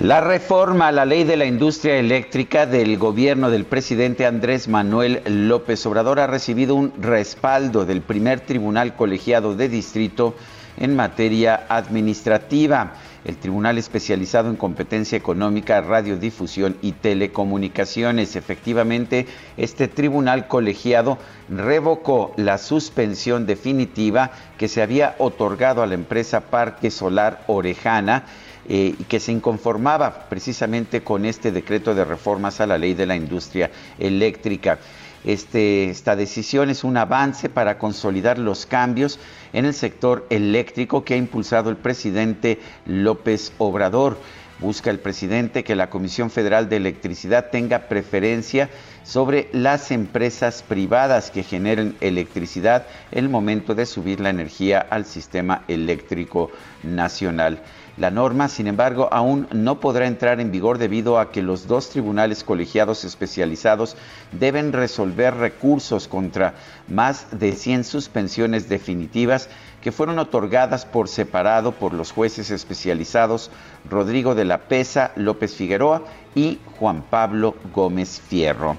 La reforma a la ley de la industria eléctrica del gobierno del presidente Andrés Manuel López Obrador ha recibido un respaldo del primer tribunal colegiado de distrito en materia administrativa, el tribunal especializado en competencia económica, radiodifusión y telecomunicaciones. Efectivamente, este tribunal colegiado revocó la suspensión definitiva que se había otorgado a la empresa Parque Solar Orejana eh, que se inconformaba precisamente con este decreto de reformas a la ley de la industria eléctrica. Este, esta decisión es un avance para consolidar los cambios en el sector eléctrico que ha impulsado el presidente López Obrador. Busca el presidente que la Comisión Federal de Electricidad tenga preferencia sobre las empresas privadas que generen electricidad en el momento de subir la energía al sistema eléctrico nacional. La norma, sin embargo, aún no podrá entrar en vigor debido a que los dos tribunales colegiados especializados deben resolver recursos contra más de 100 suspensiones definitivas que fueron otorgadas por separado por los jueces especializados Rodrigo de la Pesa, López Figueroa y Juan Pablo Gómez Fierro.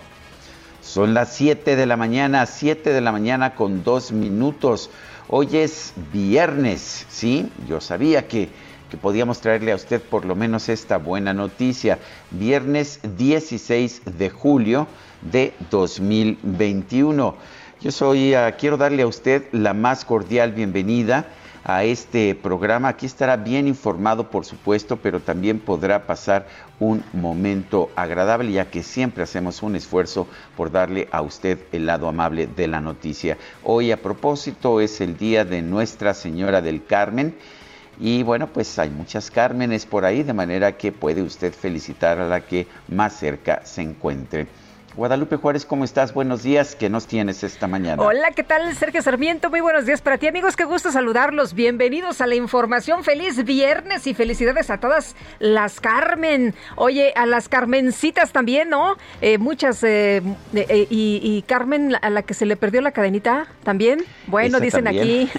Son las 7 de la mañana, 7 de la mañana con dos minutos. Hoy es viernes, ¿sí? Yo sabía que que podíamos traerle a usted por lo menos esta buena noticia. Viernes 16 de julio de 2021. Yo soy, ah, quiero darle a usted la más cordial bienvenida a este programa. Aquí estará bien informado, por supuesto, pero también podrá pasar un momento agradable, ya que siempre hacemos un esfuerzo por darle a usted el lado amable de la noticia. Hoy, a propósito, es el día de Nuestra Señora del Carmen. Y bueno, pues hay muchas Cármenes por ahí, de manera que puede usted felicitar a la que más cerca se encuentre. Guadalupe Juárez, ¿cómo estás? Buenos días, ¿qué nos tienes esta mañana? Hola, ¿qué tal? Sergio Sarmiento, muy buenos días para ti, amigos, qué gusto saludarlos. Bienvenidos a la información. Feliz viernes y felicidades a todas las Carmen. Oye, a las Carmencitas también, ¿no? Eh, muchas, eh, eh, y, Carmen, a la que se le perdió la cadenita, también. Bueno, dicen aquí.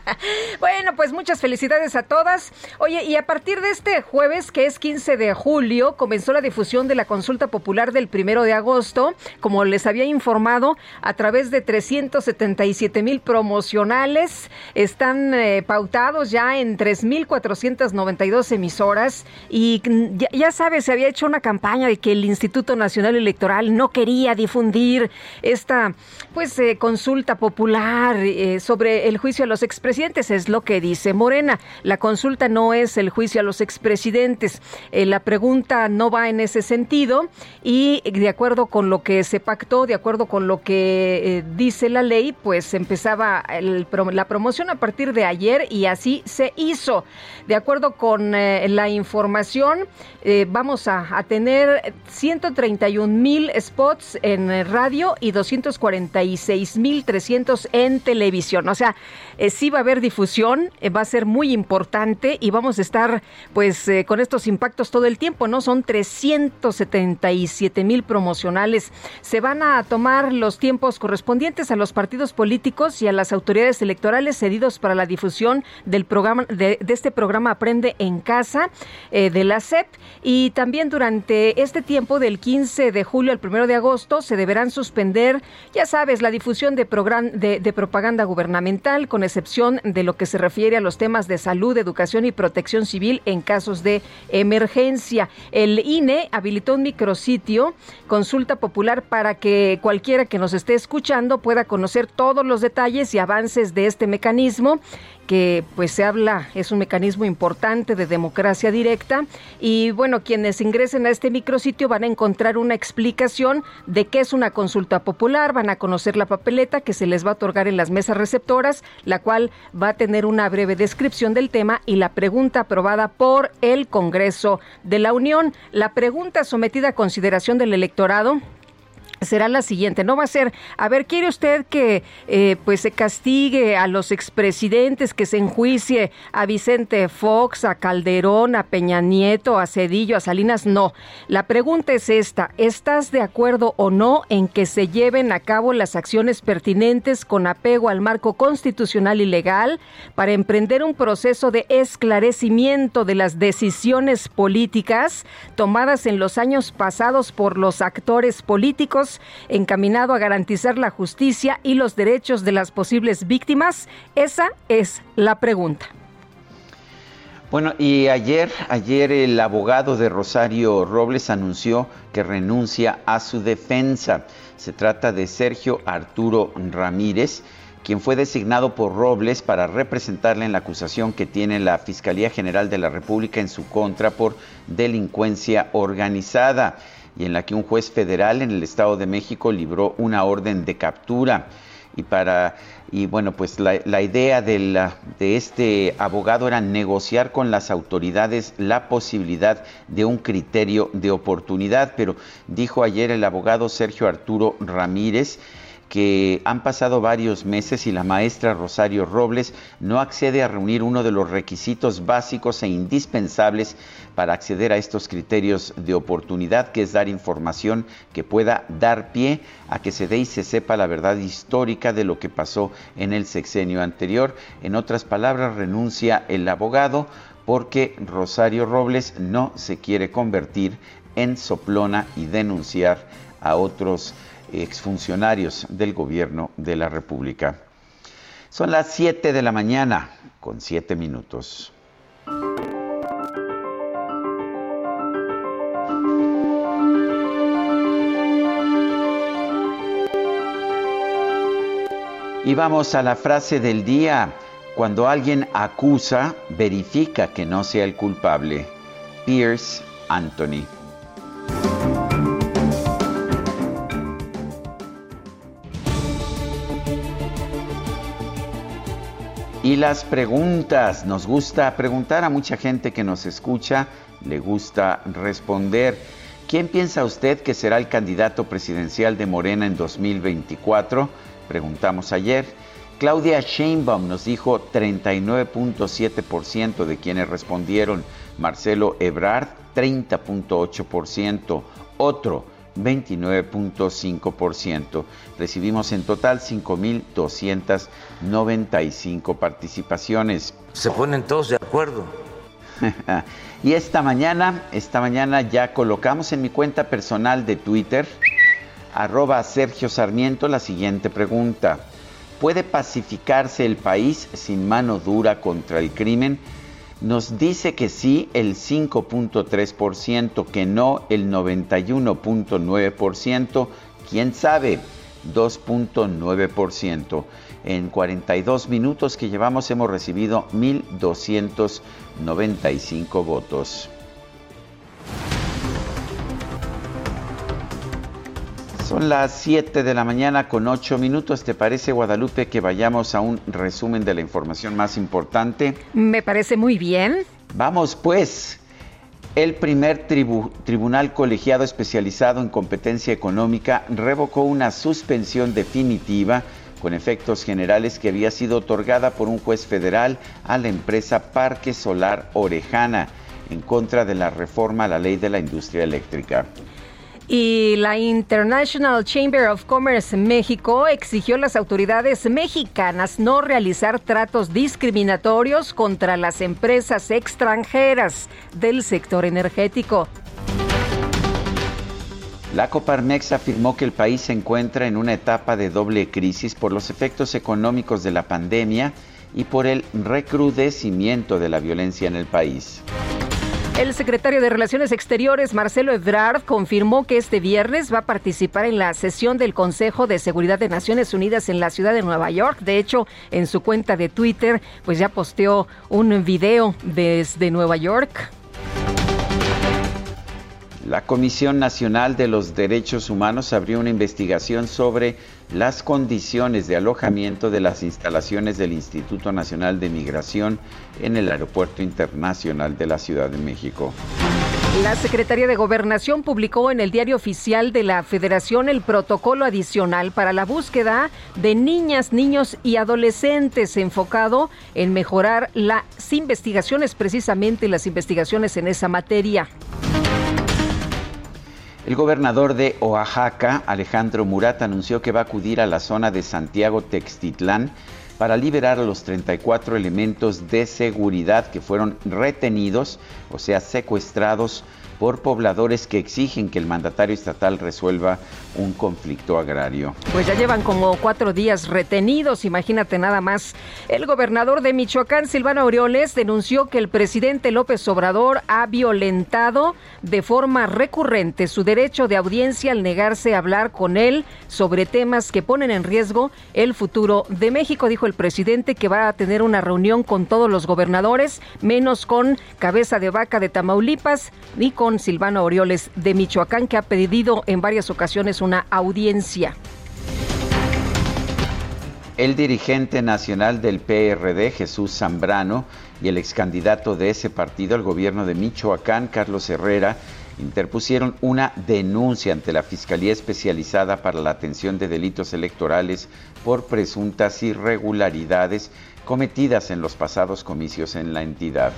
bueno, pues muchas felicidades a todas. Oye, y a partir de este jueves, que es 15 de julio, comenzó la difusión de la consulta popular del primero de agosto como les había informado, a través de 377 mil promocionales. Están eh, pautados ya en 3.492 emisoras y ya, ya sabes, se había hecho una campaña de que el Instituto Nacional Electoral no quería difundir esta pues eh, consulta popular eh, sobre el juicio a los expresidentes, es lo que dice Morena. La consulta no es el juicio a los expresidentes. la pregunta no va en ese sentido y de acuerdo con lo que se pactó, de acuerdo con lo que eh, dice la ley, pues empezaba la promoción a partir de ayer y así se hizo. De acuerdo con eh, la información, eh, vamos a, a, tener 131 mil spots en radio y 246 mil 300 en televisión. O sea, sí va a haber difusión, va a ser muy importante y vamos a estar pues con estos impactos todo el tiempo, ¿no? Son 377 mil promocionales. Se van a tomar los tiempos correspondientes a los partidos políticos y a las autoridades electorales cedidos para la difusión del programa de, este programa Aprende en Casa eh, de la SEP y también durante este tiempo del 15 de julio al 1 de agosto se deberán suspender, ya sabes, la difusión de, de, de propaganda gubernamental con excepción de lo que se refiere a los temas de salud, educación y protección civil en casos de emergencia. El INE habilitó un micrositio, consulta popular, para que cualquiera que nos esté escuchando pueda conocer todos los detalles y avances de este mecanismo que pues se habla, es un mecanismo importante de democracia directa y bueno, quienes ingresen a este micrositio van a encontrar una explicación de qué es una consulta popular, van a conocer la papeleta que se les va a otorgar en las mesas receptoras, la cual va a tener una breve descripción del tema y la pregunta aprobada por el Congreso de la Unión. La pregunta sometida a consideración del electorado será la siguiente. No va a ser, a ver, ¿quiere usted que eh, pues se castigue a los expresidentes, que se enjuicie a Vicente Fox, a Calderón, a Peña Nieto, a Cedillo, a Salinas? No. La pregunta es esta. ¿Estás de acuerdo o no en que se lleven a cabo las acciones pertinentes con apego al marco constitucional y legal para emprender un proceso de esclarecimiento de las decisiones políticas tomadas en los años pasados por los actores políticos encaminado a garantizar la justicia y los derechos de las posibles víctimas? Esa es la pregunta. Bueno, y ayer, ayer el abogado de Rosario Robles anunció que renuncia a su defensa. Se trata de Sergio Arturo Ramírez, quien fue designado por Robles para representarle en la acusación que tiene la Fiscalía General de la República en su contra por delincuencia organizada y en la que un juez federal en el Estado de México libró una orden de captura. Y para y bueno, pues la, idea de, de este abogado era negociar con las autoridades la posibilidad de un criterio de oportunidad, pero dijo ayer el abogado Sergio Arturo Ramírez que han pasado varios meses y la maestra Rosario Robles no accede a reunir uno de los requisitos básicos e indispensables para acceder a estos criterios de oportunidad, que es dar información que pueda dar pie a que se dé y se sepa la verdad histórica de lo que pasó en el sexenio anterior. En otras palabras, renuncia el abogado porque Rosario Robles no se quiere convertir en soplona y denunciar a otros exfuncionarios del gobierno de la República. Son las 7 de la mañana con 7 minutos. Y vamos a la frase del día. Cuando alguien acusa, verifica que no sea el culpable. Pierce Anthony. Y las preguntas, nos gusta preguntar a mucha gente que nos escucha, le gusta responder. ¿Quién piensa usted que será el candidato presidencial de Morena en 2024? Preguntamos ayer. Claudia Sheinbaum nos dijo 39.7% de quienes respondieron. Marcelo Ebrard 30.8%. Otro 29.5%. Recibimos en total 5.295 participaciones. Se ponen todos de acuerdo. y esta mañana, esta mañana ya colocamos en mi cuenta personal de Twitter, arroba Sergio Sarmiento, la siguiente pregunta. ¿Puede pacificarse el país sin mano dura contra el crimen? Nos dice que sí el 5.3%, que no el 91.9%, quién sabe, 2.9%. En 42 minutos que llevamos hemos recibido 1.295 votos. Son las 7 de la mañana con 8 minutos. ¿Te parece, Guadalupe, que vayamos a un resumen de la información más importante? Me parece muy bien. Vamos, pues. El primer tribunal colegiado especializado en competencia económica revocó una suspensión definitiva con efectos generales que había sido otorgada por un juez federal a la empresa Parque Solar Orejana en contra de la reforma a la ley de la industria eléctrica. Y la International Chamber of Commerce México exigió a las autoridades mexicanas no realizar tratos discriminatorios contra las empresas extranjeras del sector energético. La Coparmex afirmó que el país se encuentra en una etapa de doble crisis por los efectos económicos de la pandemia y por el recrudecimiento de la violencia en el país. El secretario de Relaciones Exteriores, Marcelo Ebrard, confirmó que este viernes va a participar en la sesión del Consejo de Seguridad de Naciones Unidas en la ciudad de Nueva York. De hecho, en su cuenta de Twitter, pues ya posteó un video desde Nueva York. La Comisión Nacional de los Derechos Humanos abrió una investigación sobre las condiciones de alojamiento de las instalaciones del Instituto Nacional de Migración en el Aeropuerto Internacional de la Ciudad de México. La Secretaría de Gobernación publicó en el Diario Oficial de la Federación el protocolo adicional para la búsqueda de niñas, niños y adolescentes enfocado en mejorar las investigaciones, precisamente las investigaciones en esa materia. El gobernador de Oaxaca, Alejandro Murat, anunció que va a acudir a la zona de Santiago Textitlán para liberar a los 34 elementos de seguridad que fueron retenidos, o sea, secuestrados por pobladores que exigen que el mandatario estatal resuelva un conflicto agrario. Pues ya llevan como cuatro días retenidos, imagínate nada más. El gobernador de Michoacán, Silvano Aureoles, denunció que el presidente López Obrador ha violentado de forma recurrente su derecho de audiencia al negarse a hablar con él sobre temas que ponen en riesgo el futuro de México. Dijo el presidente que va a tener una reunión con todos los gobernadores, menos con cabeza de vaca de Tamaulipas ni con Silvano Orioles de Michoacán, que ha pedido en varias ocasiones una audiencia. El dirigente nacional del PRD, Jesús Zambrano, y el ex candidato de ese partido al gobierno de Michoacán, Carlos Herrera, interpusieron una denuncia ante la Fiscalía Especializada para la Atención de Delitos Electorales por presuntas irregularidades cometidas en los pasados comicios en la entidad.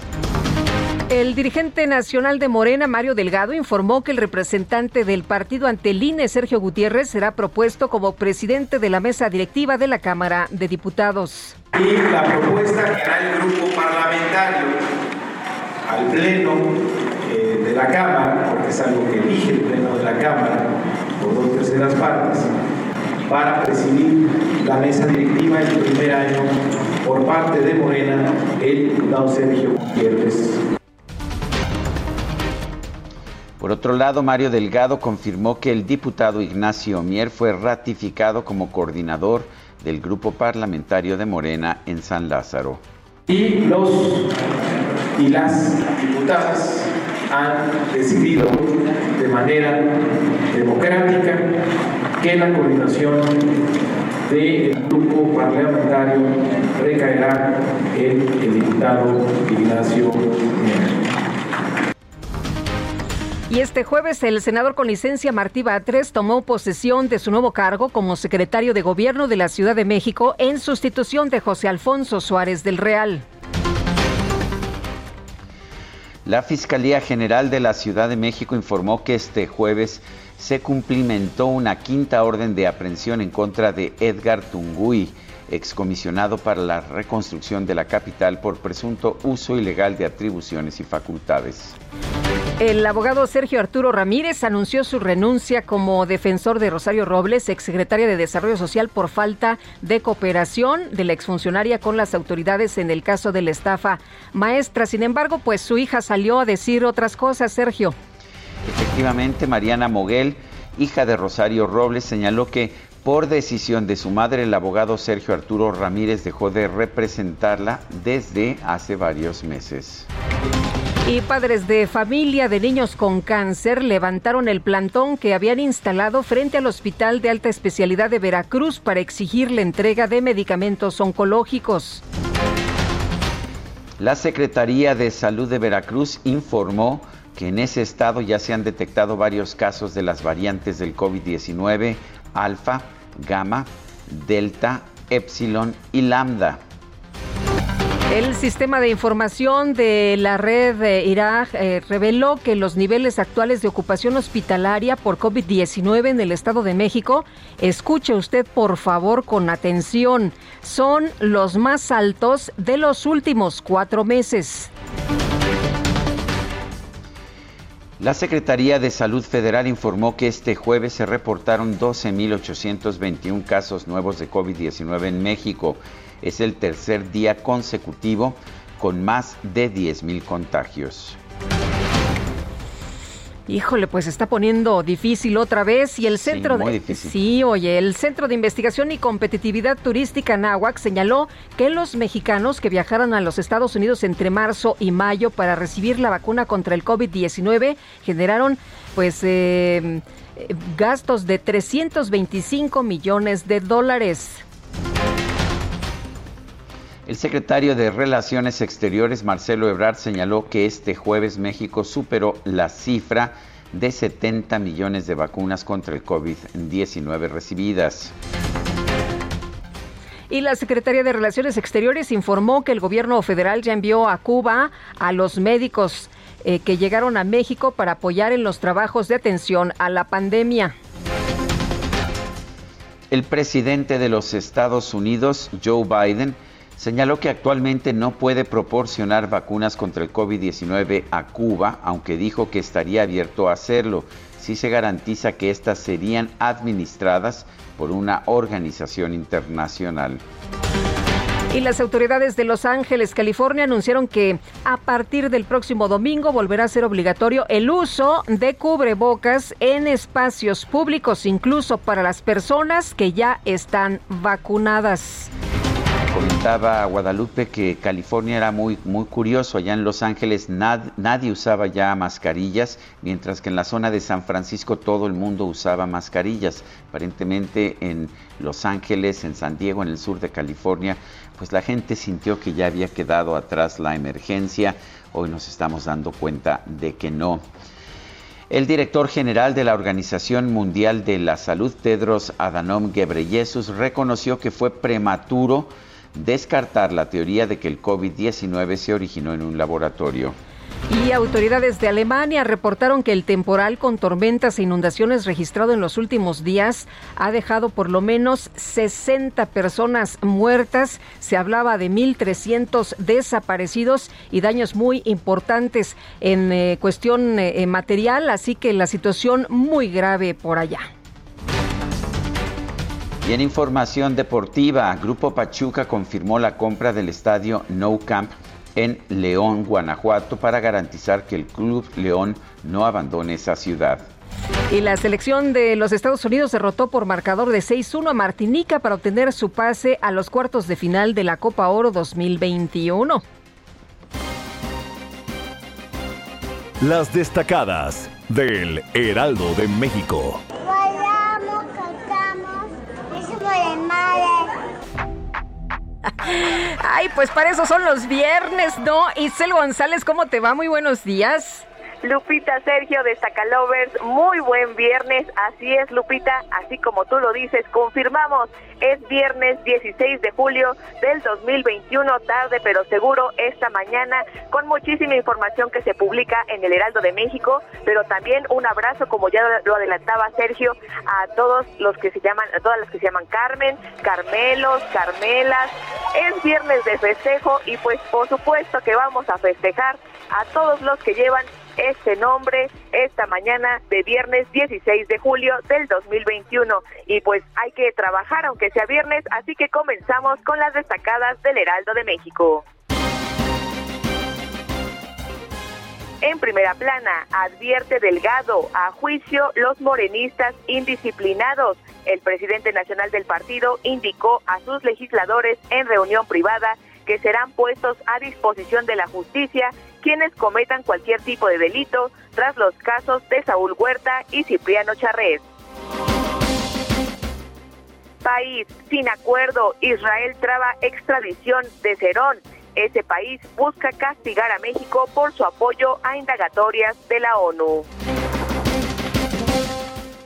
El dirigente nacional de Morena, Mario Delgado, informó que el representante del partido ante el INE, Sergio Gutiérrez, será propuesto como presidente de la mesa directiva de la Cámara de Diputados. Y la propuesta que hará el grupo parlamentario al Pleno eh, de la Cámara, porque es algo que elige el Pleno de la Cámara por dos terceras partes, para presidir la mesa directiva el primer año por parte de Morena, el diputado Sergio Gutiérrez. Por otro lado, Mario Delgado confirmó que el diputado Ignacio Mier fue ratificado como coordinador del grupo parlamentario de Morena en San Lázaro. Y los y las diputadas han decidido de manera democrática que la coordinación del grupo parlamentario recaerá en el diputado Ignacio Mier. Y este jueves el senador con licencia Martí Batres tomó posesión de su nuevo cargo como secretario de Gobierno de la Ciudad de México en sustitución de José Alfonso Suárez del Real. La Fiscalía General de la Ciudad de México informó que este jueves se cumplimentó una quinta orden de aprehensión en contra de Edgar Tungui, excomisionado para la reconstrucción de la capital por presunto uso ilegal de atribuciones y facultades. El abogado Sergio Arturo Ramírez anunció su renuncia como defensor de Rosario Robles, exsecretaria de Desarrollo Social, por falta de cooperación de la exfuncionaria con las autoridades en el caso de la estafa maestra. Sin embargo, pues su hija salió a decir otras cosas, Sergio. Efectivamente, Mariana Moguel, hija de Rosario Robles, señaló que por decisión de su madre, el abogado Sergio Arturo Ramírez dejó de representarla desde hace varios meses. Y padres de familia de niños con cáncer levantaron el plantón que habían instalado frente al Hospital de Alta Especialidad de Veracruz para exigir la entrega de medicamentos oncológicos. La Secretaría de Salud de Veracruz informó que en ese estado ya se han detectado varios casos de las variantes del COVID-19, alfa, gamma, delta, epsilon y lambda. El sistema de información de la red de Irak eh, reveló que los niveles actuales de ocupación hospitalaria por COVID-19 en el Estado de México, escuche usted por favor con atención, son los más altos de los últimos cuatro meses. La Secretaría de Salud Federal informó que este jueves se reportaron 12.821 casos nuevos de COVID-19 en México. Es el tercer día consecutivo con más de 10.000 contagios. Híjole, pues está poniendo difícil otra vez y el centro muy de difícil. Sí, oye, el Centro de Investigación y Competitividad Turística Náhuac señaló que los mexicanos que viajaron a los Estados Unidos entre marzo y mayo para recibir la vacuna contra el COVID-19 generaron pues eh, eh, gastos de 325 millones de dólares. El secretario de Relaciones Exteriores, Marcelo Ebrard, señaló que este jueves México superó la cifra de 70 millones de vacunas contra el COVID-19 recibidas. Y la Secretaría de Relaciones Exteriores informó que el gobierno federal ya envió a Cuba a los médicos eh, que llegaron a México para apoyar en los trabajos de atención a la pandemia. El presidente de los Estados Unidos, Joe Biden, señaló que actualmente no puede proporcionar vacunas contra el COVID-19 a Cuba, aunque dijo que estaría abierto a hacerlo si se garantiza que éstas serían administradas por una organización internacional. Y las autoridades de Los Ángeles, California, anunciaron que a partir del próximo domingo volverá a ser obligatorio el uso de cubrebocas en espacios públicos, incluso para las personas que ya están vacunadas. Comentaba Guadalupe que California era muy, muy curioso. Allá en Los Ángeles nad- nadie usaba ya mascarillas, mientras que en la zona de San Francisco todo el mundo usaba mascarillas. Aparentemente en Los Ángeles, en San Diego, en el sur de California, pues la gente sintió que ya había quedado atrás la emergencia. Hoy nos estamos dando cuenta de que no. El director general de la Organización Mundial de la Salud, Tedros Adhanom Ghebreyesus, reconoció que fue prematuro descartar la teoría de que el COVID-19 se originó en un laboratorio. Y autoridades de Alemania reportaron que el temporal con tormentas e inundaciones registrado en los últimos días ha dejado por lo menos 60 personas muertas. Se hablaba de 1.300 desaparecidos y daños muy importantes en eh, cuestión eh, material, así que la situación muy grave por allá. Y en información deportiva, Grupo Pachuca confirmó la compra del estadio No Camp en León, Guanajuato, para garantizar que el Club León no abandone esa ciudad. Y la selección de los Estados Unidos derrotó por marcador de 6-1 a Martinica para obtener su pase a los cuartos de final de la Copa Oro 2021. Las destacadas del Heraldo de México. De madre. Ay, pues para eso son los viernes, ¿no? Isel González, ¿cómo te va? Muy buenos días. Lupita Sergio de Sacalovers, muy buen viernes, así es Lupita, así como tú lo dices, confirmamos, es viernes 16 de julio del 2021, tarde pero seguro esta mañana, con muchísima información que se publica en el Heraldo de México, pero también un abrazo, como ya lo adelantaba Sergio, a todos los que se llaman, a todas las que se llaman Carmen, Carmelos, Carmelas, es viernes de festejo y pues por supuesto que vamos a festejar a todos los que llevan este nombre esta mañana de viernes 16 de julio del 2021. Y pues hay que trabajar aunque sea viernes, así que comenzamos con las destacadas del Heraldo de México. En primera plana, advierte Delgado a juicio los morenistas indisciplinados. El presidente nacional del partido indicó a sus legisladores en reunión privada que serán puestos a disposición de la justicia quienes cometan cualquier tipo de delito tras los casos de Saúl Huerta y Cipriano Charret. País sin acuerdo, Israel traba extradición de Cerón. Ese país busca castigar a México por su apoyo a indagatorias de la ONU.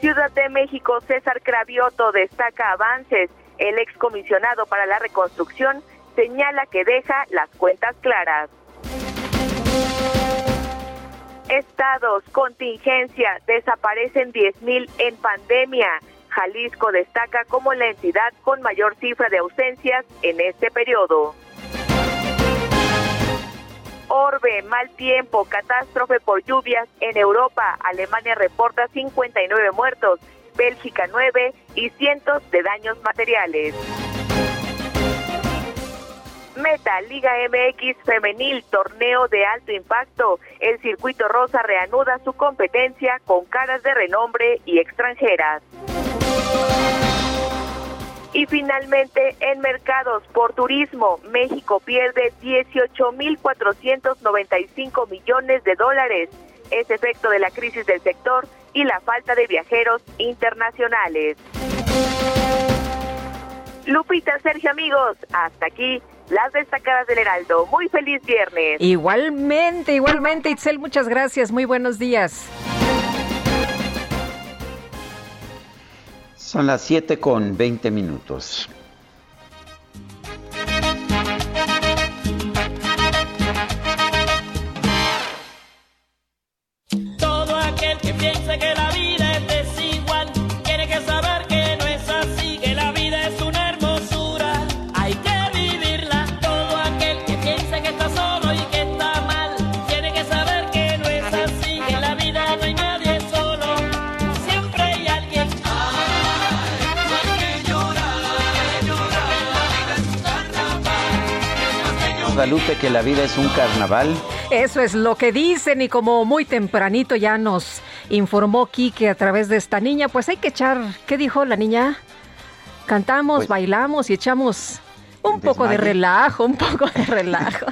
Ciudad de México, César Cravioto destaca avances. El excomisionado para la reconstrucción señala que deja las cuentas claras. Estados, contingencia, desaparecen 10.000 en pandemia. Jalisco destaca como la entidad con mayor cifra de ausencias en este periodo. Orbe, mal tiempo, catástrofe por lluvias en Europa. Alemania reporta 59 muertos, Bélgica 9 y cientos de daños materiales. Meta Liga MX Femenil, torneo de alto impacto. El circuito rosa reanuda su competencia con caras de renombre y extranjeras. Y finalmente, en mercados por turismo, México pierde 18.495 millones de dólares. Es efecto de la crisis del sector y la falta de viajeros internacionales. Lupita, Sergio, amigos, hasta aquí las destacadas del Heraldo. Muy feliz viernes. Igualmente, igualmente, Itzel, muchas gracias. Muy buenos días. Son las 7 con 20 minutos. Guadalupe que la vida es un carnaval? Eso es lo que dicen y como muy tempranito ya nos informó Quique a través de esta niña, pues hay que echar, ¿qué dijo la niña? Cantamos, pues bailamos y echamos un poco de relajo, un poco de relajo.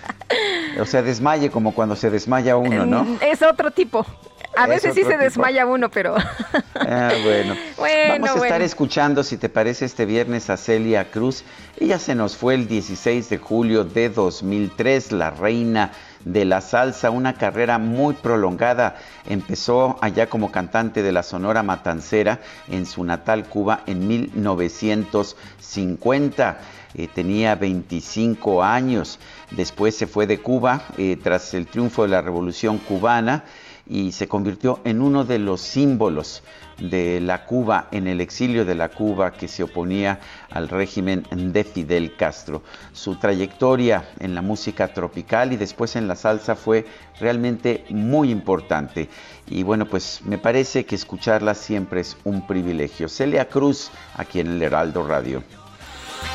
o sea, desmaye como cuando se desmaya uno, ¿no? Es otro tipo. A veces sí se desmaya uno, pero. ah, bueno. Vamos a estar escuchando, si te parece, este viernes a Celia Cruz. Ella se nos fue el 16 de julio de 2003, la reina de la salsa, una carrera muy prolongada. Empezó allá como cantante de la Sonora Matancera en su natal Cuba en 1950. Eh, tenía 25 años. Después se fue de Cuba eh, tras el triunfo de la Revolución Cubana y se convirtió en uno de los símbolos de la Cuba, en el exilio de la Cuba que se oponía al régimen de Fidel Castro. Su trayectoria en la música tropical y después en la salsa fue realmente muy importante. Y bueno, pues me parece que escucharla siempre es un privilegio. Celia Cruz, aquí en el Heraldo Radio.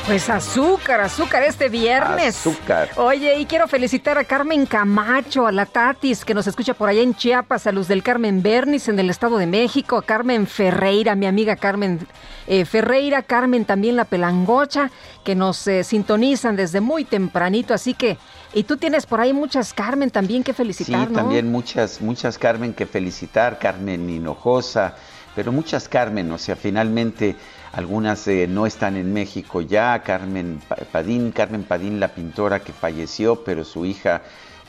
Pues azúcar, azúcar este viernes. Azúcar. Oye, y quiero felicitar a Carmen Camacho, a la Tatis, que nos escucha por allá en Chiapas, a Luz del Carmen Bernis en el Estado de México, a Carmen Ferreira, mi amiga Carmen eh, Ferreira, Carmen también la Pelangocha, que nos eh, sintonizan desde muy tempranito, así que, y tú tienes por ahí muchas Carmen también que felicitar, Sí, también muchas, muchas Carmen que felicitar, Carmen Hinojosa, pero muchas Carmen, o sea, finalmente algunas eh, no están en México ya, Carmen Padín, Carmen Padín la pintora que falleció, pero su hija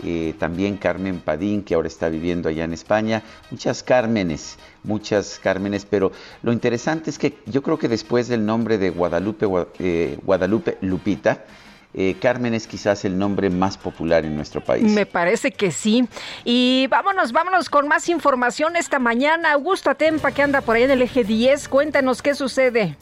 eh, también Carmen Padín, que ahora está viviendo allá en España, muchas Cármenes, muchas Cármenes, pero lo interesante es que yo creo que después del nombre de Guadalupe, eh, Guadalupe Lupita, eh, Carmen es quizás el nombre más popular en nuestro país. Me parece que sí. Y vámonos, vámonos con más información esta mañana. Augusto Atempa, que anda por ahí en el eje 10, cuéntanos qué sucede.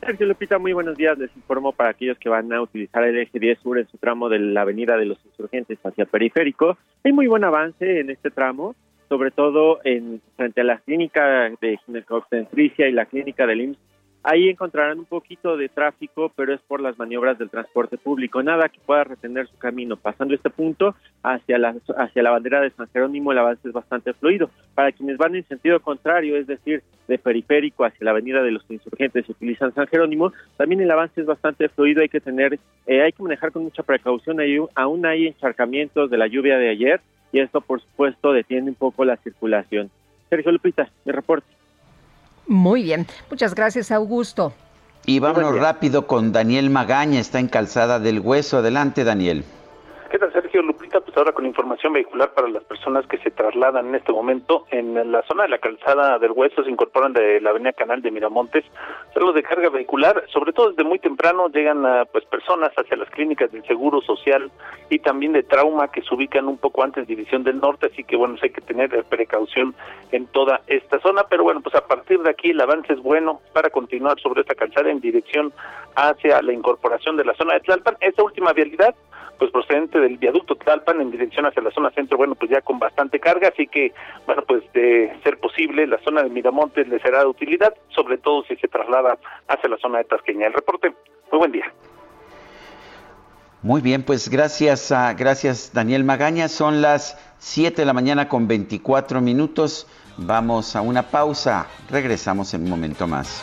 Sergio Lupita, muy buenos días. Les informo para aquellos que van a utilizar el eje 10 sur en su tramo de la avenida de los insurgentes hacia periférico. Hay muy buen avance en este tramo, sobre todo en frente a la clínica de ginecobstetricia y la clínica del IMSS Ahí encontrarán un poquito de tráfico, pero es por las maniobras del transporte público. Nada que pueda retener su camino. Pasando este punto hacia la, hacia la bandera de San Jerónimo, el avance es bastante fluido. Para quienes van en sentido contrario, es decir, de periférico hacia la avenida de los insurgentes y utilizan San Jerónimo, también el avance es bastante fluido. Hay que tener, eh, hay que manejar con mucha precaución. Hay, aún hay encharcamientos de la lluvia de ayer y esto, por supuesto, detiene un poco la circulación. Sergio Lupita, mi reporte. Muy bien, muchas gracias Augusto. Y vámonos rápido con Daniel Magaña, está en Calzada del Hueso. Adelante, Daniel. ¿Qué tal, Sergio Lupita? Pues ahora con información vehicular para las personas que se trasladan en este momento. En la zona de la calzada del Hueso se incorporan de la avenida Canal de Miramontes algo de carga vehicular, sobre todo desde muy temprano llegan a, pues personas hacia las clínicas del Seguro Social y también de trauma que se ubican un poco antes de División del Norte, así que bueno, hay que tener precaución en toda esta zona, pero bueno, pues a partir de aquí el avance es bueno para continuar sobre esta calzada en dirección hacia la incorporación de la zona de Tlalpan. Esta última vialidad pues procedente del viaducto Tlalpan en dirección hacia la zona centro, bueno, pues ya con bastante carga, así que, bueno, pues de ser posible, la zona de Miramontes le será de utilidad, sobre todo si se traslada hacia la zona de Tasqueña. El reporte, muy buen día. Muy bien, pues gracias, gracias Daniel Magaña. Son las 7 de la mañana con 24 minutos. Vamos a una pausa. Regresamos en un momento más.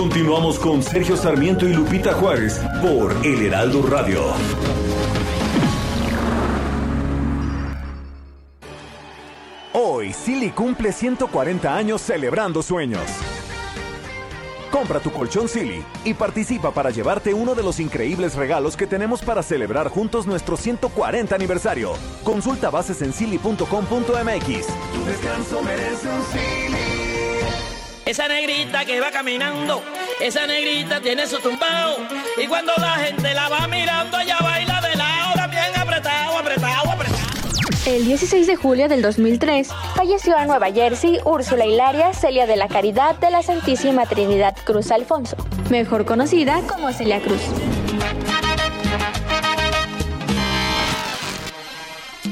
Continuamos con Sergio Sarmiento y Lupita Juárez por El Heraldo Radio. Hoy Silly cumple 140 años celebrando sueños. Compra tu colchón Silly y participa para llevarte uno de los increíbles regalos que tenemos para celebrar juntos nuestro 140 aniversario. Consulta bases en silly.com.mx. Tu descanso merece un Silly. Esa negrita que va caminando, esa negrita tiene su tumbao. Y cuando la gente la va mirando, ella baila de lado, bien apretado, apretado, apretado. El 16 de julio del 2003 falleció en Nueva Jersey Úrsula Hilaria Celia de la Caridad de la Santísima Trinidad Cruz Alfonso, mejor conocida como Celia Cruz.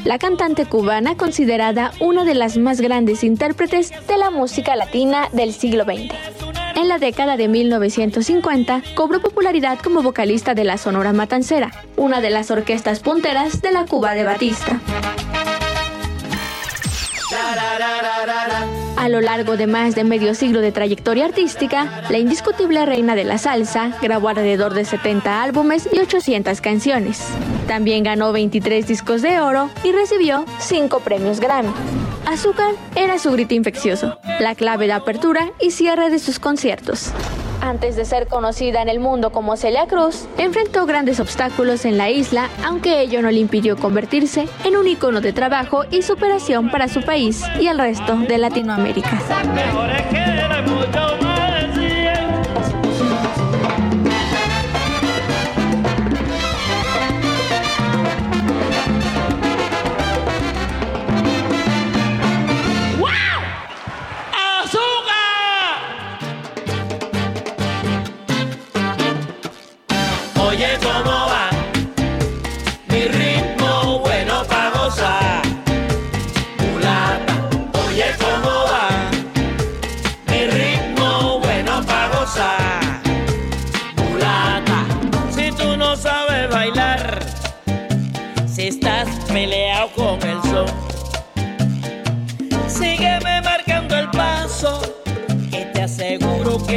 La cantante cubana considerada una de las más grandes intérpretes de la música latina del siglo XX. En la década de 1950 cobró popularidad como vocalista de la Sonora Matancera, una de las orquestas punteras de la Cuba de Batista. A lo largo de más de medio siglo de trayectoria artística, la indiscutible reina de la salsa grabó alrededor de 70 álbumes y 800 canciones. También ganó 23 discos de oro y recibió 5 premios Grammy. Azúcar era su grito infeccioso, la clave de apertura y cierre de sus conciertos. Antes de ser conocida en el mundo como Celia Cruz, enfrentó grandes obstáculos en la isla, aunque ello no le impidió convertirse en un icono de trabajo y superación para su país y el resto de Latinoamérica.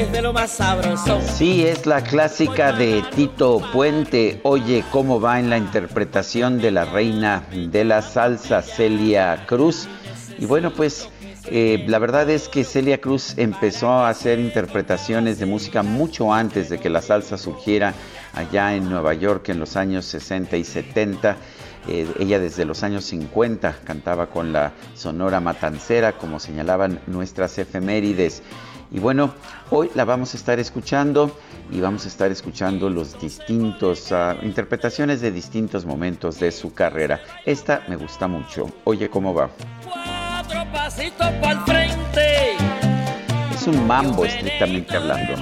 De lo más sabroso. Sí, es la clásica de Tito Puente. Oye, ¿cómo va en la interpretación de la reina de la salsa, Celia Cruz? Y bueno, pues eh, la verdad es que Celia Cruz empezó a hacer interpretaciones de música mucho antes de que la salsa surgiera allá en Nueva York en los años 60 y 70. Eh, ella desde los años 50 cantaba con la Sonora Matancera, como señalaban nuestras efemérides. Y bueno, hoy la vamos a estar escuchando y vamos a estar escuchando los distintos uh, interpretaciones de distintos momentos de su carrera. Esta me gusta mucho. Oye, ¿cómo va? Cuatro pasitos para el frente. Es un mambo estrictamente hablando.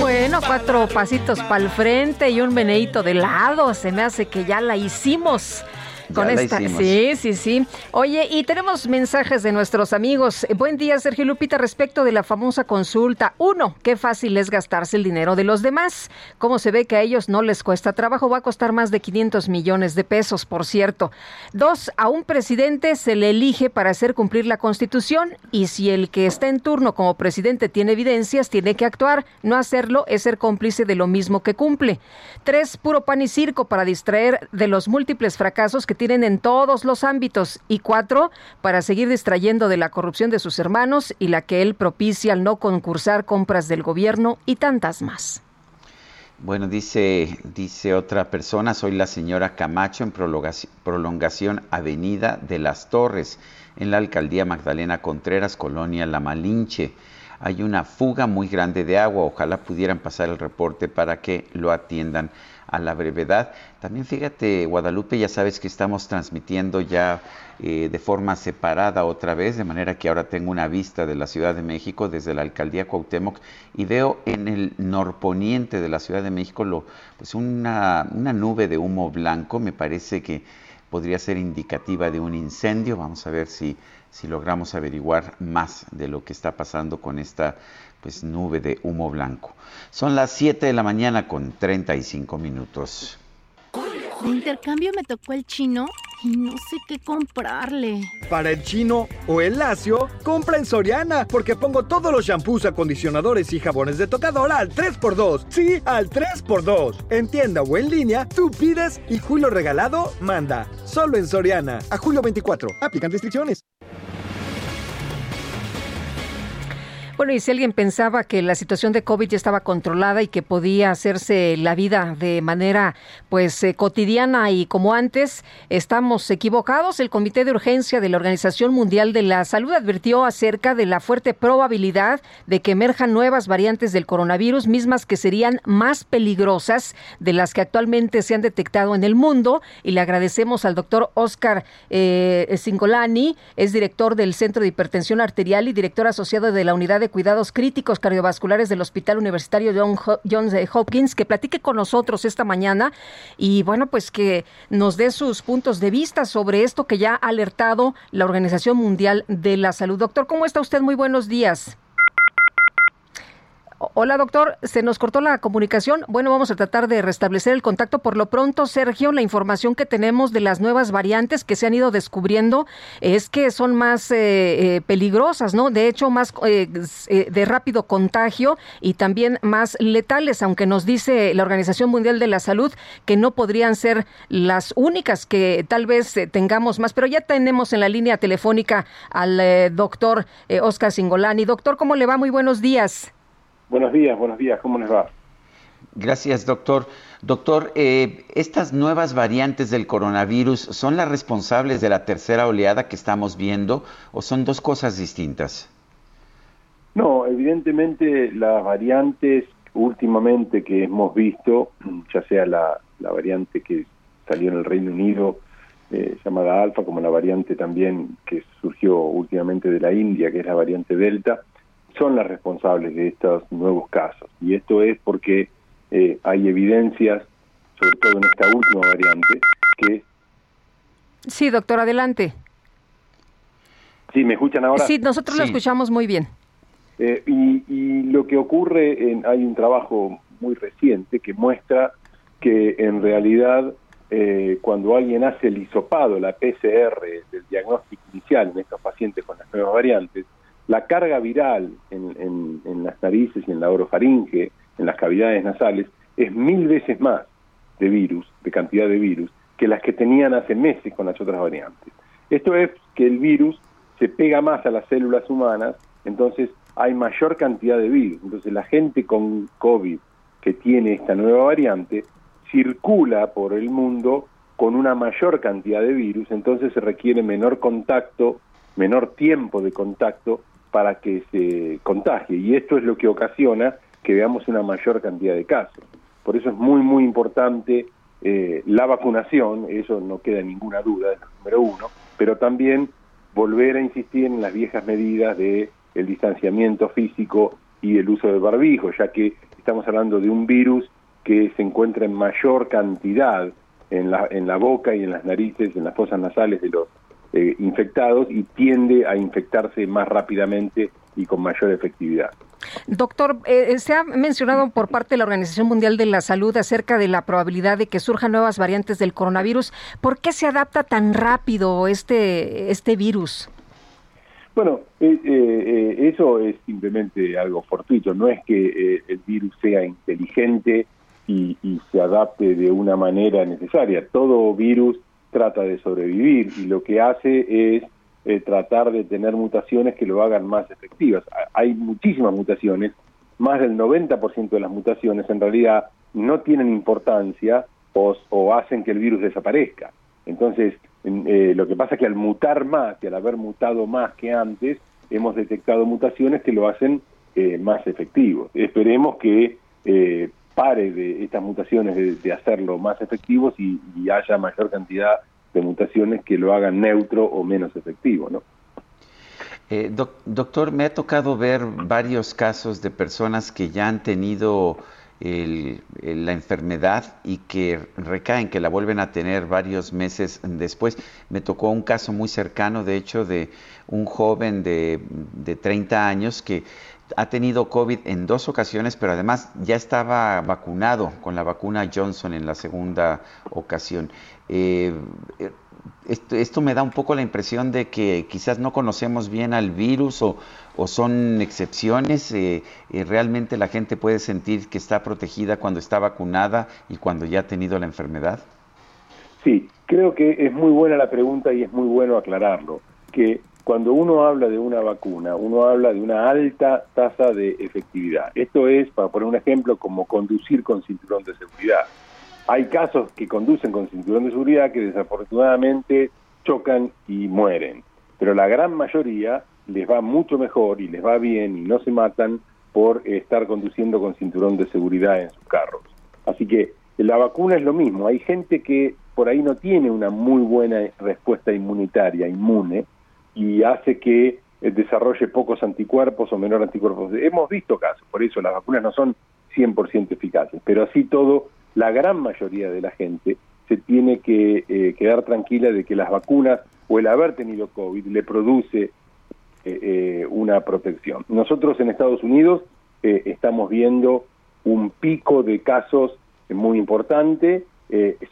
Bueno, cuatro pasitos para el frente y un meneíto de lado. Se me hace que ya la hicimos. Con esta, sí, sí, sí. Oye, y tenemos mensajes de nuestros amigos. Eh, Buen día, Sergio Lupita, respecto de la famosa consulta. Uno, qué fácil es gastarse el dinero de los demás. Cómo se ve que a ellos no les cuesta trabajo, va a costar más de 500 millones de pesos, por cierto. Dos, a un presidente se le elige para hacer cumplir la Constitución y si el que está en turno como presidente tiene evidencias, tiene que actuar. No hacerlo es ser cómplice de lo mismo que cumple. Tres, puro pan y circo para distraer de los múltiples fracasos que tienen en todos los ámbitos. Y cuatro, para seguir distrayendo de la corrupción de sus hermanos y la que él propicia al no concursar compras del gobierno y tantas más. Bueno, dice, dice otra persona, soy la señora Camacho en prolongaci- prolongación Avenida de las Torres, en la alcaldía Magdalena Contreras, Colonia La Malinche. Hay una fuga muy grande de agua, ojalá pudieran pasar el reporte para que lo atiendan a la brevedad. También fíjate, Guadalupe, ya sabes que estamos transmitiendo ya eh, de forma separada otra vez, de manera que ahora tengo una vista de la Ciudad de México desde la alcaldía Cuauhtémoc y veo en el norponiente de la Ciudad de México lo, pues una, nube de humo blanco, me parece que podría ser indicativa de un incendio. Vamos a ver si logramos averiguar más de lo que está pasando con esta pues, nube de humo blanco. Son las 7 de la mañana con 35 minutos. De intercambio me tocó el chino y no sé qué comprarle. Para el chino o el lacio, compra en Soriana, porque pongo todos los shampoos, acondicionadores y jabones de tocador al 3x2. Sí, al 3x2. En tienda o en línea, tú pides y Julio Regalado manda. Solo en Soriana. A julio 24. Aplican restricciones. Bueno, y si alguien pensaba que la situación de COVID ya estaba controlada y que podía hacerse la vida de manera pues eh, cotidiana y como antes, estamos equivocados. El Comité de Urgencia de la Organización Mundial de la Salud advirtió acerca de la fuerte probabilidad de que emerjan nuevas variantes del coronavirus, mismas que serían más peligrosas de las que actualmente se han detectado en el mundo. Y le agradecemos al doctor Oscar eh, es director del Centro de Hipertensión Arterial y director asociado de la Unidad de Cuidados Críticos Cardiovasculares del Hospital Universitario John Johns Hopkins, que platique con nosotros esta mañana y bueno, pues que nos dé sus puntos de vista sobre esto que ya ha alertado la Organización Mundial de la Salud. Doctor, ¿cómo está usted? Muy buenos días. Hola, doctor. Se nos cortó la comunicación. Bueno, vamos a tratar de restablecer el contacto. Por lo pronto, Sergio, la información que tenemos de las nuevas variantes que se han ido descubriendo es que son más eh, eh, peligrosas, ¿no? De hecho, más eh, eh, de rápido contagio y también más letales, aunque nos dice la Organización Mundial de la Salud que no podrían ser las únicas que tal vez tengamos más. Pero ya tenemos en la línea telefónica al doctor Oscar Singolani. Doctor, ¿cómo le va? Muy buenos días. Buenos días, buenos días, ¿cómo les va? Gracias, doctor. Doctor, eh, ¿estas nuevas variantes del coronavirus son las responsables de la tercera oleada que estamos viendo o son dos cosas distintas? No, evidentemente las variantes últimamente que hemos visto, ya sea la, la variante que salió en el Reino Unido, eh, llamada alfa, como la variante también que surgió últimamente de la India, que es la variante delta, son las responsables de estos nuevos casos. Y esto es porque eh, hay evidencias, sobre todo en esta última variante, que... Sí, doctor, adelante. ¿Sí, me escuchan ahora? Sí, nosotros lo escuchamos muy bien. Eh, y, y lo que ocurre, en, hay un trabajo muy reciente que muestra que en realidad eh, cuando alguien hace el hisopado, la PCR del diagnóstico inicial en estos pacientes con las nuevas variantes, la carga viral en, en- las narices y en la orofaringe, en las cavidades nasales, es mil veces más de virus, de cantidad de virus, que las que tenían hace meses con las otras variantes. Esto es que el virus se pega más a las células humanas, entonces hay mayor cantidad de virus. Entonces la gente con COVID que tiene esta nueva variante circula por el mundo con una mayor cantidad de virus, entonces se requiere menor contacto, menor tiempo de contacto para que se contagie. Y esto es lo que ocasiona que veamos una mayor cantidad de casos. Por eso es muy, muy importante eh, la vacunación, eso no queda ninguna duda, es número uno, pero también volver a insistir en las viejas medidas de el distanciamiento físico y el uso del barbijo, ya que estamos hablando de un virus que se encuentra en mayor cantidad en la, en la boca y en las narices, en las fosas nasales de los eh, infectados y tiende a infectarse más rápidamente y con mayor efectividad. Doctor, eh, se ha mencionado por parte de la Organización Mundial de la Salud acerca de la probabilidad de que surjan nuevas variantes del coronavirus. ¿Por qué se adapta tan rápido este, este virus? Bueno, eh, eh, eso es simplemente algo fortuito, no es que el virus sea inteligente y, y se adapte de una manera necesaria. Todo virus trata de sobrevivir y lo que hace es eh, tratar de tener mutaciones que lo hagan más efectivas. Hay muchísimas mutaciones, más del 90% de las mutaciones en realidad no tienen importancia o, hacen que el virus desaparezca. Entonces, eh, lo que pasa es que al mutar más y al haber mutado más que antes, hemos detectado mutaciones que lo hacen eh, más efectivo. Esperemos que pare de estas mutaciones de, hacerlo más efectivos y, y haya mayor cantidad de mutaciones que lo hagan neutro o menos efectivo, ¿no? Eh, doctor, me ha tocado ver varios casos de personas que ya han tenido la enfermedad y que recaen, que la vuelven a tener varios meses después. Me tocó un caso muy cercano, de hecho, de un joven de, de 30 años que ha tenido COVID en dos ocasiones, pero además ya estaba vacunado con la vacuna Johnson en la segunda ocasión. Eh, esto, me da un poco la impresión de que quizás no conocemos bien al virus o, son excepciones. Eh, eh, realmente la gente puede sentir que está protegida cuando está vacunada y cuando ya ha tenido la enfermedad. Sí, creo que es muy buena la pregunta y es muy bueno aclararlo, que cuando uno habla de una vacuna, uno habla de una alta tasa de efectividad. Esto es, para poner un ejemplo, como conducir con cinturón de seguridad. Hay casos que conducen con cinturón de seguridad que desafortunadamente chocan y mueren, pero la gran mayoría les va mucho mejor y les va bien y no se matan por estar conduciendo con cinturón de seguridad en sus carros. Así que la vacuna es lo mismo. Hay gente que por ahí no tiene una muy buena respuesta inmunitaria, inmune, y hace que desarrolle pocos anticuerpos o menor anticuerpos. Hemos visto casos, por eso las vacunas no son 100% eficaces, pero así todo la gran mayoría de la gente se tiene que eh, quedar tranquila de que las vacunas o el haber tenido COVID le produce eh, eh, una protección. Nosotros en Estados Unidos estamos viendo un pico de casos muy importante,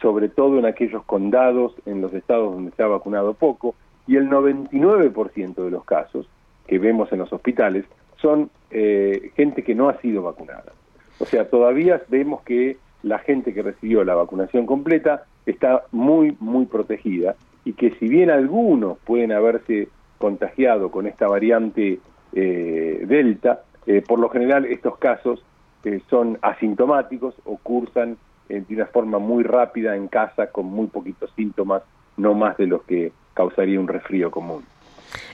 sobre todo en aquellos condados, en los estados donde se ha vacunado poco, y el 99% de los casos que vemos en los hospitales son gente que no ha sido vacunada. O sea, todavía vemos que la gente que recibió la vacunación completa está muy, muy protegida y que si bien algunos pueden haberse contagiado con esta variante eh, Delta, eh, por lo general estos casos eh, son asintomáticos o cursan de una forma muy rápida en casa con muy poquitos síntomas, no más de los que causaría un resfrío común.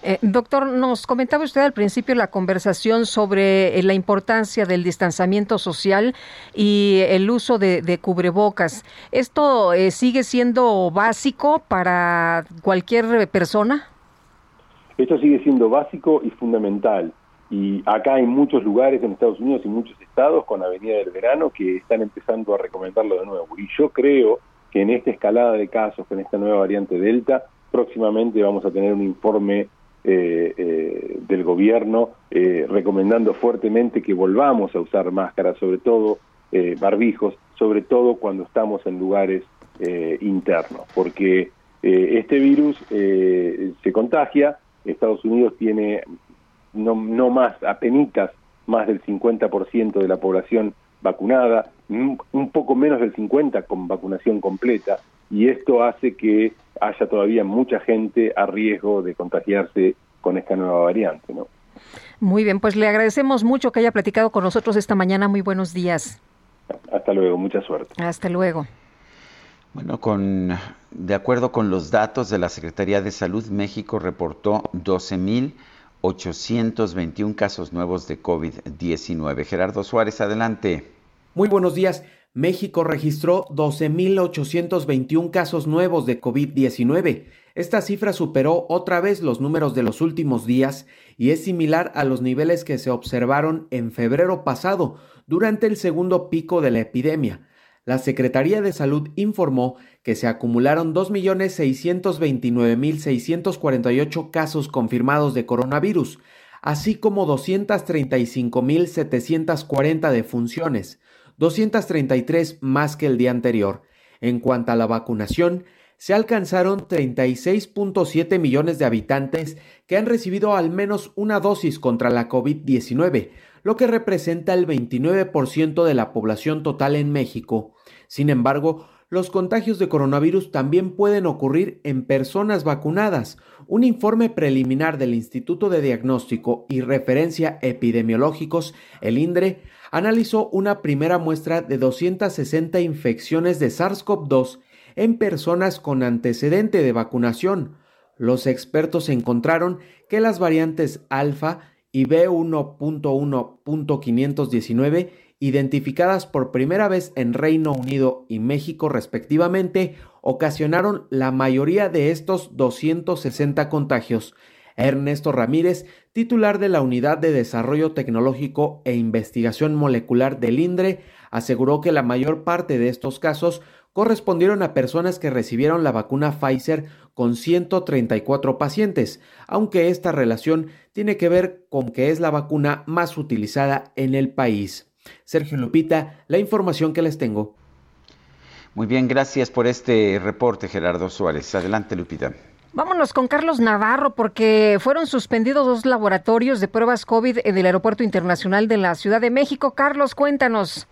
Eh, doctor, nos comentaba usted al principio la conversación sobre eh, la importancia del distanciamiento social y el uso de, cubrebocas. ¿Esto eh, sigue siendo básico para cualquier persona? Esto sigue siendo básico y fundamental. Y acá hay muchos lugares en Estados Unidos y muchos estados con Avenida del Verano que están empezando a recomendarlo de nuevo. Y yo creo que en esta escalada de casos, con esta nueva variante Delta, próximamente vamos a tener un informe eh, eh, del gobierno eh, recomendando fuertemente que volvamos a usar máscaras, sobre todo barbijos, sobre todo cuando estamos en lugares internos, porque este virus se contagia, Estados Unidos tiene no, no más, apenas más del 50% de la población vacunada, un poco menos del 50% con vacunación completa, y esto hace que haya todavía mucha gente a riesgo de contagiarse con esta nueva variante, ¿no? Muy bien, pues le agradecemos mucho que haya platicado con nosotros esta mañana. Muy buenos días. Hasta luego, mucha suerte. Hasta luego. Bueno, con, de acuerdo con los datos de la Secretaría de Salud, México reportó 12.821 casos nuevos de COVID-19. Gerardo Suárez, adelante. Muy buenos días. México registró 12.821 casos nuevos de COVID-19. Esta cifra superó otra vez los números de los últimos días y es similar a los niveles que se observaron en febrero pasado, durante el segundo pico de la epidemia. La Secretaría de Salud informó que se acumularon 2.629.648 casos confirmados de coronavirus, así como 235.740 defunciones, 233 más que el día anterior. En cuanto a la vacunación, se alcanzaron 36.7 millones de habitantes que han recibido al menos una dosis contra la COVID-19, lo que representa el 29% de la población total en México. Sin embargo, los contagios de coronavirus también pueden ocurrir en personas vacunadas. Un informe preliminar del Instituto de Diagnóstico y Referencia Epidemiológicos, el INDRE, analizó una primera muestra de 260 infecciones de SARS-CoV-2 en personas con antecedente de vacunación. Los expertos encontraron que las variantes alfa y B1.1.519, identificadas por primera vez en Reino Unido y México respectivamente, ocasionaron la mayoría de estos 260 contagios. Ernesto Ramírez, titular de la Unidad de Desarrollo Tecnológico e Investigación Molecular del INDRE, aseguró que la mayor parte de estos casos correspondieron a personas que recibieron la vacuna Pfizer con 134 pacientes, aunque esta relación tiene que ver con que es la vacuna más utilizada en el país. Sergio Lupita, la información que les tengo. Muy bien, gracias por este reporte, Gerardo Suárez. Adelante, Lupita. Vámonos con Carlos Navarro porque fueron suspendidos dos laboratorios de pruebas COVID en el Aeropuerto Internacional de la Ciudad de México. Carlos, cuéntanos.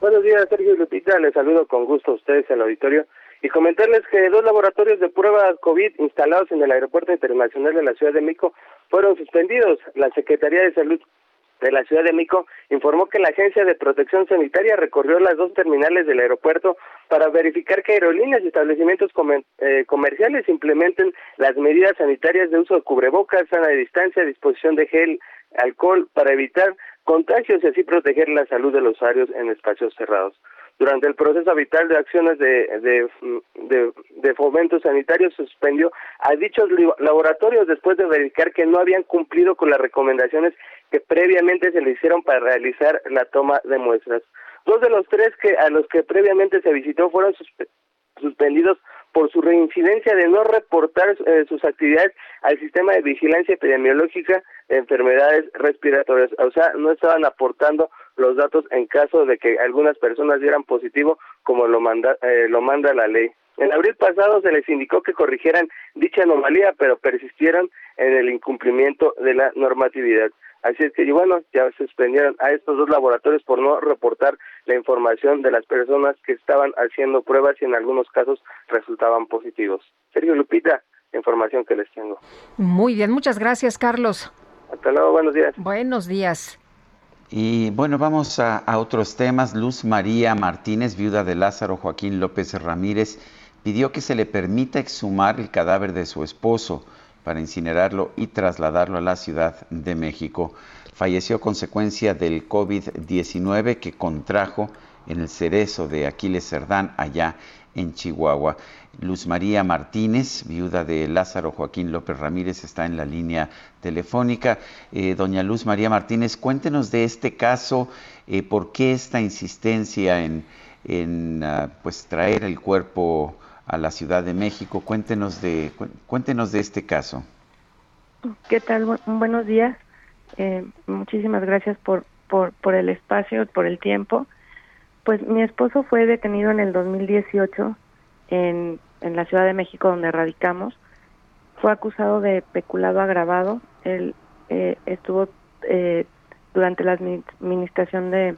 Buenos días, Sergio Lupita. Les saludo con gusto a ustedes en el auditorio y comentarles que dos laboratorios de pruebas COVID instalados en el Aeropuerto Internacional de la Ciudad de México fueron suspendidos. La Secretaría de Salud de la Ciudad de México informó que la Agencia de Protección Sanitaria recorrió las dos terminales del aeropuerto para verificar que aerolíneas y establecimientos eh, comerciales implementen las medidas sanitarias de uso de cubrebocas, sana de distancia, disposición de gel, alcohol para evitar contagios y así proteger la salud de los usuarios en espacios cerrados. Durante el proceso habitual de acciones de, de, de, fomento sanitario suspendió a dichos laboratorios después de verificar que no habían cumplido con las recomendaciones que previamente se le hicieron para realizar la toma de muestras. Dos de los tres que a los que previamente se visitó fueron suspendidos por su reincidencia de no reportar eh, sus actividades al sistema de vigilancia epidemiológica de enfermedades respiratorias. O sea, no estaban aportando los datos en caso de que algunas personas dieran positivo, como lo manda, eh, lo manda la ley. En abril pasado se les indicó que corrigieran dicha anomalía, pero persistieron en el incumplimiento de la normatividad. Así es que, bueno, ya se suspendieron a estos dos laboratorios por no reportar la información de las personas que estaban haciendo pruebas y en algunos casos resultaban positivos. Sergio Lupita, información que les tengo. Muy bien, muchas gracias, Carlos. Hasta luego, buenos días. Buenos días. Y bueno, vamos a, a, otros temas. Luz María Martínez, viuda de Lázaro Joaquín López Ramírez, pidió que se le permita exhumar el cadáver de su esposo para incinerarlo y trasladarlo a la Ciudad de México. Falleció a consecuencia del COVID-19 que contrajo en el cerezo de Aquiles Cerdán, allá en Chihuahua. Luz María Martínez, viuda de Lázaro Joaquín López Ramírez, está en la línea telefónica. Eh, doña Luz María Martínez, cuéntenos de este caso, eh, por qué esta insistencia en, en ah, pues, traer el cuerpo a la Ciudad de México. Cuéntenos de, cuéntenos de este caso. ¿Qué tal? buenos días. Eh, muchísimas gracias por, por, por el espacio, por el tiempo. Pues mi esposo fue detenido en el 2018 en, en la Ciudad de México, donde radicamos. Fue acusado de peculado agravado. Él eh, estuvo eh, durante la administración de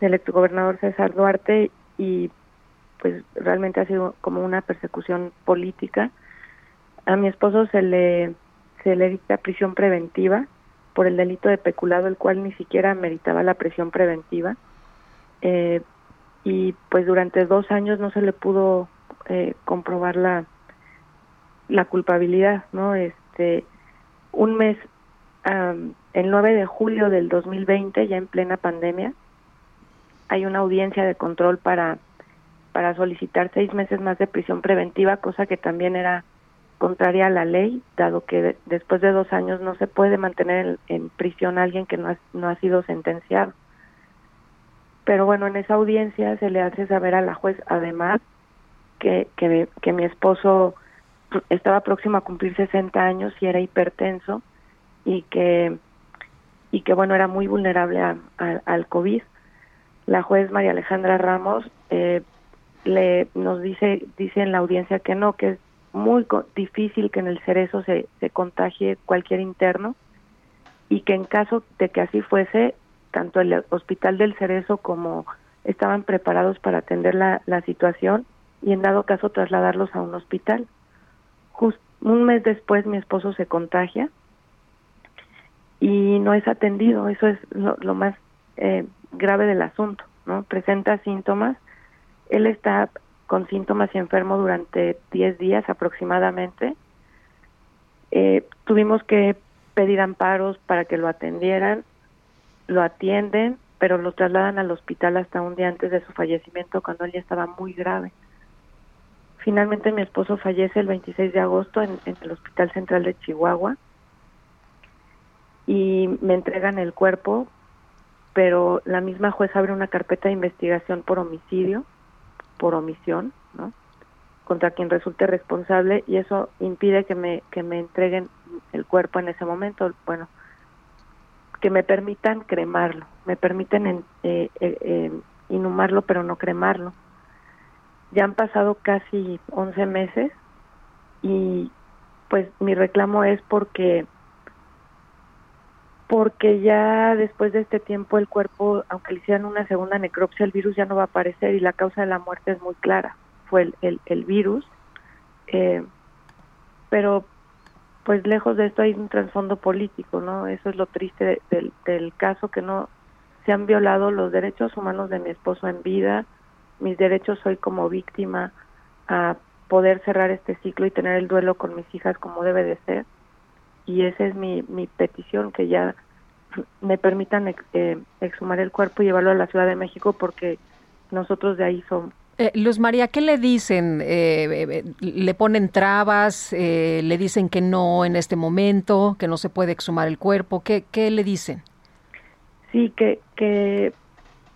del exgobernador César Duarte y pues realmente ha sido como una persecución política. A mi esposo se le se le dicta prisión preventiva por el delito de peculado, el cual ni siquiera meritaba la prisión preventiva. Eh, y pues durante dos años no se le pudo eh, comprobar la la culpabilidad, ¿no? Este, un mes, el 9 de julio del 2020, ya en plena pandemia, hay una audiencia de control para para solicitar seis meses más de prisión preventiva, cosa que también era contraria a la ley, dado que después de dos años no se puede mantener en, prisión a alguien que no ha, no ha sido sentenciado. Pero bueno, en esa audiencia se le hace saber a la juez, además, que, que, que mi esposo estaba próximo a cumplir 60 años y era hipertenso y que y que bueno era muy vulnerable a, al COVID. La juez María Alejandra Ramos eh, le nos dice dice en la audiencia que no, que es muy difícil que en el cerezo se, se contagie cualquier interno y que en caso de que así fuese, tanto el hospital del cerezo como estaban preparados para atender la, la situación y en dado caso trasladarlos a un hospital. Just, un mes después mi esposo se contagia y no es atendido, eso es lo, lo más eh, grave del asunto, ¿no? Presenta síntomas, él está con síntomas y enfermo durante 10 días aproximadamente. Eh, tuvimos que pedir amparos para que lo atendieran, lo atienden, pero lo trasladan al hospital hasta un día antes de su fallecimiento cuando él ya estaba muy grave. Finalmente mi esposo fallece el 26 de agosto en, en el Hospital Central de Chihuahua y me entregan el cuerpo, pero la misma juez abre una carpeta de investigación por homicidio por omisión, ¿no? contra quien resulte responsable y eso impide que me que me entreguen el cuerpo en ese momento, bueno, que me permitan cremarlo, me permiten eh, eh, eh, inhumarlo pero no cremarlo. Ya han pasado casi 11 meses y pues mi reclamo es porque porque ya después de este tiempo el cuerpo, aunque le hicieran una segunda necropsia, el virus ya no va a aparecer y la causa de la muerte es muy clara, fue el, el, virus. Eh, pero pues lejos de esto hay un trasfondo político, ¿no? Eso es lo triste del, del caso, que no se han violado los derechos humanos de mi esposo en vida, mis derechos hoy como víctima a poder cerrar este ciclo y tener el duelo con mis hijas como debe de ser y esa es mi, mi petición, que ya me permitan eh, exhumar el cuerpo y llevarlo a la Ciudad de México porque nosotros de ahí somos. Eh, Luz María, ¿qué le dicen? Eh, ¿Le ponen trabas? ¿Le dicen que no en este momento, que no se puede exhumar el cuerpo? ¿Qué, qué le dicen? Sí, que, que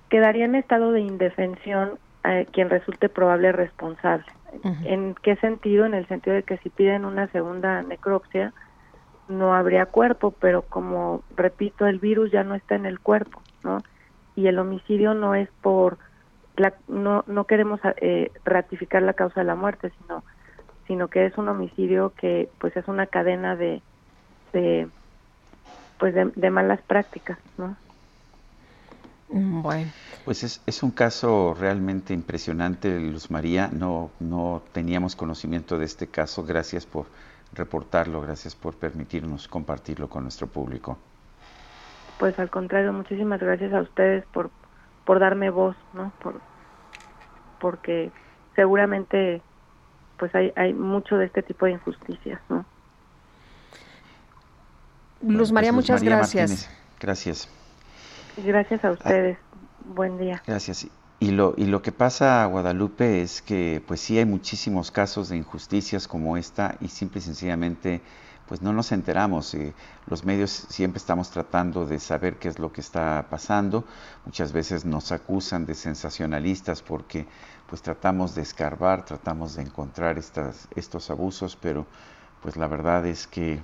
quedaría en estado de indefensión quien resulte probable responsable. ¿En qué sentido? En el sentido de que si piden una segunda necropsia, no habría cuerpo, pero como repito, el virus ya no está en el cuerpo, ¿no? Y el homicidio no es por la, no no queremos eh, ratificar la causa de la muerte, sino sino que es un homicidio que pues es una cadena de de pues de, malas prácticas, ¿no? Bueno. Pues es, es un caso realmente impresionante, Luz María. No, no teníamos conocimiento de este caso. Gracias por reportarlo. Gracias por permitirnos compartirlo con nuestro público. Pues al contrario, muchísimas gracias a ustedes por, por darme voz, ¿no? Por, porque seguramente pues hay, hay mucho de este tipo de injusticias, ¿no? Luz María, pues, muchas gracias. gracias. Gracias a ustedes. Buen día. Gracias. Y lo, y lo que pasa, Guadalupe, es que pues sí hay muchísimos casos de injusticias como esta y simple y sencillamente pues no nos enteramos. Eh, los medios siempre estamos tratando de saber qué es lo que está pasando. Muchas veces nos acusan de sensacionalistas porque pues tratamos de escarbar, tratamos de encontrar estas, estos abusos, pero pues la verdad es que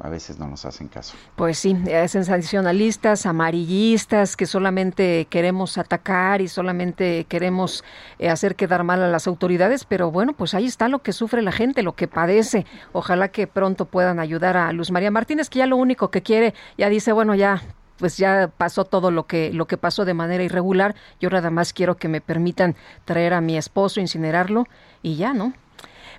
a veces no nos hacen caso. Pues sí, eh, sensacionalistas, amarillistas, que solamente queremos atacar y solamente queremos eh, hacer quedar mal a las autoridades, pero bueno, pues ahí está lo que sufre la gente, lo que padece. Ojalá que pronto puedan ayudar a Luz María Martínez, que ya lo único que quiere, ya dice, bueno, ya pues ya pasó todo lo que lo que pasó de manera irregular. Yo nada más quiero que me permitan traer a mi esposo, incinerarlo y ya, ¿no?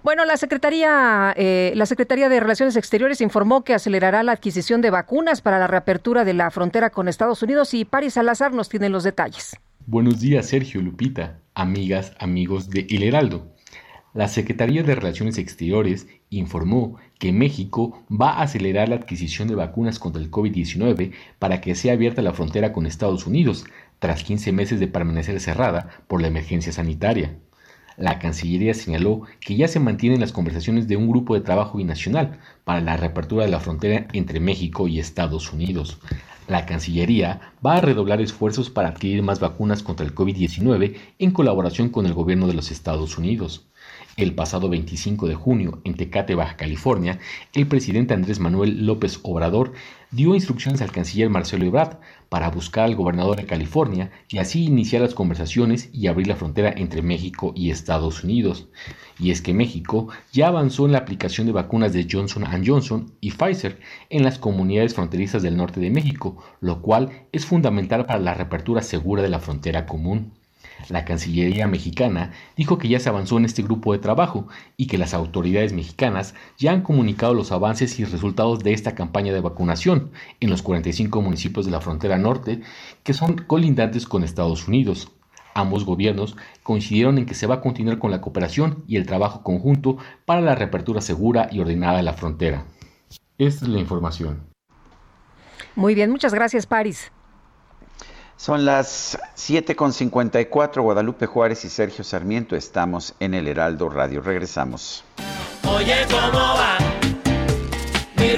Bueno, la Secretaría, eh, la Secretaría de Relaciones Exteriores informó que acelerará la adquisición de vacunas para la reapertura de la frontera con Estados Unidos y Paris Salazar nos tiene los detalles. Buenos días, Sergio Lupita, amigas, amigos de El Heraldo. La Secretaría de Relaciones Exteriores informó que México va a acelerar la adquisición de vacunas contra el COVID-19 para que sea abierta la frontera con Estados Unidos, tras 15 meses de permanecer cerrada por la emergencia sanitaria. La Cancillería señaló que ya se mantienen las conversaciones de un grupo de trabajo binacional para la reapertura de la frontera entre México y Estados Unidos. La Cancillería va a redoblar esfuerzos para adquirir más vacunas contra el COVID-19 en colaboración con el gobierno de los Estados Unidos. El pasado 25 de junio, en Tecate, Baja California, el presidente Andrés Manuel López Obrador dio instrucciones al canciller Marcelo Ebrard para buscar al gobernador de California y así iniciar las conversaciones y abrir la frontera entre México y Estados Unidos. Y es que México ya avanzó en la aplicación de vacunas de Johnson Johnson y Pfizer en las comunidades fronterizas del norte de México, lo cual es fundamental para la reapertura segura de la frontera común. La Cancillería mexicana dijo que ya se avanzó en este grupo de trabajo y que las autoridades mexicanas ya han comunicado los avances y resultados de esta campaña de vacunación en los 45 municipios de la frontera norte que son colindantes con Estados Unidos. Ambos gobiernos coincidieron en que se va a continuar con la cooperación y el trabajo conjunto para la reapertura segura y ordenada de la frontera. Esta es la información. Muy bien, muchas gracias, Paris. Son las 7.54, Guadalupe Juárez y Sergio Sarmiento. Estamos en el Heraldo Radio. Regresamos. Oye, ¿cómo va? Mi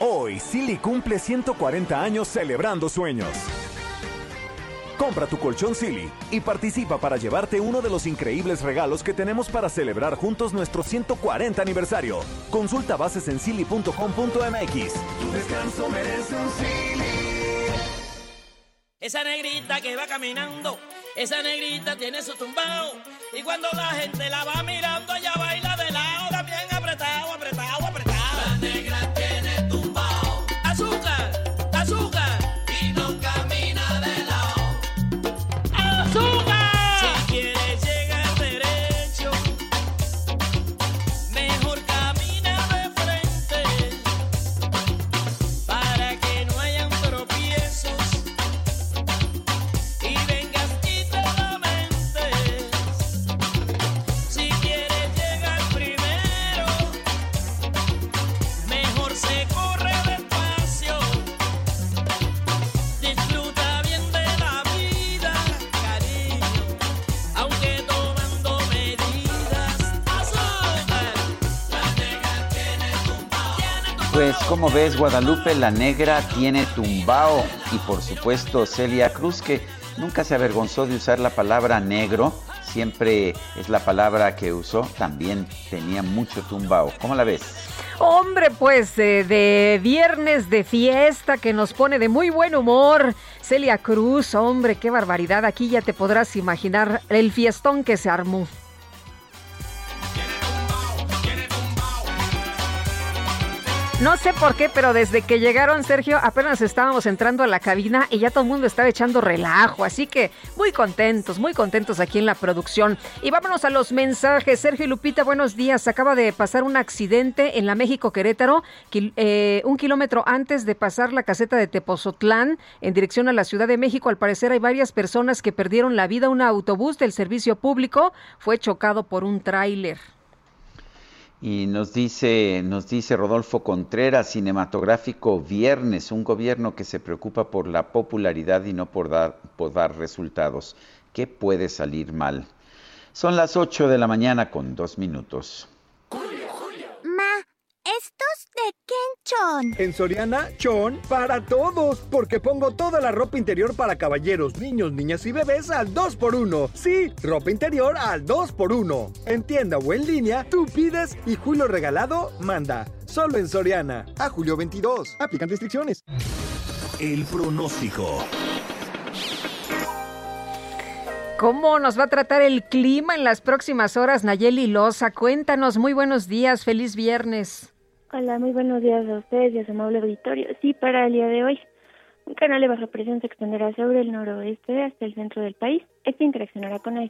Hoy, Silly cumple 140 años celebrando sueños. Compra tu colchón Silly y participa para llevarte uno de los increíbles regalos que tenemos para celebrar juntos nuestro 140 aniversario. Consulta bases en silly.com.mx. Tu descanso merece un Silly. Esa negrita que va caminando, esa negrita tiene su tumbao. Y cuando la gente la va mirando, ella baila de lado, Pues como ves, Guadalupe la Negra tiene tumbao y por supuesto Celia Cruz que nunca se avergonzó de usar la palabra negro, siempre es la palabra que usó, también tenía mucho tumbao. ¿Cómo la ves? Hombre, pues eh, de viernes de fiesta que nos pone de muy buen humor. Celia Cruz, hombre, qué barbaridad. Aquí ya te podrás imaginar el fiestón que se armó. No sé por qué, pero desde que llegaron, Sergio, apenas estábamos entrando a la cabina y ya todo el mundo estaba echando relajo. Así que muy contentos, muy contentos aquí en la producción. Y vámonos a los mensajes. Sergio y Lupita, buenos días. Acaba de pasar un accidente en la México Querétaro, eh, un kilómetro antes de pasar la caseta de Tepozotlán en dirección a la Ciudad de México. Al parecer hay varias personas que perdieron la vida. Un autobús del servicio público fue chocado por un tráiler. Y nos dice, nos dice Rodolfo Contreras, cinematográfico Viernes, un gobierno que se preocupa por la popularidad y no por dar, por dar resultados. ¿Qué puede salir mal? Son las 8 de la mañana con dos minutos. Ma, ¿estos de quién son? En Soriana, Chon para todos, porque pongo toda la ropa interior para caballeros, niños, niñas y bebés al 2x1. Sí, ropa interior al 2x1. En tienda o en línea, tú pides y Julio Regalado manda. Solo en Soriana. A julio 22. Aplican restricciones. El pronóstico. ¿Cómo nos va a tratar el clima en las próximas horas, Nayeli Loza? Cuéntanos, muy buenos días, feliz viernes. Hola, muy buenos días a ustedes y a su amable auditorio. Sí, para el día de hoy, un canal de baja presión se extenderá sobre el noroeste hasta el centro del país. Este interaccionará con la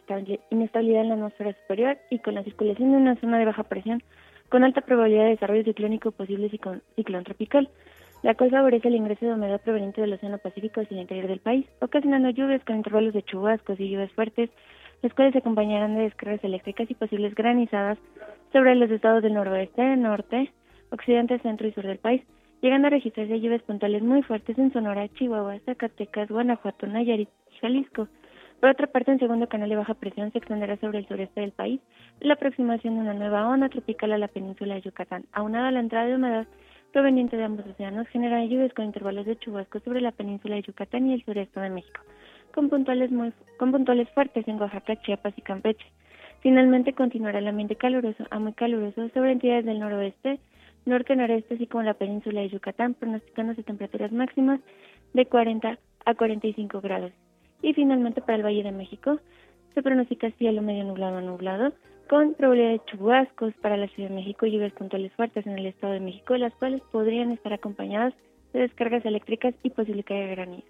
inestabilidad en la atmósfera superior y con la circulación de una zona de baja presión con alta probabilidad de desarrollo ciclónico posible ciclón tropical, la cual favorece el ingreso de humedad proveniente del Océano Pacífico hacia el interior del país, ocasionando lluvias con intervalos de chubascos y lluvias fuertes, las cuales se acompañarán de descargas eléctricas y posibles granizadas sobre los estados del noroeste, norte, occidente, centro y sur del país, llegando a registrarse lluvias puntuales muy fuertes en Sonora, Chihuahua, Zacatecas, Guanajuato, Nayarit y Jalisco. Por otra parte, un segundo canal de baja presión se extenderá sobre el sureste del país, la aproximación de una nueva onda tropical a la península de Yucatán, aunada a la entrada de humedad proveniente de ambos océanos, generará lluvias con intervalos de chubascos sobre la península de Yucatán y el sureste de México, con puntuales, muy, con puntuales fuertes en Oaxaca, Chiapas y Campeche. Finalmente continuará el ambiente caluroso a muy caluroso sobre entidades del noroeste, norte-noreste, así como la península de Yucatán, pronosticándose temperaturas máximas de 40 a 45 grados. Y finalmente para el Valle de México se pronostica cielo medio nublado a nublado, con probabilidad de chubascos para la Ciudad de México y lluvias puntuales fuertes en el Estado de México, las cuales podrían estar acompañadas de descargas eléctricas y posible caída de granizo.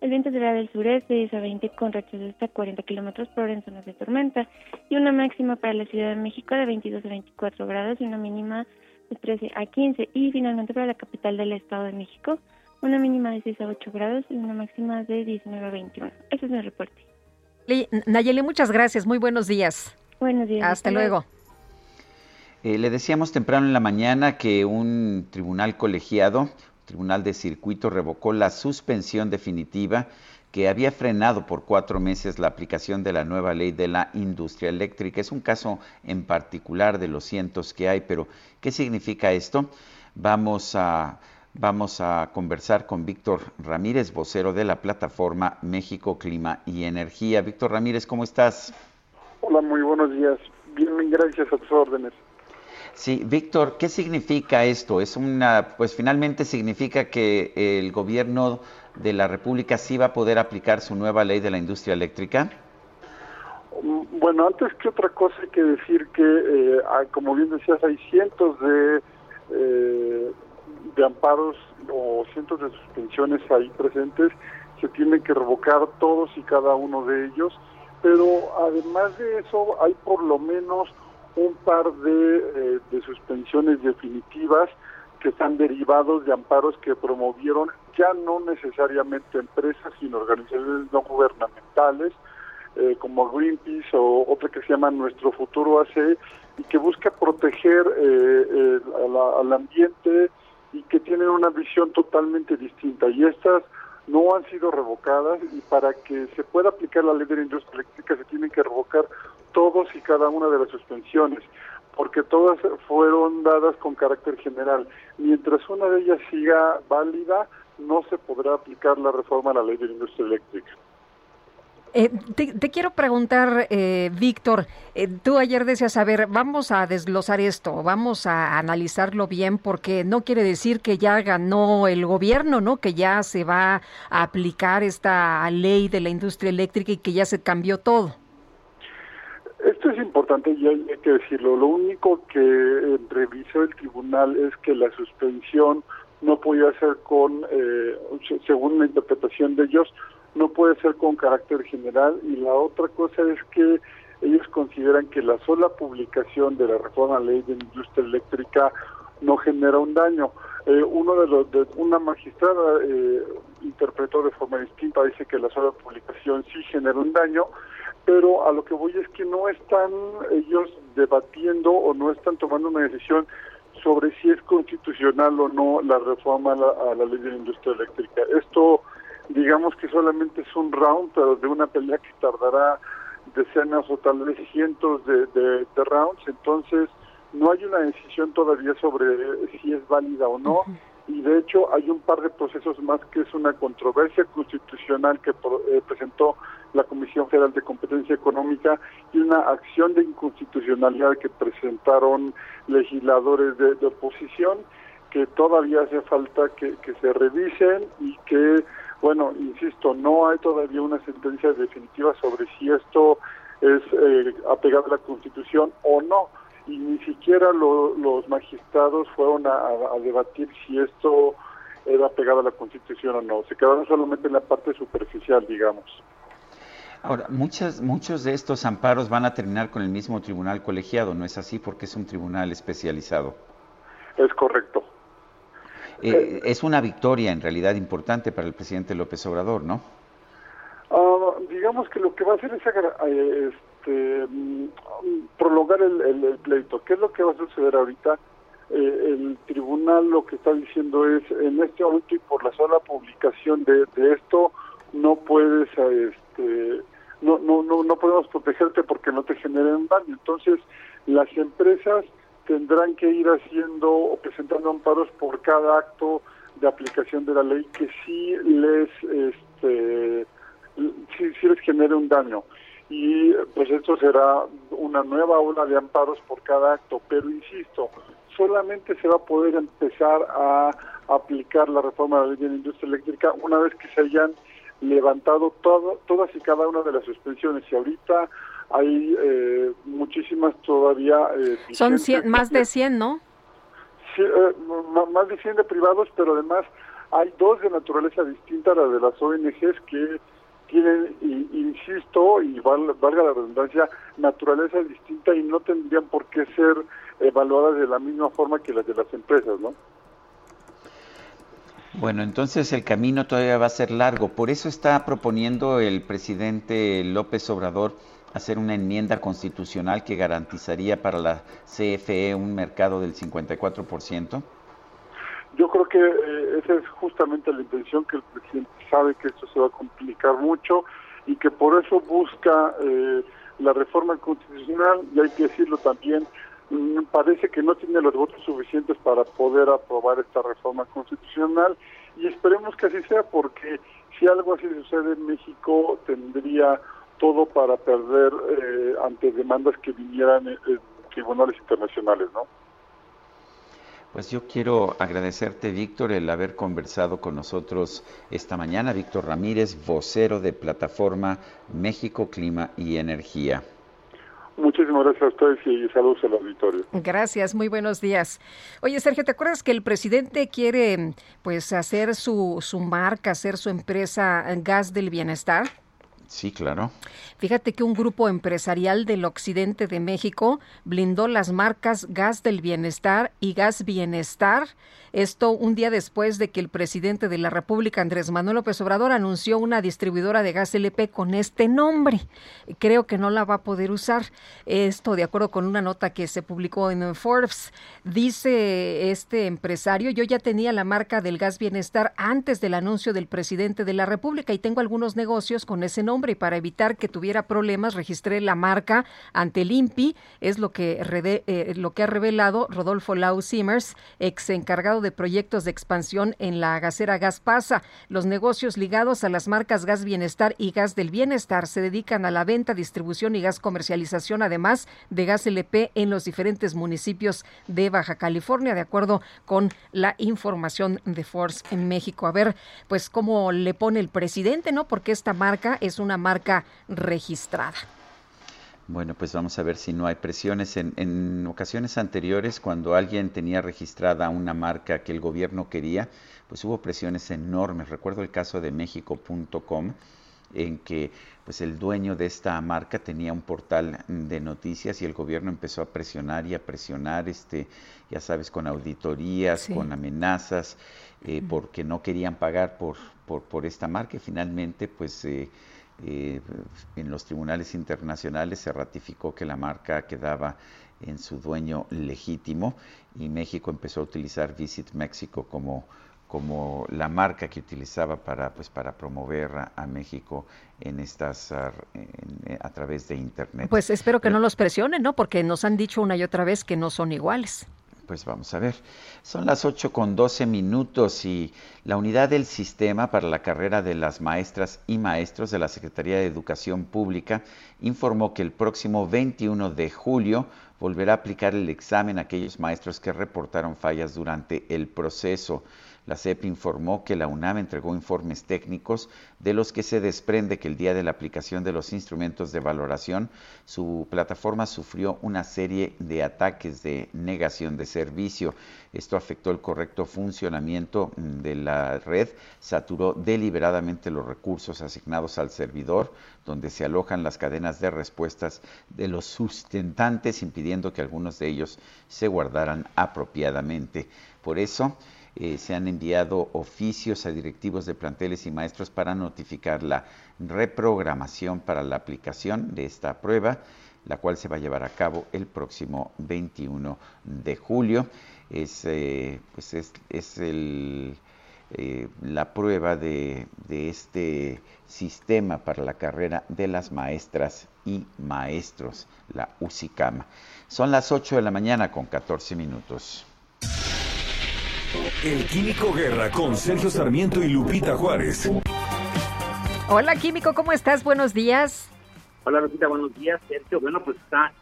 El viento será del sureste de 10 a 20 con rachas de hasta 40 kilómetros por hora en zonas de tormenta y una máxima para la Ciudad de México de 22 a 24 grados y una mínima de 13 a 15 y finalmente para la capital del Estado de México una mínima de 6 a 8 grados y una máxima de 19 a 21. Ese es mi reporte. Nayeli, muchas gracias. Muy buenos días. Buenos días. Hasta, luego. Eh, le decíamos temprano en la mañana que un tribunal colegiado, tribunal de circuito, revocó la suspensión definitiva que había frenado por cuatro meses la aplicación de la nueva ley de la industria eléctrica. Es un caso en particular de los cientos que hay, pero ¿qué significa esto? Vamos a Vamos a conversar con Víctor Ramírez, vocero de la plataforma México Clima y Energía. Víctor Ramírez, ¿cómo estás? Hola, muy buenos días. Bien, gracias a tus órdenes. Sí, Víctor, ¿qué significa esto? Es una, pues finalmente significa que el gobierno de la República sí va a poder aplicar su nueva ley de la industria eléctrica. Mm, bueno, antes que otra cosa hay que decir que, eh, como bien decías, hay cientos de eh, de amparos o cientos de suspensiones ahí presentes, se tienen que revocar todos y cada uno de ellos, pero además de eso hay por lo menos un par de, eh, de suspensiones definitivas que están derivados de amparos que promovieron ya no necesariamente empresas, sino organizaciones no gubernamentales, eh, como Greenpeace o otra que se llama Nuestro Futuro AC, y que busca proteger eh, al ambiente, y que tienen una visión totalmente distinta y estas no han sido revocadas y para que se pueda aplicar la ley de la industria eléctrica se tienen que revocar todos y cada una de las suspensiones porque todas fueron dadas con carácter general. Mientras una de ellas siga válida, no se podrá aplicar la reforma a la ley de la industria eléctrica. Eh, te, quiero preguntar, eh, Víctor, eh, tú ayer decías, a ver, vamos a desglosar esto, vamos a analizarlo bien, porque no quiere decir que ya ganó el gobierno, ¿no? Que ya se va a aplicar esta ley de la industria eléctrica y que ya se cambió todo. Esto es importante y hay que decirlo. Lo único que revisó el tribunal es que la suspensión no podía ser con, según la interpretación de ellos, no puede ser con carácter general y la otra cosa es que ellos consideran que la sola publicación de la reforma a la ley de industria eléctrica no genera un daño. Eh, uno de los de una magistrada eh, interpretó de forma distinta, dice que la sola publicación sí genera un daño, pero a lo que voy es que no están ellos debatiendo o no están tomando una decisión sobre si es constitucional o no la reforma a la, ley de la industria eléctrica. Esto digamos que solamente es un round, pero de una pelea que tardará decenas o tal vez cientos de, de, rounds, entonces no hay una decisión todavía sobre si es válida o no, y de hecho hay un par de procesos más que es una controversia constitucional que eh, presentó la Comisión Federal de Competencia Económica y una acción de inconstitucionalidad que presentaron legisladores de, oposición que todavía hace falta que, que se revisen y que bueno, insisto, no hay todavía una sentencia definitiva sobre si esto es eh, apegado a la Constitución o no. Y ni siquiera los magistrados fueron a, debatir si esto era pegado a la Constitución o no. Se quedaron solamente en la parte superficial, digamos. Ahora, muchas, muchos de estos amparos van a terminar con el mismo tribunal colegiado, ¿no es así? Porque es un tribunal especializado. Es correcto. Eh, es una victoria en realidad importante para el presidente López Obrador, ¿no? Ah, digamos que lo que va a hacer es eh, este, mm, prolongar el, pleito. ¿Qué es lo que va a suceder ahorita? Eh, el tribunal lo que está diciendo es, en este momento y por la sola publicación de, esto, no puedes, este, no, no, no, no podemos protegerte porque no te generen daño. Entonces, las empresas tendrán que ir haciendo o presentando amparos por cada acto de aplicación de la ley que sí les este sí, sí les genere un daño y pues esto será una nueva ola de amparos por cada acto pero insisto solamente se va a poder empezar a aplicar la reforma de la ley de la industria eléctrica una vez que se hayan levantado todo, todas y cada una de las suspensiones y ahorita hay eh, muchísimas todavía. Eh, Son más de 100, ¿no? Sí, eh, más de 100 de privados, pero además hay dos de naturaleza distinta, la de las ONGs que tienen, insisto, y valga la redundancia, naturaleza distinta y no tendrían por qué ser evaluadas de la misma forma que las de las empresas, ¿no? Bueno, entonces el camino todavía va a ser largo. Por eso está proponiendo el presidente López Obrador hacer una enmienda constitucional que garantizaría para la CFE un mercado del 54%? Yo creo que eh, esa es justamente la intención, que el presidente sabe que esto se va a complicar mucho y que por eso busca eh, la reforma constitucional, y hay que decirlo también, mm, parece que no tiene los votos suficientes para poder aprobar esta reforma constitucional y esperemos que así sea porque si algo así sucede en México tendría todo para perder eh, ante demandas que vinieran en, tribunales internacionales, ¿no? Pues yo quiero agradecerte, Víctor, el haber conversado con nosotros esta mañana. Víctor Ramírez, vocero de Plataforma México, Clima y Energía. Muchísimas gracias a ustedes y saludos al auditorio. Gracias, muy buenos días. Oye, Sergio, ¿te acuerdas que el presidente quiere pues hacer su, su marca, hacer su empresa Gas del Bienestar? Sí, claro. Fíjate que un grupo empresarial del occidente de México blindó las marcas Gas del Bienestar y Gas Bienestar. Esto un día después de que el presidente de la República, Andrés Manuel López Obrador, anunció una distribuidora de gas LP con este nombre. Creo que no la va a poder usar. Esto de acuerdo con una nota que se publicó en Forbes. Dice este empresario, yo ya tenía la marca del Gas Bienestar antes del anuncio del presidente de la República y tengo algunos negocios con ese nombre y para evitar que tuviera problemas registré la marca ante el INPI, es lo que, eh, lo que ha revelado Rodolfo Lau Simmers, ex encargado de proyectos de expansión en la gasera Gas Pasa. Los negocios ligados a las marcas Gas Bienestar y Gas del Bienestar se dedican a la venta, distribución y gas comercialización, además de gas LP en los diferentes municipios de Baja California, de acuerdo con la información de Force en México. A ver, pues cómo le pone el presidente, ¿no? Porque esta marca es una marca registrada. Bueno, pues vamos a ver si no hay presiones. En, ocasiones anteriores, cuando alguien tenía registrada una marca que el gobierno quería, pues hubo presiones enormes. Recuerdo el caso de México.com, en que pues el dueño de esta marca tenía un portal de noticias y el gobierno empezó a presionar y a presionar, este, ya sabes, con auditorías, con amenazas, eh, porque no querían pagar por, por, por esta marca. Y finalmente, pues eh, eh, en los tribunales internacionales se ratificó que la marca quedaba en su dueño legítimo y México empezó a utilizar Visit México como, como la marca que utilizaba para, pues, para promover a, México en estas a, a, través de Internet. Pues espero que no los presionen, ¿no? Porque nos han dicho una y otra vez que no son iguales. Pues vamos a ver. Son las 8 con 12 minutos y la unidad del sistema para la carrera de las maestras y maestros de la Secretaría de Educación Pública informó que el próximo 21 de julio volverá a aplicar el examen a aquellos maestros que reportaron fallas durante el proceso. La CEP informó que la UNAM entregó informes técnicos de los que se desprende que el día de la aplicación de los instrumentos de valoración, su plataforma sufrió una serie de ataques de negación de servicio. Esto afectó el correcto funcionamiento de la red, saturó deliberadamente los recursos asignados al servidor, donde se alojan las cadenas de respuestas de los sustentantes, impidiendo que algunos de ellos se guardaran apropiadamente. Por eso, eh, se han enviado oficios a directivos de planteles y maestros para notificar la reprogramación para la aplicación de esta prueba, la cual se va a llevar a cabo el próximo 21 de julio. Es, eh, pues es, el, eh, la prueba de, de este sistema para la carrera de las maestras y maestros, la UCICAM. Son las 8 de la mañana con 14 minutos. El Químico Guerra con Sergio Sarmiento y Lupita Juárez. Hola Químico, ¿cómo estás? Buenos días. Hola Lupita, buenos días. Sergio, bueno, pues está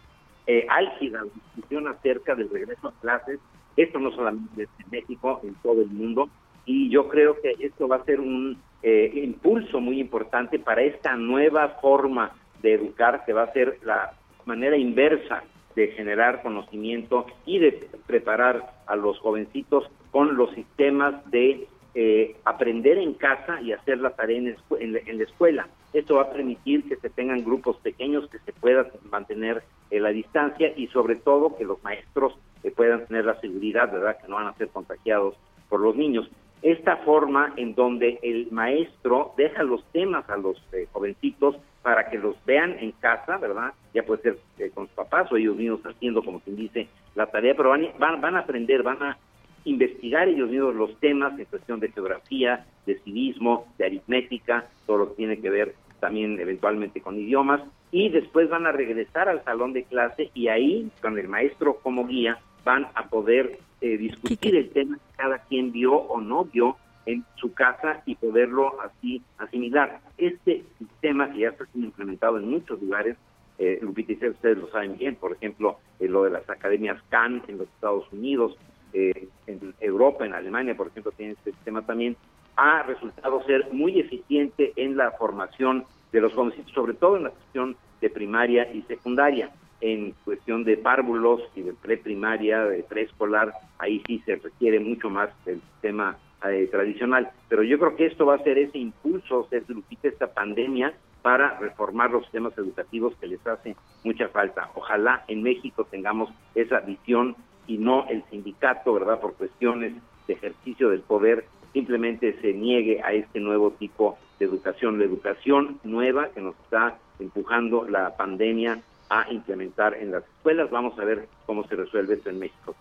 eh, álgida la discusión acerca del regreso a clases. Esto no solamente en México, en todo el mundo. Y yo creo que esto va a ser un eh, impulso muy importante para esta nueva forma de educar, que va a ser la manera inversa de generar conocimiento y de preparar a los jovencitos con los sistemas de eh, aprender en casa y hacer la tarea en, la escuela. Esto va a permitir que se tengan grupos pequeños, que se puedan mantener en la distancia y sobre todo que los maestros eh, puedan tener la seguridad, ¿verdad?, que no van a ser contagiados por los niños esta forma en donde el maestro deja los temas a los eh, jovencitos para que los vean en casa, ¿verdad? Ya puede ser eh, con sus papás o ellos mismos haciendo, como quien dice, la tarea, pero van, van, van a aprender, van a investigar ellos mismos los temas en cuestión de geografía, de civismo, de aritmética, todo lo que tiene que ver también eventualmente con idiomas, y después van a regresar al salón de clase y ahí, con el maestro como guía, van a poder eh, discutir el tema que cada quien vio o no vio en su casa y poderlo así asimilar. Este sistema que ya está siendo implementado en muchos lugares, eh, Lupita y ustedes lo saben bien, por ejemplo, eh, lo de las academias CAN en los Estados Unidos, eh, en Europa, en Alemania, por ejemplo, tiene este sistema también, ha resultado ser muy eficiente en la formación de los jovencitos, sobre todo en la cuestión de primaria y secundaria en cuestión de párvulos y de preprimaria, de preescolar, ahí sí se requiere mucho más del sistema eh, tradicional. Pero yo creo que esto va a ser ese impulso, se Lupita, esta pandemia para reformar los sistemas educativos que les hace mucha falta. Ojalá en México tengamos esa visión y no el sindicato, ¿verdad? Por cuestiones de ejercicio del poder, simplemente se niegue a este nuevo tipo de educación, la educación nueva que nos está empujando la pandemia a implementar en las escuelas. Vamos a ver cómo se resuelve esto en México.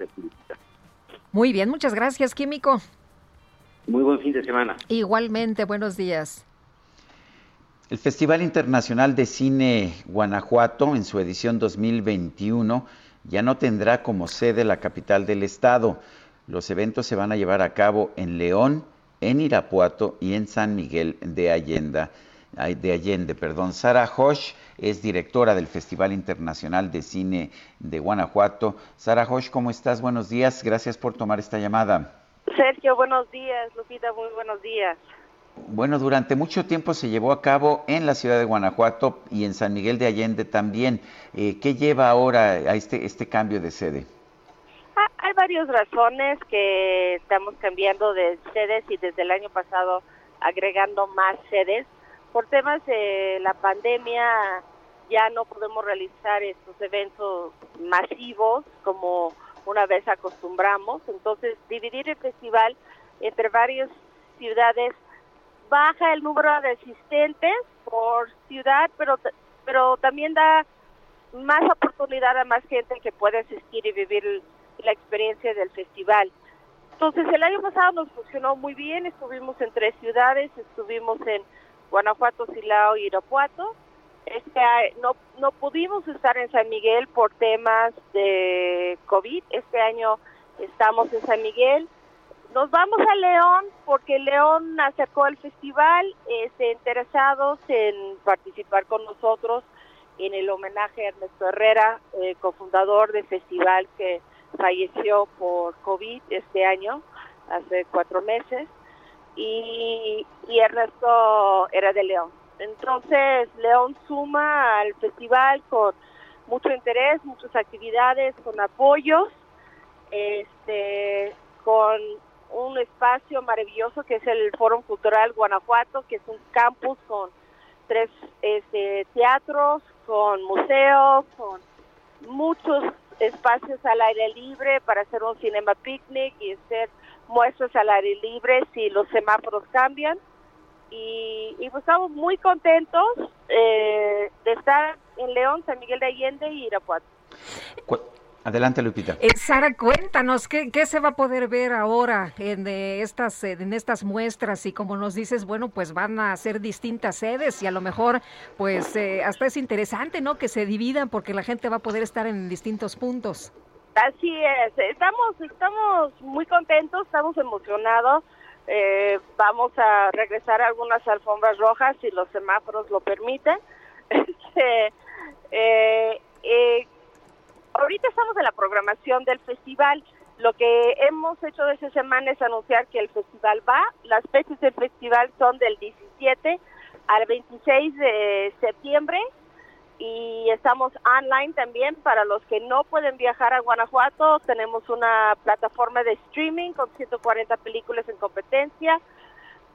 Muy bien, muchas gracias, Químico. Muy buen fin de semana. Igualmente, buenos días. El Festival Internacional de Cine Guanajuato, en su edición 2021, ya no tendrá como sede la capital del estado. Los eventos se van a llevar a cabo en León, en Irapuato y en San Miguel de Allende de Allende, perdón. Sara Hosh es directora del Festival Internacional de Cine de Guanajuato. Sara Hosh, ¿cómo estás? Buenos días. Gracias por tomar esta llamada. Sergio, buenos días. Lupita, muy buenos días. Bueno, durante mucho tiempo se llevó a cabo en la ciudad de Guanajuato y en San Miguel de Allende también. Eh, ¿Qué lleva ahora a este, este cambio de sede? Ah, hay varias razones que estamos cambiando de sedes y desde el año pasado agregando más sedes por temas de la pandemia ya no podemos realizar estos eventos masivos como una vez acostumbramos, entonces dividir el festival entre varias ciudades baja el número de asistentes por ciudad, pero pero también da más oportunidad a más gente que puede asistir y vivir la experiencia del festival. Entonces el año pasado nos funcionó muy bien, estuvimos en tres ciudades, estuvimos en Guanajuato, Silao y Irapuato. Este, no, no pudimos estar en San Miguel por temas de COVID. Este año estamos en San Miguel. Nos vamos a León porque León acercó al festival, este, interesados en participar con nosotros en el homenaje a Ernesto Herrera, eh, cofundador del festival que falleció por COVID este año. hace cuatro meses y, y Ernesto era de León. Entonces León suma al festival con mucho interés, muchas actividades, con apoyos, este, con un espacio maravilloso que es el Foro Cultural Guanajuato, que es un campus con tres este, teatros, con museos, con muchos espacios al aire libre para hacer un cinema picnic y hacer muestras al aire libre si los semáforos cambian. Y, y pues estamos muy contentos eh, de estar en León, San Miguel de Allende y Irapuato. Adelante, Lupita. Eh, Sara, cuéntanos, ¿qué, ¿qué, se va a poder ver ahora en, eh, estas, eh, en estas muestras? Y como nos dices, bueno, pues van a ser distintas sedes y a lo mejor, pues eh, hasta es interesante, ¿no? Que se dividan porque la gente va a poder estar en distintos puntos. Así es, estamos, estamos muy contentos, estamos emocionados. Eh, vamos a regresar a algunas alfombras rojas si los semáforos lo permiten. Este, eh, eh, ahorita estamos en la programación del festival. Lo que hemos hecho esta semana es anunciar que el festival va. Las fechas del festival son del 17 al 26 de septiembre y estamos online también para los que no pueden viajar a Guanajuato. Tenemos una plataforma de streaming con 140 películas en competencia.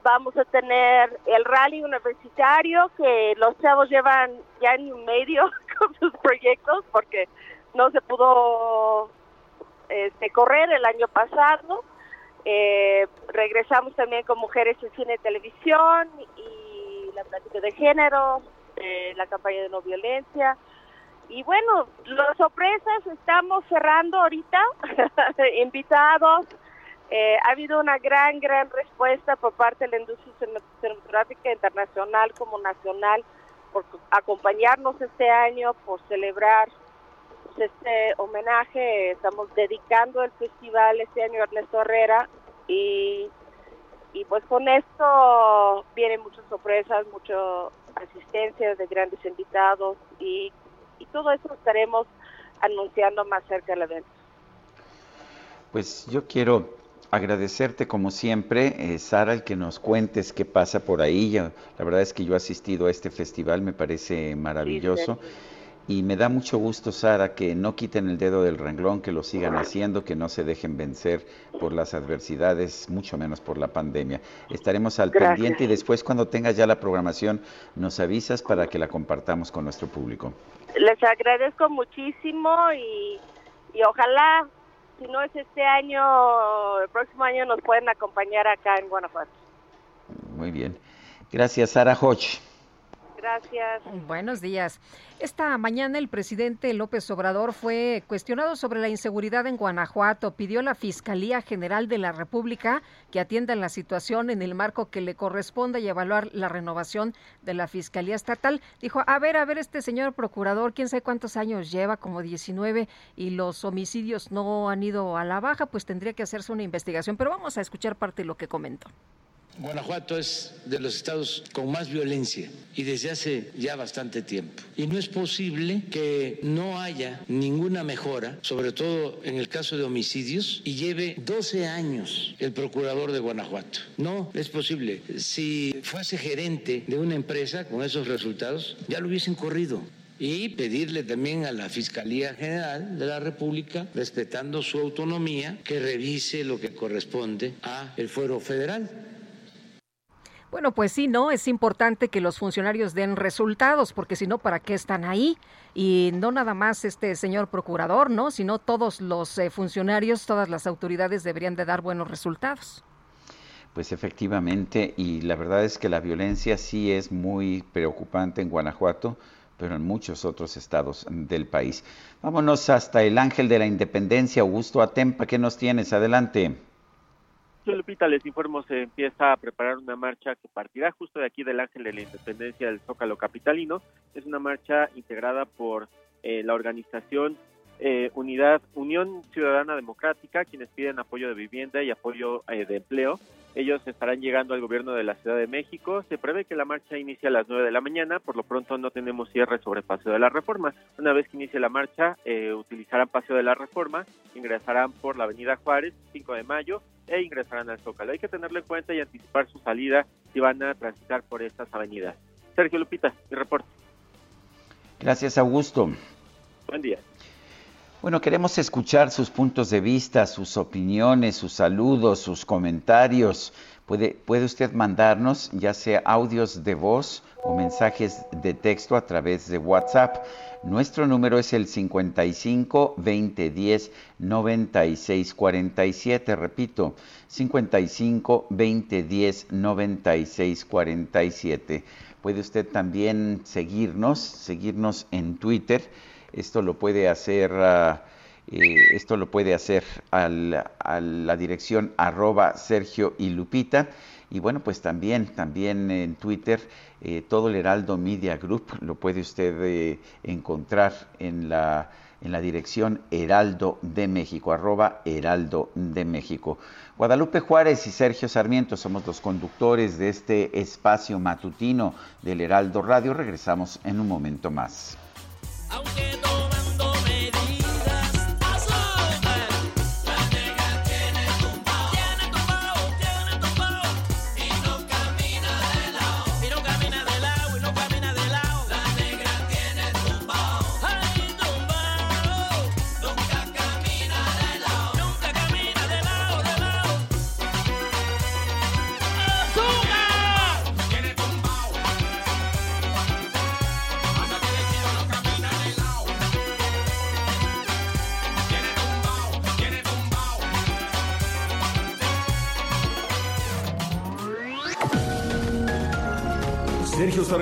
Vamos a tener el rally universitario que los chavos llevan ya en medio con sus proyectos porque no se pudo este, correr el año pasado. Eh, regresamos también con Mujeres en Cine y Televisión y la plática de género, eh, la campaña de no violencia. Y bueno, las sorpresas estamos cerrando ahorita, invitados. Eh, ha habido una gran, gran respuesta por parte de la industria cinematográfica internacional como nacional por acompañarnos este año, por celebrar este homenaje. Estamos dedicando el festival este año a Ernesto Herrera y, y pues con esto vienen muchas sorpresas, mucha asistencia de grandes invitados y, y todo eso estaremos anunciando más cerca del evento. Pues yo quiero agradecerte como siempre, eh, Sara, el que nos cuentes qué pasa por ahí. La verdad es que yo he asistido a este festival, me parece maravilloso. Sí, y me da mucho gusto, Sara, que no quiten el dedo del renglón, que lo sigan haciendo, que no se dejen vencer por las adversidades, mucho menos por la pandemia. Estaremos al Gracias. pendiente y después cuando tengas ya la programación nos avisas para que la compartamos con nuestro público. Les agradezco muchísimo y, y ojalá, si no es este año, el próximo año nos pueden acompañar acá en Guanajuato. Muy bien. Gracias, Sara Hodge. Gracias. Buenos días. Esta mañana el presidente López Obrador fue cuestionado sobre la inseguridad en Guanajuato. Pidió a la Fiscalía General de la República que atienda la situación en el marco que le corresponda y evaluar la renovación de la Fiscalía Estatal. Dijo, a ver, a ver, este señor procurador, quién sabe cuántos años lleva, como 19, y los homicidios no han ido a la baja, pues tendría que hacerse una investigación. Pero vamos a escuchar parte de lo que comentó. Guanajuato es de los estados con más violencia y desde hace ya bastante tiempo. Y no es posible que no haya ninguna mejora, sobre todo en el caso de homicidios, y lleve 12 años el procurador de Guanajuato. No es posible. Si fuese gerente de una empresa con esos resultados, ya lo hubiesen corrido y pedirle también a la Fiscalía General de la República, respetando su autonomía, que revise lo que corresponde a el fuero federal. Bueno, pues sí, ¿no? Es importante que los funcionarios den resultados, porque si no, ¿para qué están ahí? Y no nada más este señor procurador, ¿no? Sino todos los eh, funcionarios, todas las autoridades deberían de dar buenos resultados. Pues efectivamente, y la verdad es que la violencia sí es muy preocupante en Guanajuato, pero en muchos otros estados del país. Vámonos hasta el Ángel de la Independencia, Augusto Atempa, ¿qué nos tienes? Adelante. Lupita, les informo, se empieza a preparar una marcha que partirá justo de aquí del Ángel de la Independencia del Zócalo Capitalino. Es una marcha integrada por eh, la organización eh, Unidad Unión Ciudadana Democrática, quienes piden apoyo de vivienda y apoyo eh, de empleo. Ellos estarán llegando al gobierno de la Ciudad de México. Se prevé que la marcha inicie a las 9 de la mañana. Por lo pronto no tenemos cierre sobre Paseo de la Reforma. Una vez que inicie la marcha, utilizarán Paseo de la Reforma, ingresarán por la Avenida Juárez, 5 de mayo, e ingresarán al Zócalo. Hay que tenerlo en cuenta y anticipar su salida si van a transitar por estas avenidas. Sergio Lupita, mi reporte. Gracias, Augusto. Buen día. Bueno, queremos escuchar sus puntos de vista, sus opiniones, sus saludos, sus comentarios. Puede, puede usted mandarnos ya sea audios de voz o mensajes de texto a través de WhatsApp. Nuestro número es el 55 20 10 96 47. Repito, 55 20 10 96 47. Puede usted también seguirnos, seguirnos en Twitter. Esto lo puede hacer, uh, eh, esto lo puede hacer al, a la dirección arroba Sergio y Lupita. Y bueno, pues también, también en Twitter, eh, todo el Heraldo Media Group lo puede usted eh, encontrar en la, en la dirección Heraldo de México, arroba Heraldo de México. Guadalupe Juárez y Sergio Sarmiento somos los conductores de este espacio matutino del Heraldo Radio. Regresamos en un momento más. Sergio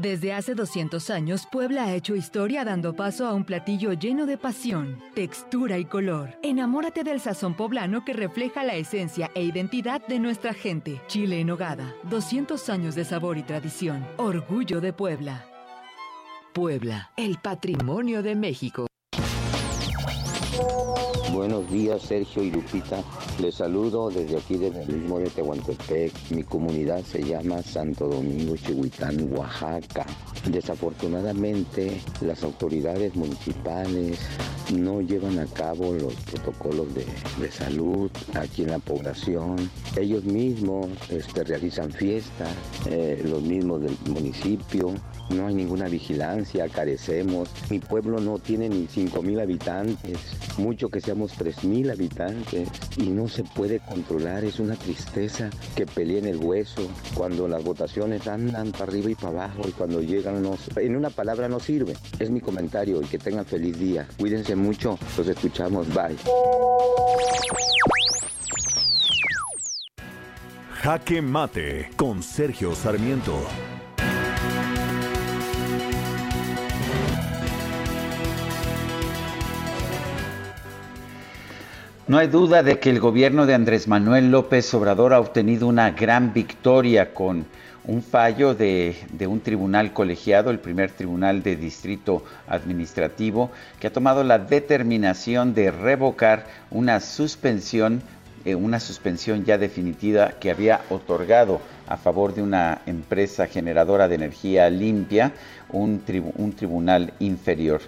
Desde hace 200 años, Puebla ha hecho historia dando paso a un platillo lleno de pasión, textura y color. Enamórate del sazón poblano que refleja la esencia e identidad de nuestra gente. Chile en hogada, 200 años de sabor y tradición. Orgullo de Puebla. Puebla, el patrimonio de México. Buenos días, Sergio y Lupita. Les saludo desde aquí, desde el mismo de Tehuantepec. Mi comunidad se llama Santo Domingo, Chihuitán, Oaxaca. Desafortunadamente, las autoridades municipales no llevan a cabo los protocolos de, de salud aquí en la población. Ellos mismos este, realizan fiestas, eh, los mismos del municipio. No hay ninguna vigilancia, carecemos. Mi pueblo no tiene ni 5 mil habitantes, mucho que seamos 3 mil habitantes y no se puede controlar. Es una tristeza que peleen el hueso cuando las votaciones andan para arriba y para abajo y cuando llegan, nos, en una palabra no sirve. Es mi comentario y que tengan feliz día. Cuídense mucho, los escuchamos, bye. Jaque Mate con Sergio Sarmiento. No hay duda de que el gobierno de Andrés Manuel López Obrador ha obtenido una gran victoria con un fallo de, un tribunal colegiado, el primer tribunal de distrito administrativo, que ha tomado la determinación de revocar una suspensión, eh, una suspensión ya definitiva que había otorgado a favor de una empresa generadora de energía limpia, un tribunal inferior.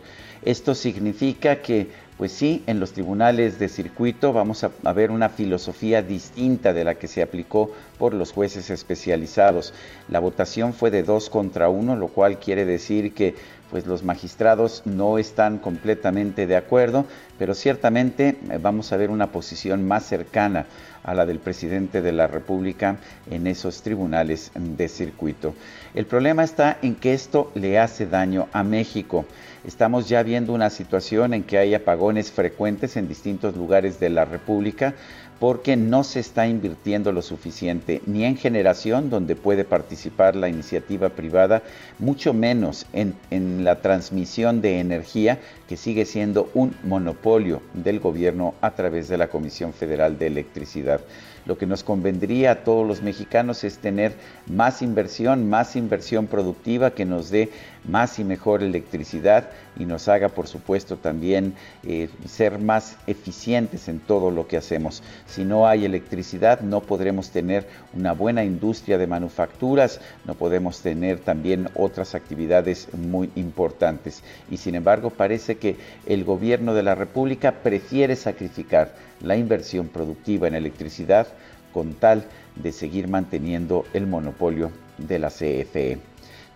Esto significa que pues sí, en los tribunales de circuito vamos a, ver una filosofía distinta de la que se aplicó por los jueces especializados. La votación fue de dos contra uno, lo cual quiere decir que pues los magistrados no están completamente de acuerdo, pero ciertamente vamos a ver una posición más cercana a la del presidente de la República en esos tribunales de circuito. El problema está en que esto le hace daño a México. Estamos ya viendo una situación en que hay apagones frecuentes en distintos lugares de la República porque no se está invirtiendo lo suficiente ni en generación donde puede participar la iniciativa privada, mucho menos en, en la transmisión de energía que sigue siendo un monopolio del gobierno a través de la Comisión Federal de Electricidad. Lo que nos convendría a todos los mexicanos es tener más inversión, más inversión productiva que nos dé más y mejor electricidad y nos haga, por supuesto, también eh, ser más eficientes en todo lo que hacemos. Si no hay electricidad, no podremos tener una buena industria de manufacturas, no podemos tener también otras actividades muy importantes. Y sin embargo, parece que el gobierno de la República prefiere sacrificar la inversión productiva en electricidad con tal de seguir manteniendo el monopolio de la CFE.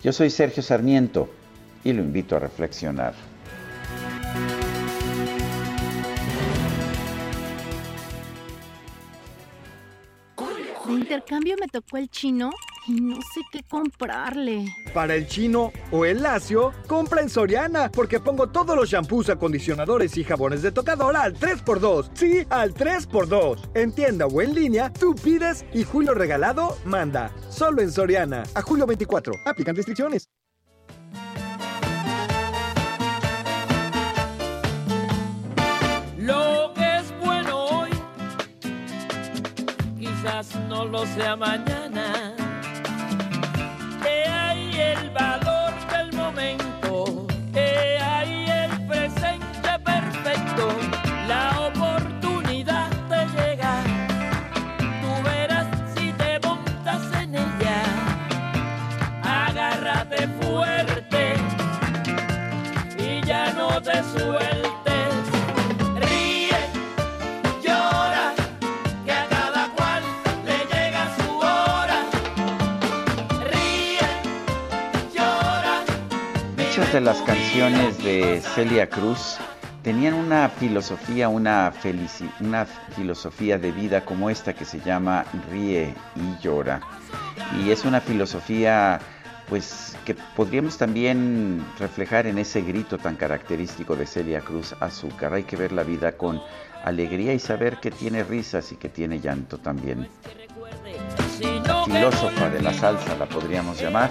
Yo soy Sergio Sarmiento y lo invito a reflexionar. De intercambio me tocó el chino no sé qué comprarle. Para el chino o el lacio, compra en Soriana, porque pongo todos los shampoos, acondicionadores y jabones de tocador al 3x2. Sí, al 3x2. En tienda o en línea, tú pides y Julio Regalado manda. Solo en Soriana. A julio 24. Aplican restricciones. Lo que es bueno hoy, quizás no lo sea mañana. El valor del momento, que hay el presente perfecto, la oportunidad te llega. Tú verás si te montas en ella. Agárrate fuerte y ya no te sueltes. Las canciones de Celia Cruz tenían una filosofía, una, una filosofía de vida como esta que se llama Ríe y llora. Y es una filosofía pues que podríamos también reflejar en ese grito tan característico de Celia Cruz, azúcar. Hay que ver la vida con alegría y saber que tiene risas y que tiene llanto también. Filósofa de la salsa la podríamos llamar.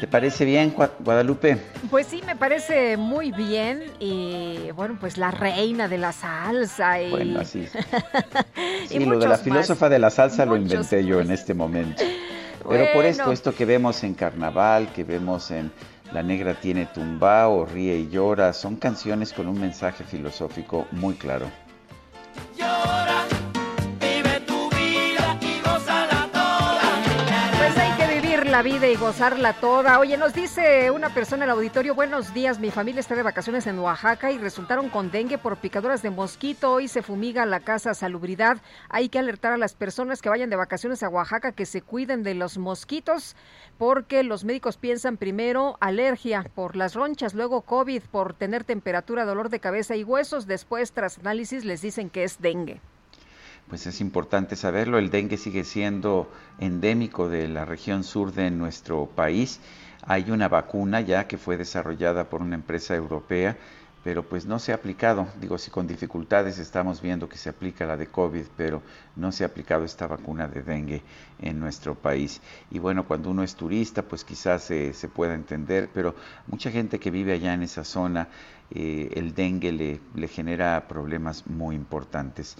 ¿Te parece bien, Gua- Guadalupe? Pues sí, me parece muy bien. Y bueno, pues la reina de la salsa. Y... Bueno, así. Y Sí, lo de la más. filósofa de la salsa lo inventé yo en este momento. Pero por esto, esto que vemos en Carnaval, que vemos en La Negra tiene tumbao, Ríe y llora, son canciones con un mensaje filosófico muy claro. Vive la vida y gozarla toda. Oye, nos dice una persona en el auditorio, buenos días, mi familia está de vacaciones en Oaxaca y resultaron con dengue por picaduras de mosquito. Hoy se fumiga la casa salubridad. Hay que alertar a las personas que vayan de vacaciones a Oaxaca que se cuiden de los mosquitos porque los médicos piensan primero alergia por las ronchas, luego COVID por tener temperatura, dolor de cabeza y huesos. Después, tras análisis, les dicen que es dengue. Pues es importante saberlo, el dengue sigue siendo endémico de la región sur de nuestro país. Hay una vacuna ya que fue desarrollada por una empresa europea, pero pues no se ha aplicado. Digo, si con dificultades estamos viendo que se aplica la de COVID, pero no se ha aplicado esta vacuna de dengue en nuestro país. Y bueno, cuando uno es turista, pues quizás se, pueda entender, pero mucha gente que vive allá en esa zona, eh, el dengue le genera problemas muy importantes.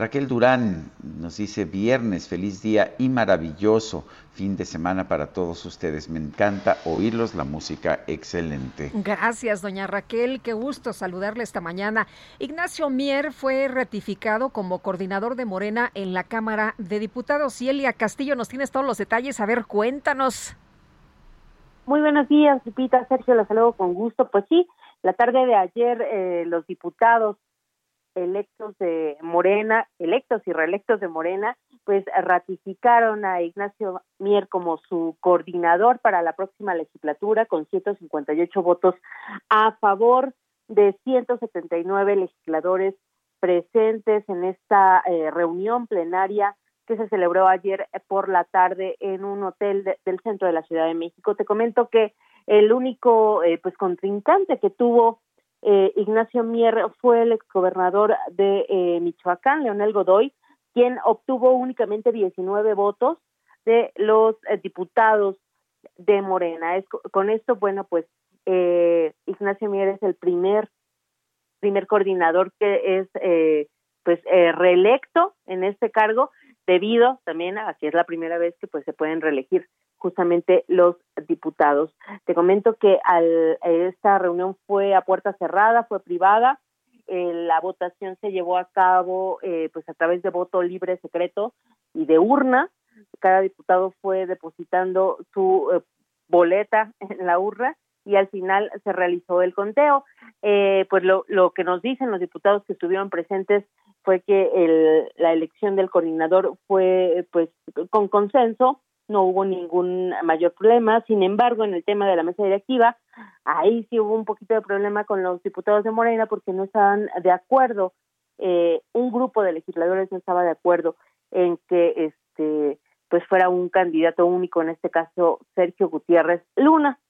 Raquel Durán nos dice viernes, feliz día y maravilloso fin de semana para todos ustedes. Me encanta oírlos, la música excelente. Gracias, doña Raquel. Qué gusto saludarle esta mañana. Ignacio Mier fue ratificado como coordinador de Morena en la Cámara de Diputados. Y Elia Castillo, nos tienes todos los detalles. A ver, cuéntanos. Muy buenos días, Lupita, Sergio, los saludo con gusto. Pues sí, la tarde de ayer eh, los diputados electos de Morena, electos y reelectos de Morena, pues ratificaron a Ignacio Mier como su coordinador para la próxima legislatura con 158 votos a favor de 179 legisladores presentes en esta eh, reunión plenaria que se celebró ayer por la tarde en un hotel de- del centro de la Ciudad de México. Te comento que el único eh, pues contrincante que tuvo eh, Ignacio Mier fue el exgobernador de eh, Michoacán, Leonel Godoy, quien obtuvo únicamente 19 votos de los eh, diputados de Morena. Es, co- con esto, bueno, pues eh, Ignacio Mier es el primer primer coordinador que es eh, pues reelecto en este cargo debido también a que es la primera vez que pues se pueden reelegir justamente los diputados. Te comento que al, esta reunión fue a puerta cerrada, fue privada, eh, la votación se llevó a cabo eh, pues a través de voto libre secreto y de urna. Cada diputado fue depositando su eh, boleta en la urna y al final se realizó el conteo. pues lo, lo que nos dicen los diputados que estuvieron presentes fue que el, la elección del coordinador fue pues con consenso no hubo ningún mayor problema. Sin embargo, en el tema de la mesa directiva, ahí sí hubo un poquito de problema con los diputados de Morena porque no estaban de acuerdo, eh, un grupo de legisladores no estaba de acuerdo en que este pues fuera un candidato único, en este caso Sergio Gutiérrez Luna,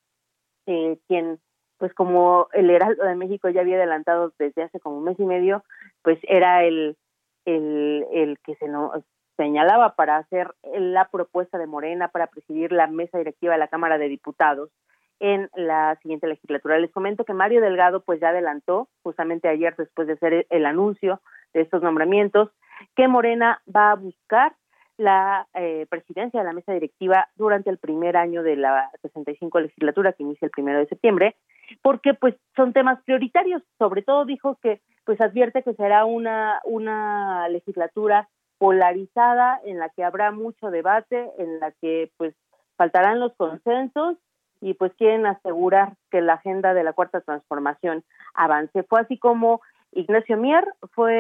eh, quien pues como el Heraldo de México ya había adelantado desde hace como un mes y medio, pues era el el, el que se nos señalaba para hacer la propuesta de Morena para presidir la mesa directiva de la Cámara de Diputados en la siguiente legislatura. Les comento que Mario Delgado pues ya adelantó justamente ayer después de hacer el anuncio de estos nombramientos que Morena va a buscar la eh, presidencia de la mesa directiva durante el primer año de la 65 legislatura que inicia el primero de septiembre, porque pues son temas prioritarios. Sobre todo dijo que pues advierte que será una una legislatura polarizada, en la que habrá mucho debate, en la que pues faltarán los consensos y pues quieren asegurar que la agenda de la cuarta transformación avance. Fue así como Ignacio Mier fue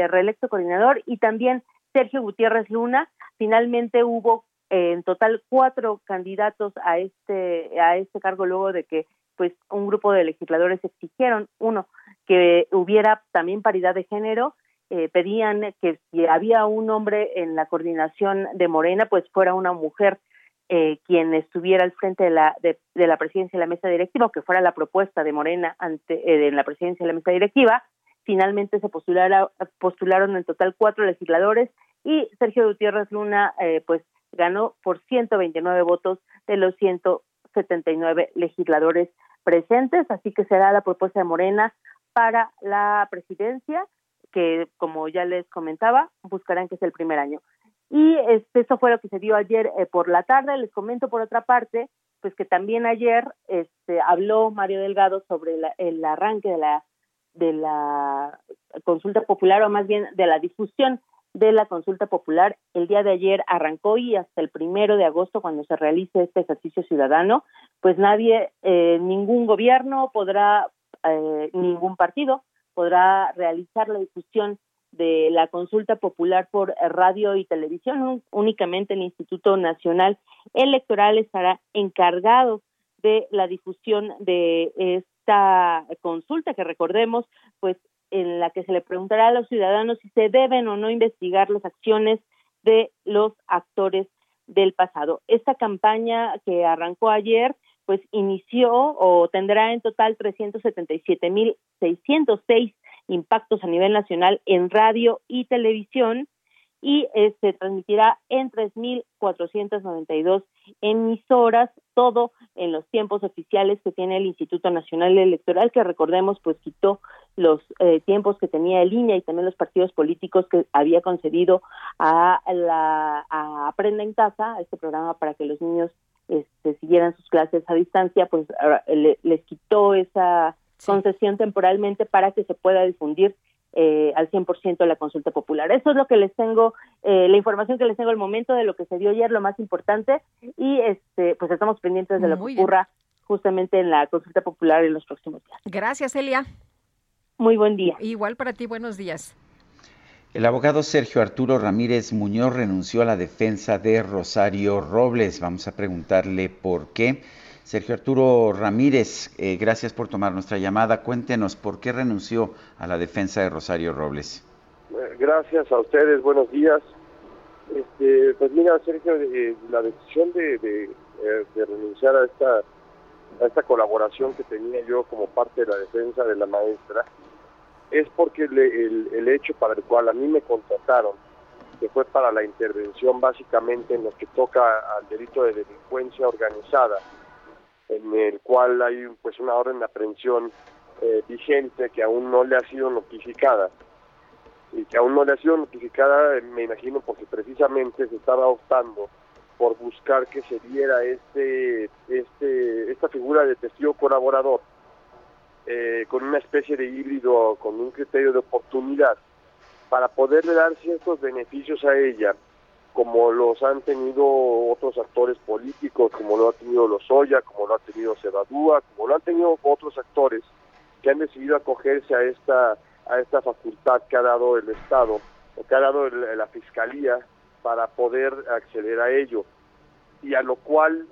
eh, reelecto coordinador y también Sergio Gutiérrez Luna. Finalmente hubo eh, en total cuatro candidatos a este a este cargo luego de que pues un grupo de legisladores exigieron uno que hubiera también paridad de género eh, pedían que si había un hombre en la coordinación de Morena, pues fuera una mujer eh, quien estuviera al frente de la, de, la presidencia de la mesa directiva, o que fuera la propuesta de Morena ante, eh, en la presidencia de la mesa directiva. Finalmente se postularon en total cuatro legisladores y Sergio Gutiérrez Luna pues ganó por 129 votos de los 179 legisladores presentes, así que será la propuesta de Morena para la presidencia que como ya les comentaba, buscarán que es el primer año. Y este, eso fue lo que se dio ayer eh, por la tarde. Les comento por otra parte, pues que también ayer este, habló Mario Delgado sobre el arranque de la, de la consulta popular, o más bien de la difusión de la consulta popular. El día de ayer arrancó y hasta el primero de agosto, cuando se realice este ejercicio ciudadano, pues nadie, eh, ningún gobierno podrá, eh, ningún partido podrá realizar la difusión de la consulta popular por radio y televisión. Únicamente el Instituto Nacional Electoral estará encargado de la difusión de esta consulta que recordemos, pues en la que se le preguntará a los ciudadanos si se deben o no investigar las acciones de los actores del pasado. Esta campaña que arrancó ayer pues inició o tendrá en total 377.606 impactos a nivel nacional en radio y televisión y se este, transmitirá en 3.492 emisoras, todo en los tiempos oficiales que tiene el Instituto Nacional Electoral, que recordemos, pues quitó los eh, tiempos que tenía el línea y también los partidos políticos que había concedido a la Aprenda en Casa, a este programa para que los niños este, siguieran sus clases a distancia, pues les quitó esa concesión temporalmente para que se pueda difundir eh, al 100% la consulta popular. Eso es lo que les tengo, eh, la información que les tengo al momento de lo que se dio ayer, lo más importante, y este, pues estamos pendientes de lo que ocurra justamente en la consulta popular en los próximos días. Gracias, Elia. Muy buen día. Igual para ti, buenos días. El abogado Sergio Arturo Ramírez Muñoz renunció a la defensa de Rosario Robles. Vamos a preguntarle por qué. Sergio Arturo Ramírez, eh, gracias por tomar nuestra llamada. Cuéntenos por qué renunció a la defensa de Rosario Robles. Eh, gracias a ustedes, buenos días. Este, pues mira, Sergio, eh, la decisión de, renunciar a esta, a esta colaboración que tenía yo como parte de la defensa de la maestra es porque el, el, hecho para el cual a mí me contrataron, que fue para la intervención básicamente en lo que toca al delito de delincuencia organizada, en el cual hay pues una orden de aprehensión eh, vigente que aún no le ha sido notificada. Y que aún no le ha sido notificada, me imagino, porque precisamente se estaba optando por buscar que se diera este, este, esta figura de testigo colaborador eh, con una especie de híbrido, con un criterio de oportunidad, para poderle dar ciertos beneficios a ella, como los han tenido otros actores políticos, como lo ha tenido Lozoya, como lo ha tenido Cebadúa, como lo han tenido otros actores que han decidido acogerse a esta a esta facultad que ha dado el Estado o que ha dado la Fiscalía para poder acceder a ello. Y a lo cual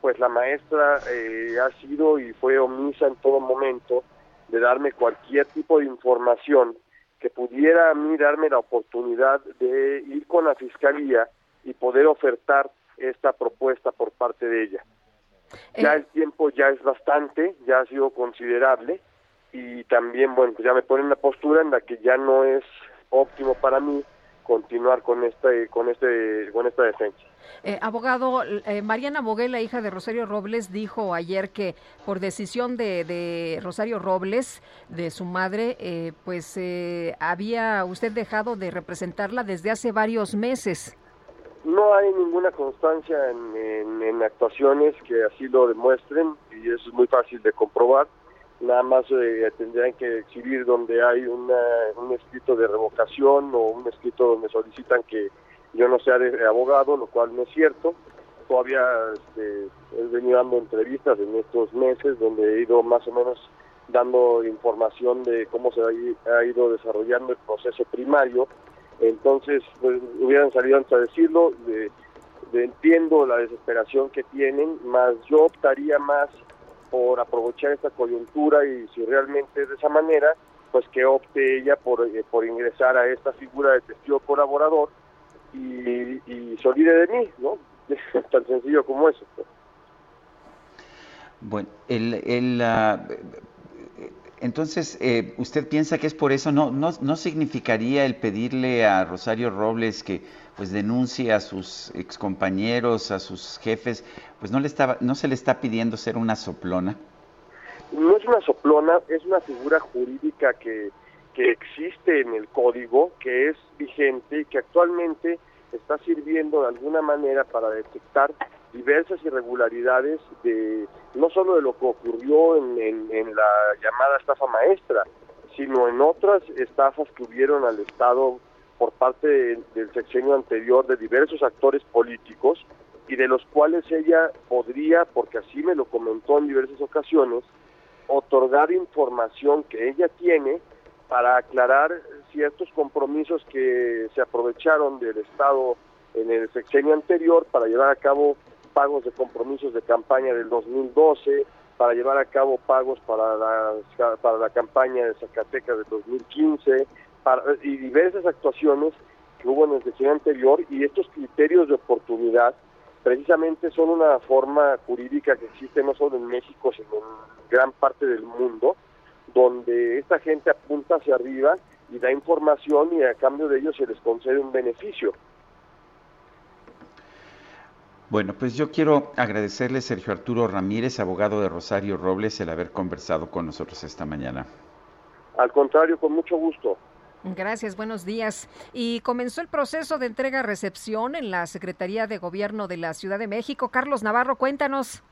pues la maestra eh, ha sido y fue omisa en todo momento de darme cualquier tipo de información que pudiera a mí darme la oportunidad de ir con la fiscalía y poder ofertar esta propuesta por parte de ella. Ya el tiempo ya es bastante, ya ha sido considerable y también, bueno, pues ya me pone en una postura en la que ya no es óptimo para mí continuar con este con este con esta defensa. Eh, abogado, eh, Mariana Bogué, la hija de Rosario Robles, dijo ayer que por decisión de, de Rosario Robles, de su madre, eh, pues eh, había usted dejado de representarla desde hace varios meses. No hay ninguna constancia en, en actuaciones que así lo demuestren y eso es muy fácil de comprobar nada más eh, tendrían que exhibir donde hay una, un escrito de revocación o un escrito donde solicitan que yo no sea abogado, lo cual no es cierto. Todavía este, he venido dando entrevistas en estos meses donde he ido más o menos dando información de cómo se ha ido desarrollando el proceso primario. Entonces, pues, hubieran salido antes a decirlo, de, entiendo la desesperación que tienen, más yo optaría más por aprovechar esta coyuntura y si realmente es de esa manera, pues que opte ella por, eh, por ingresar a esta figura de testigo colaborador y, y se olvide de mí, ¿no? Tan sencillo como eso. Bueno, el, el, ah, entonces, eh, ¿usted piensa que es por eso? ¿No, no, ¿No significaría el pedirle a Rosario Robles que pues denuncie a sus excompañeros, a sus jefes? Pues no, le estaba, no se le está pidiendo ser una soplona. No es una soplona, es una figura jurídica que, que existe en el código, que es vigente y que actualmente está sirviendo de alguna manera para detectar diversas irregularidades de no solo de lo que ocurrió en, en, la llamada estafa maestra, sino en otras estafas que hubieron al Estado por parte del sexenio anterior de diversos actores políticos y de los cuales ella podría, porque así me lo comentó en diversas ocasiones, otorgar información que ella tiene para aclarar ciertos compromisos que se aprovecharon del Estado en el sexenio anterior para llevar a cabo pagos de compromisos de campaña del 2012, para llevar a cabo pagos para la, para la campaña de Zacatecas del 2015 para, y diversas actuaciones que hubo en el sexenio anterior y estos criterios de oportunidad precisamente son una forma jurídica que existe no solo en México sino en gran parte del mundo donde esta gente apunta hacia arriba y da información y a cambio de ello se les concede un beneficio. Bueno, pues yo quiero agradecerle, Sergio Arturo Ramírez, abogado de Rosario Robles, el haber conversado con nosotros esta mañana. Al contrario, con mucho gusto. Gracias, buenos días. Y comenzó el proceso de entrega-recepción en la Secretaría de Gobierno de la Ciudad de México. Carlos Navarro, cuéntanos.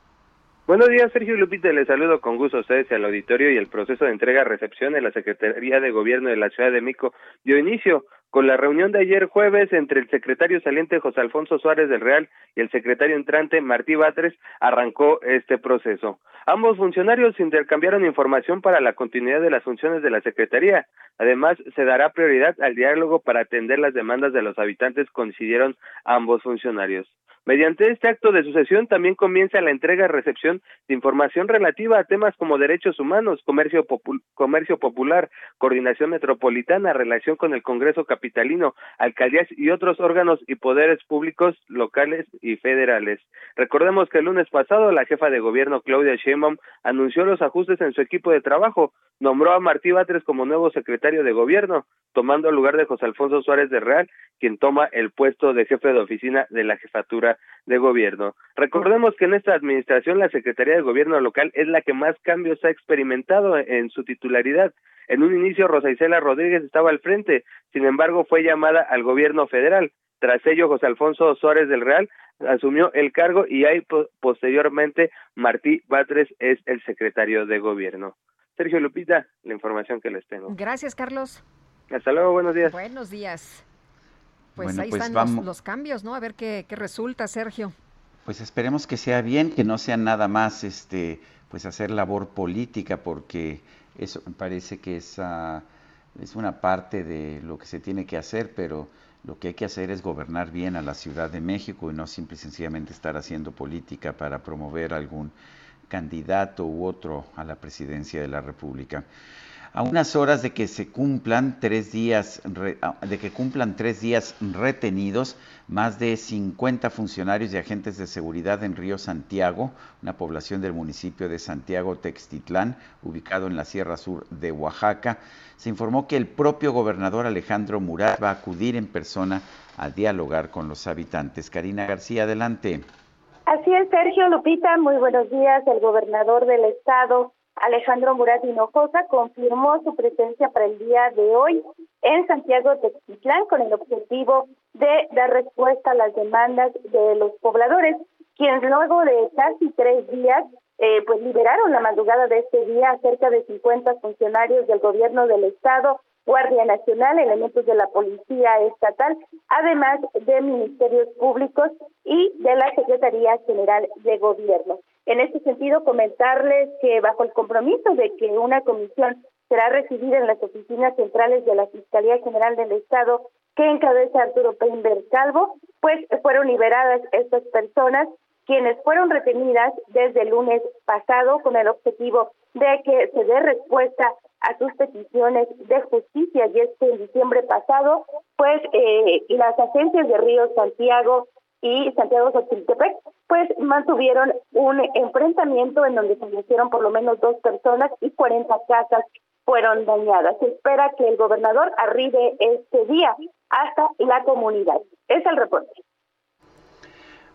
Buenos días, Sergio Lupita. Les saludo con gusto a ustedes y al auditorio y el proceso de entrega-recepción en la Secretaría de Gobierno de la Ciudad de México dio inicio con la reunión de ayer jueves entre el secretario saliente José Alfonso Suárez del Real y el secretario entrante Martí Batres, arrancó este proceso. Ambos funcionarios intercambiaron información para la continuidad de las funciones de la Secretaría. Además, se dará prioridad al diálogo para atender las demandas de los habitantes, coincidieron ambos funcionarios. Mediante este acto de sucesión también comienza la entrega-recepción de información relativa a temas como derechos humanos, comercio, comercio popular, coordinación metropolitana, relación con el Congreso capitalino, alcaldías y otros órganos y poderes públicos locales y federales. Recordemos que el lunes pasado la jefa de gobierno Claudia Sheinbaum anunció los ajustes en su equipo de trabajo, nombró a Martí Batres como nuevo secretario de gobierno, tomando el lugar de José Alfonso Suárez de Real, quien toma el puesto de jefe de oficina de la jefatura de gobierno. Recordemos que en esta administración la Secretaría de Gobierno local es la que más cambios ha experimentado en su titularidad. En un inicio Rosa Isela Rodríguez estaba al frente, sin embargo fue llamada al gobierno federal. Tras ello, José Alfonso Suárez del Real asumió el cargo y ahí posteriormente Martí Batres es el secretario de gobierno. Sergio Lupita, la información que les tengo. Gracias, Carlos. Hasta luego, buenos días. Buenos días. Pues ahí pues están los, cambios, ¿no? A ver qué, qué, resulta, Sergio. Pues esperemos que sea bien, que no sea nada más este pues hacer labor política, porque eso me parece que es, es una parte de lo que se tiene que hacer, pero lo que hay que hacer es gobernar bien a la Ciudad de México y no simple y sencillamente estar haciendo política para promover algún candidato u otro a la presidencia de la República a unas horas de que se cumplan tres días, de que cumplan tres días retenidos, más de 50 funcionarios y agentes de seguridad en Río Santiago, una población del municipio de Santiago Textitlán, ubicado en la Sierra Sur de Oaxaca. Se informó que el propio gobernador Alejandro Murat va a acudir en persona a dialogar con los habitantes. Karina García, adelante. Así es, Sergio Lupita, muy buenos días. El gobernador del estado, Alejandro Murat Hinojosa confirmó su presencia para el día de hoy en Santiago Textitlán con el objetivo de dar respuesta a las demandas de los pobladores, quienes luego de casi tres días eh, pues liberaron la madrugada de este día a cerca de 50 funcionarios del gobierno del estado, Guardia Nacional, elementos de la Policía Estatal, además de ministerios públicos y de la Secretaría General de Gobierno. En este sentido, comentarles que bajo el compromiso de que una comisión será recibida en las oficinas centrales de la Fiscalía General del Estado que encabeza Arturo Peinberg Calvo, pues fueron liberadas estas personas quienes fueron retenidas desde el lunes pasado con el objetivo de que se dé respuesta a sus peticiones de justicia. Y es que en diciembre pasado pues eh, las agencias de Río Santiago y Santiago Xochitepec, pues mantuvieron un enfrentamiento en donde fallecieron por lo menos dos personas y 40 casas fueron dañadas. Se espera que el gobernador arribe este día hasta la comunidad. Es el reporte.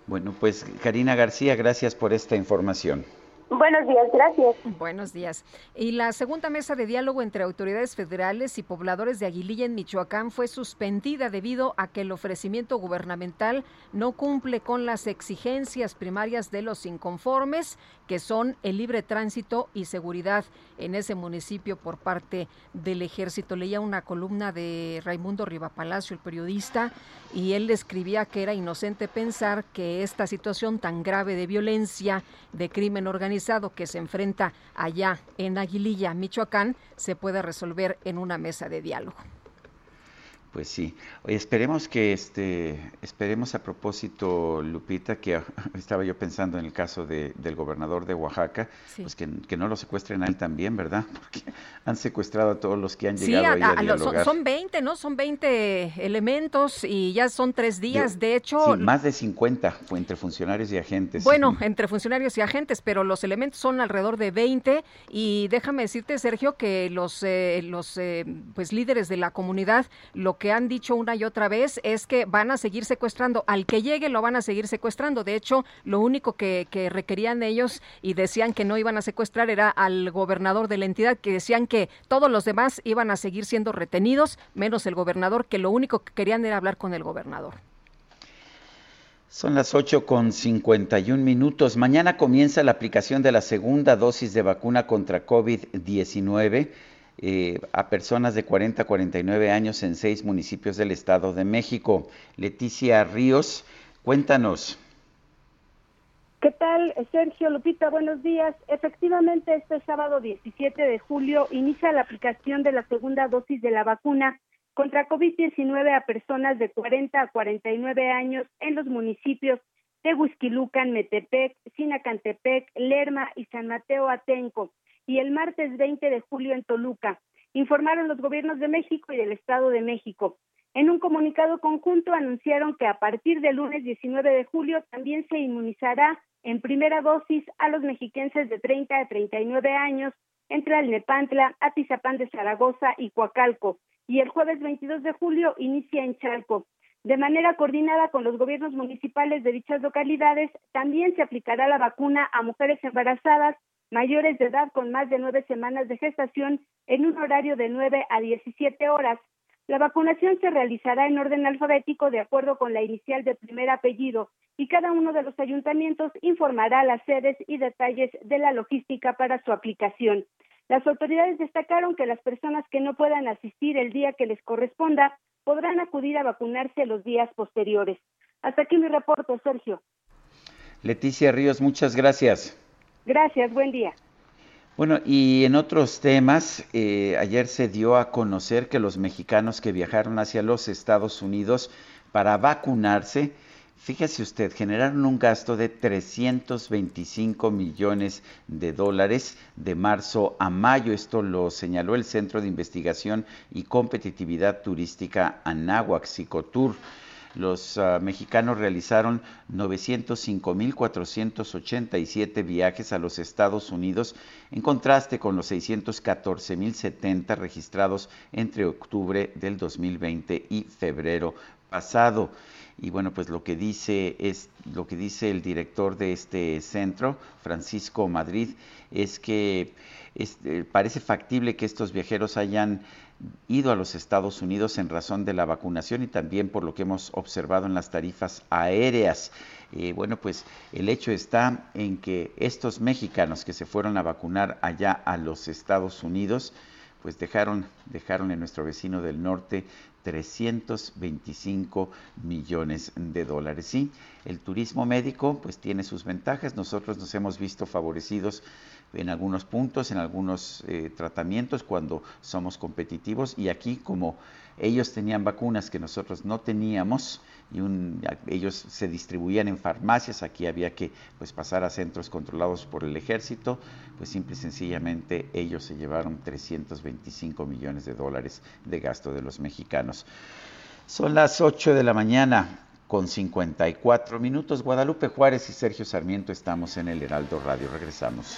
Bueno, pues Karina García, gracias por esta información. Buenos días, gracias. Buenos días. Y la segunda mesa de diálogo entre autoridades federales y pobladores de Aguililla en Michoacán fue suspendida debido a que el ofrecimiento gubernamental no cumple con las exigencias primarias de los inconformes, que son el libre tránsito y seguridad en ese municipio por parte del ejército. Leía una columna de Raimundo Rivapalacio, el periodista, y él escribía que era inocente pensar que esta situación tan grave de violencia, de crimen organizado, que se enfrenta allá en Aguililla, Michoacán, se puede resolver en una mesa de diálogo. Pues sí. esperemos que este, esperemos a propósito, Lupita, que estaba yo pensando en el caso de, del gobernador de Oaxaca, pues que, no lo secuestren a él también, ¿verdad? Porque han secuestrado a todos los que han llegado ahí a, son, son 20, ¿no? Son 20 elementos y ya son tres días. De, hecho... Sí, más de 50 fue entre funcionarios y agentes. Bueno, entre funcionarios y agentes, pero los elementos son alrededor de 20 y déjame decirte, Sergio, que los, eh, los eh, pues líderes de la comunidad lo que han dicho una y otra vez es que van a seguir secuestrando. Al que llegue lo van a seguir secuestrando. De hecho, lo único que, requerían ellos y decían que no iban a secuestrar era al gobernador de la entidad, que decían que todos los demás iban a seguir siendo retenidos, menos el gobernador, que lo único que querían era hablar con el gobernador. Son las 8 con 51 minutos. Mañana comienza la aplicación de la segunda dosis de vacuna contra COVID-19 eh, a personas de 40 a 49 años en seis municipios del Estado de México. Leticia Ríos, cuéntanos. ¿Qué tal, Sergio Lupita? Buenos días. Efectivamente, este sábado 17 de julio inicia la aplicación de la segunda dosis de la vacuna contra COVID-19 a personas de 40 a 49 años en los municipios de Huizquilucan, Metepec, Sinacantepec, Lerma y San Mateo Atenco y el martes 20 de julio en Toluca, informaron los gobiernos de México y del Estado de México. En un comunicado conjunto anunciaron que a partir del lunes 19 de julio también se inmunizará en primera dosis a los mexiquenses de 30 a 39 años entre Alnepantla, Atizapán de Zaragoza y Coacalco, y el jueves 22 de julio inicia en Chalco. De manera coordinada con los gobiernos municipales de dichas localidades, también se aplicará la vacuna a mujeres embarazadas mayores de edad con más de nueve semanas de gestación en un horario de 9 a 17 horas. La vacunación se realizará en orden alfabético de acuerdo con la inicial de primer apellido y cada uno de los ayuntamientos informará las sedes y detalles de la logística para su aplicación. Las autoridades destacaron que las personas que no puedan asistir el día que les corresponda podrán acudir a vacunarse los días posteriores. Hasta aquí mi reporte, Sergio. Leticia Ríos, muchas gracias. Gracias, buen día. Bueno, y en otros temas, eh, ayer se dio a conocer que los mexicanos que viajaron hacia los Estados Unidos para vacunarse, fíjese usted, generaron un gasto de 325 millones de dólares de marzo a mayo. Esto lo señaló el Centro de Investigación y Competitividad Turística Anáhuac, Psicotur los ah, mexicanos realizaron 905.487 viajes a los Estados Unidos, en contraste con los 614.070 registrados entre octubre del 2020 y febrero pasado. Y bueno, pues lo que dice es lo que dice el director de este centro, Francisco Madrid, es que este, parece factible que estos viajeros hayan ido a los Estados Unidos en razón de la vacunación y también por lo que hemos observado en las tarifas aéreas. Eh, bueno, pues el hecho está en que estos mexicanos que se fueron a vacunar allá a los Estados Unidos, pues dejaron, dejaron en nuestro vecino del norte 325 millones de dólares. Sí, el turismo médico pues tiene sus ventajas. Nosotros nos hemos visto favorecidos en algunos puntos, en algunos eh, tratamientos cuando somos competitivos y aquí como ellos tenían vacunas que nosotros no teníamos y ellos se distribuían en farmacias, aquí había que pues pasar a centros controlados por el ejército, pues simple y sencillamente ellos se llevaron 325 millones de dólares de gasto de los mexicanos. Son las 8 de la mañana con 54 minutos. Guadalupe Juárez y Sergio Sarmiento estamos en el Heraldo Radio. Regresamos.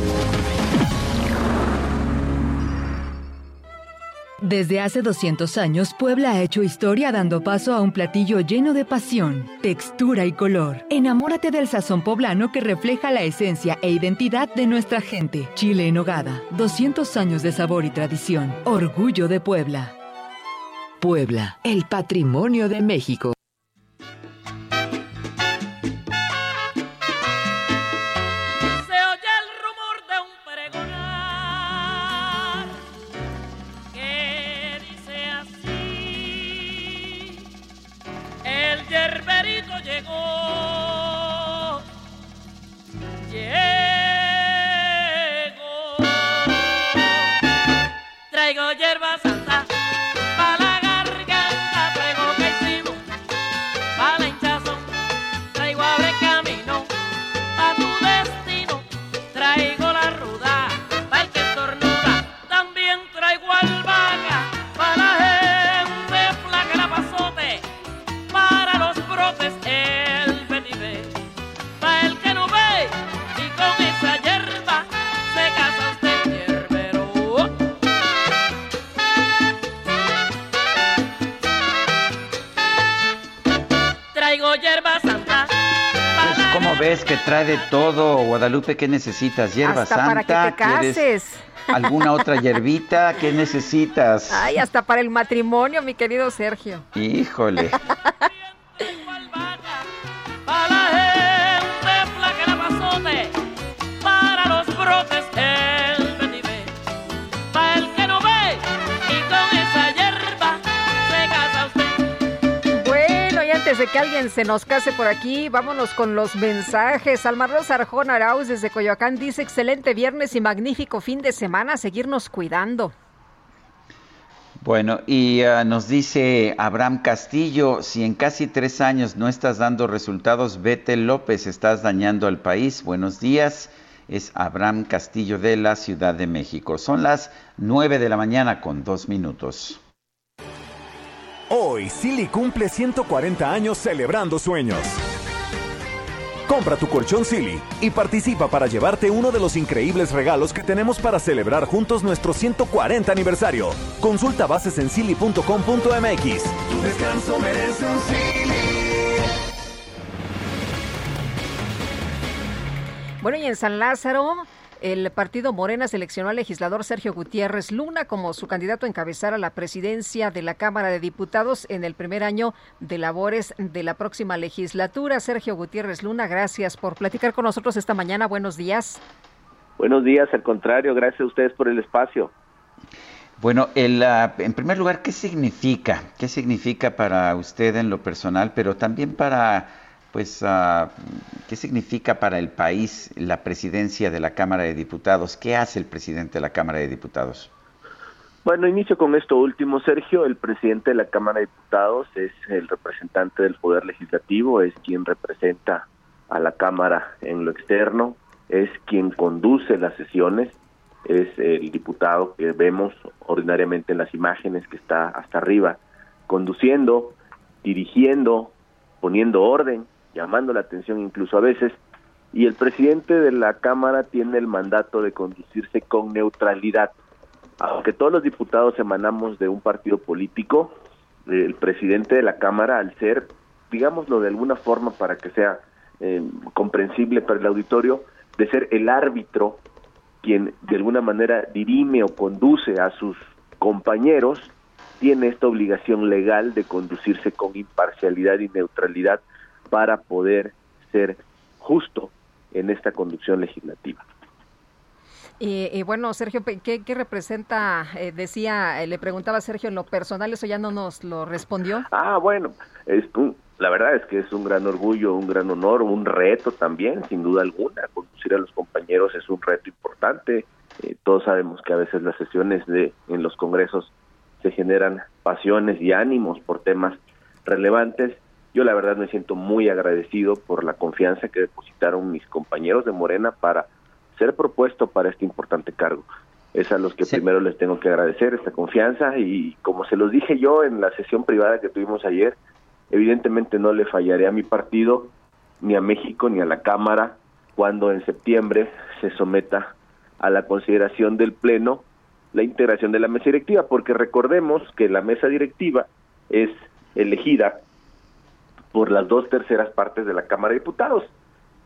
Desde hace 200 años, Puebla ha hecho historia dando paso a un platillo lleno de pasión, textura y color. Enamórate del sazón poblano que refleja la esencia e identidad de nuestra gente. Chile en hogada, 200 años de sabor y tradición. Orgullo de Puebla. Puebla, el patrimonio de México. Que trae de todo, Guadalupe? ¿Qué necesitas? ¿Hierba Hasta santa? para que te ¿Quieres cases. ¿Alguna otra hierbita? ¿Qué necesitas? Ay, hasta para el matrimonio, mi querido Sergio. Híjole. antes de que alguien se nos case por aquí, vámonos con los mensajes. Almarroz Arjón Arauz desde Coyoacán dice, excelente viernes y magnífico fin de semana, seguirnos cuidando. Bueno, y uh, nos dice Abraham Castillo, si en casi tres años no estás dando resultados, vete López, estás dañando al país. Buenos días, es Abraham Castillo de la Ciudad de México. Son las nueve de la mañana con dos minutos. Hoy, Silly cumple 140 años celebrando sueños. Compra tu colchón Silly y participa para llevarte uno de los increíbles regalos que tenemos para celebrar juntos nuestro 140 aniversario. Consulta bases en silly.com.mx. Tu descanso merece un Bueno, y en San Lázaro, el partido Morena seleccionó al legislador Sergio Gutiérrez Luna como su candidato a encabezar a la presidencia de la Cámara de Diputados en el primer año de labores de la próxima legislatura. Sergio Gutiérrez Luna, gracias por platicar con nosotros esta mañana. Buenos días. Buenos días, al contrario, gracias a ustedes por el espacio. Bueno, el, uh, en primer lugar, ¿qué significa? ¿Qué significa para usted en lo personal, pero también para pues, uh, ¿qué significa para el país la presidencia de la Cámara de Diputados? ¿Qué hace el presidente de la Cámara de Diputados? Bueno, inicio con esto último, Sergio. El presidente de la Cámara de Diputados es el representante del Poder Legislativo, es quien representa a la Cámara en lo externo, es quien conduce las sesiones, es el diputado que vemos ordinariamente en las imágenes que está hasta arriba, conduciendo, dirigiendo, poniendo orden, llamando la atención incluso a veces, y el presidente de la Cámara tiene el mandato de conducirse con neutralidad. Aunque todos los diputados emanamos de un partido político, el presidente de la Cámara, al ser, digámoslo de alguna forma para que sea eh, comprensible para el auditorio, de ser el árbitro quien de alguna manera dirime o conduce a sus compañeros, tiene esta obligación legal de conducirse con imparcialidad y neutralidad para poder ser justo en esta conducción legislativa. Y, bueno, Sergio, ¿qué, qué representa? Eh, decía, eh, le preguntaba a Sergio en lo personal, eso ya no nos lo respondió. Ah, bueno, es la verdad es que es un gran orgullo, un gran honor, un reto también, sin duda alguna. Conducir a los compañeros es un reto importante. Eh, todos sabemos que a veces las sesiones de en los congresos se generan pasiones y ánimos por temas relevantes yo la verdad me siento muy agradecido por la confianza que depositaron mis compañeros de Morena para ser propuesto para este importante cargo. Es a los que primero les tengo que agradecer esta confianza y como se los dije yo en la sesión privada que tuvimos ayer, evidentemente no le fallaré a mi partido, ni a México, ni a la Cámara cuando en septiembre se someta a la consideración del Pleno la integración de la mesa directiva, porque recordemos que la mesa directiva es elegida por las dos terceras partes de la Cámara de Diputados.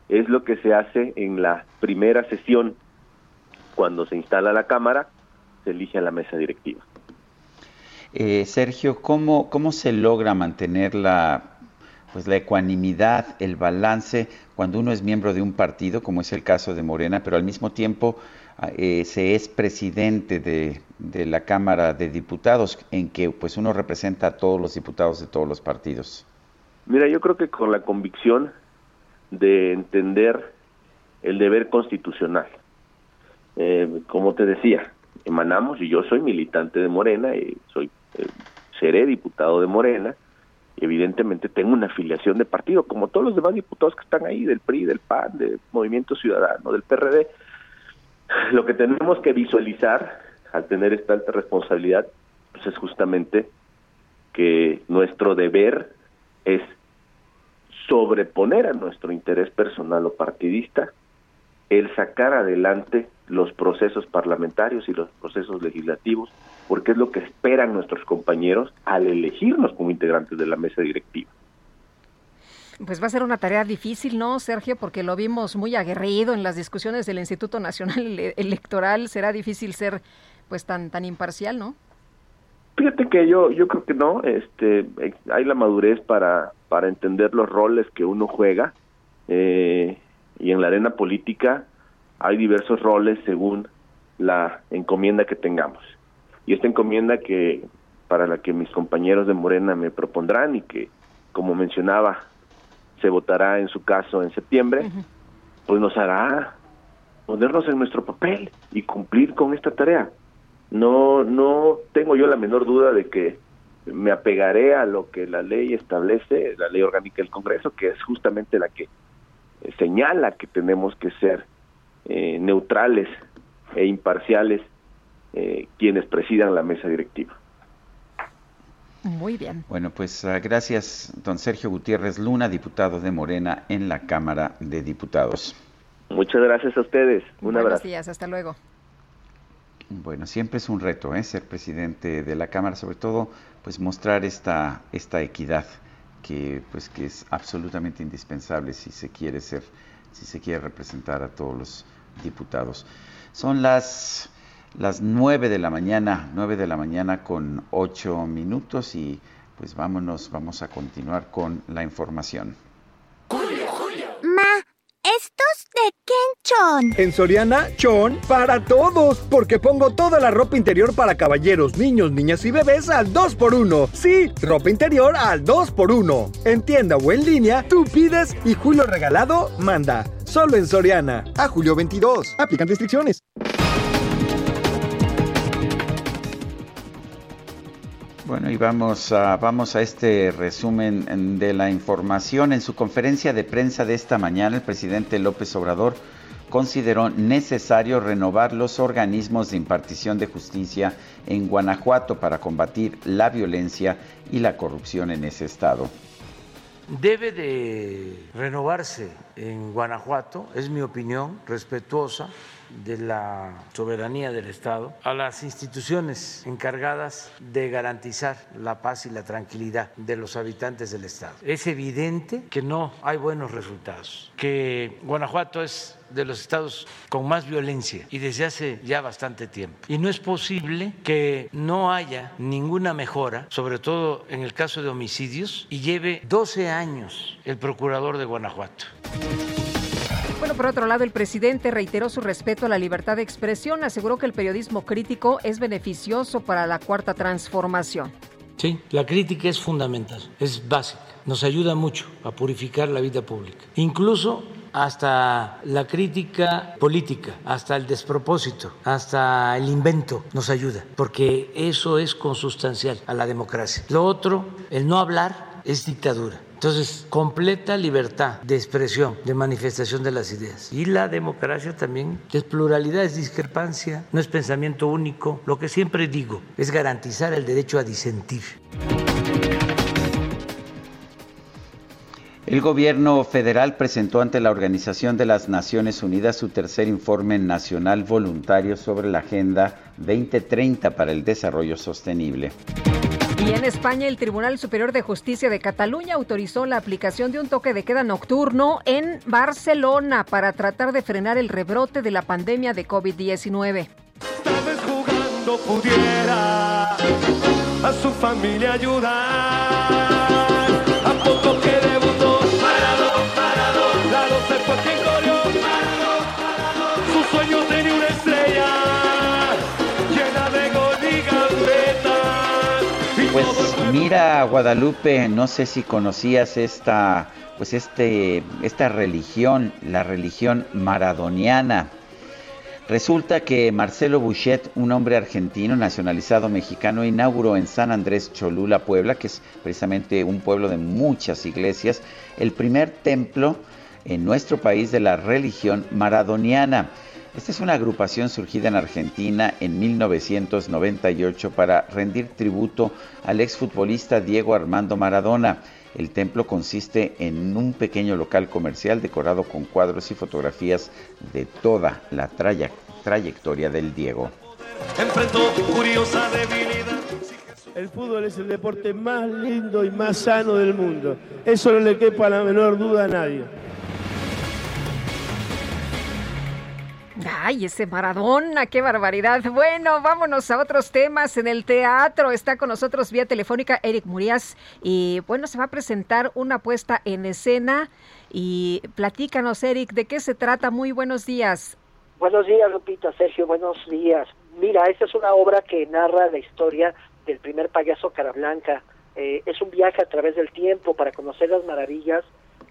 Es lo que se hace en la primera sesión cuando se instala la Cámara, se elige a la mesa directiva. Eh, Sergio, ¿cómo, ¿cómo se logra mantener la, pues, la ecuanimidad, el balance, cuando uno es miembro de un partido, como es el caso de Morena, pero al mismo tiempo ah, eh, se es presidente de, de, la Cámara de Diputados, en que pues uno representa a todos los diputados de todos los partidos? Mira, yo creo que con la convicción de entender el deber constitucional. Eh, como te decía, emanamos y yo soy militante de Morena y soy eh, seré diputado de Morena. Y evidentemente tengo una afiliación de partido, como todos los demás diputados que están ahí, del PRI, del PAN, del Movimiento Ciudadano, del PRD. Lo que tenemos que visualizar al tener esta alta responsabilidad pues es justamente que nuestro deber es sobreponer a nuestro interés personal o partidista el sacar adelante los procesos parlamentarios y los procesos legislativos, porque es lo que esperan nuestros compañeros al elegirnos como integrantes de la mesa directiva. Pues va a ser una tarea difícil, ¿no, Sergio? Porque lo vimos muy aguerrido en las discusiones del Instituto Nacional Electoral. Será difícil ser pues tan tan imparcial, ¿no? Fíjate que yo yo creo que no, este hay la madurez para para entender los roles que uno juega eh, y en la arena política hay diversos roles según la encomienda que tengamos y esta encomienda que para la que mis compañeros de Morena me propondrán y que como mencionaba, se votará en su caso en septiembre, pues nos hará ponernos en nuestro papel y cumplir con esta tarea. No, no tengo yo la menor duda de que me apegaré a lo que la ley establece, la ley orgánica del Congreso, que es justamente la que eh, señala que tenemos que ser eh, neutrales e imparciales eh, quienes presidan la mesa directiva. Muy bien. Bueno, pues ah, gracias, don Sergio Gutiérrez Luna, diputado de Morena en la Cámara de Diputados. Muchas gracias a ustedes. Un Buenos abrazo. días, hasta luego. Bueno, siempre es un reto, ¿eh? Ser presidente de la Cámara, sobre todo, pues mostrar esta, esta equidad que, pues, que es absolutamente indispensable si se quiere ser, si se quiere representar a todos los diputados. Son las las 9 de la mañana, 9 de la mañana con 8 minutos y pues vámonos, vamos a continuar con la información. Ma, ¿estos de En Soriana, Chon para todos, porque pongo toda la ropa interior para caballeros, niños, niñas y bebés al 2x1. Sí, ropa interior al 2x1. En tienda o en línea, tú pides y Julio Regalado manda. Solo en Soriana. A julio 22. Aplican restricciones. Bueno, y vamos a, vamos a este resumen de la información. En su conferencia de prensa de esta mañana, el presidente López Obrador consideró necesario renovar los organismos de impartición de justicia en Guanajuato para combatir la violencia y la corrupción en ese estado. Debe de renovarse en Guanajuato, es mi opinión respetuosa de la soberanía del Estado, a las instituciones encargadas de garantizar la paz y la tranquilidad de los habitantes del Estado. Es evidente que no hay buenos resultados, que Guanajuato es de los estados con más violencia y desde hace ya bastante tiempo. Y no es posible que no haya ninguna mejora, sobre todo en el caso de homicidios, y lleve 12 años el procurador de Guanajuato. Bueno, por otro lado, el presidente reiteró su respeto a la libertad de expresión, aseguró que el periodismo crítico es beneficioso para la cuarta transformación. Sí, la crítica es fundamental, es básica, nos ayuda mucho a purificar la vida pública. Incluso hasta la crítica política, hasta el despropósito, hasta el invento nos ayuda, porque eso es consustancial a la democracia. Lo otro, el no hablar, es dictadura. Entonces, completa libertad de expresión, de manifestación de las ideas. Y la democracia también es pluralidad, es discrepancia, no es pensamiento único. Lo que siempre digo es garantizar el derecho a disentir. El gobierno federal presentó ante la Organización de las Naciones Unidas su tercer informe nacional voluntario sobre la Agenda 2030 para el Desarrollo Sostenible. Y en España, el Tribunal Superior de Justicia de Cataluña autorizó la aplicación de un toque de queda nocturno en Barcelona para tratar de frenar el rebrote de la pandemia de COVID-19. jugando pudiera a su familia ayudar. Pues mira, Guadalupe, no sé si conocías esta, pues este, esta religión, la religión maradoniana. Resulta que Marcelo Bouchet, un hombre argentino nacionalizado mexicano, inauguró en San Andrés Cholula, Puebla, que es precisamente un pueblo de muchas iglesias, el primer templo en nuestro país de la religión maradoniana. Esta es una agrupación surgida en Argentina en 1998 para rendir tributo al exfutbolista Diego Armando Maradona. El templo consiste en un pequeño local comercial decorado con cuadros y fotografías de toda la traya- trayectoria del Diego. enfrentó curiosa debilidad. El fútbol es el deporte más lindo y más sano del mundo. Eso no le quepa la menor duda a nadie. Ay, ese Maradona, qué barbaridad. Bueno, vámonos a otros temas. En el teatro está con nosotros vía telefónica Eric Murias y bueno, se va a presentar una puesta en escena y platícanos, Eric, ¿de qué se trata? Muy buenos días. Buenos días, Lupita, Sergio, buenos días. Mira, esta es una obra que narra la historia del primer payaso cara blanca Eh, es un viaje a través del tiempo para conocer las maravillas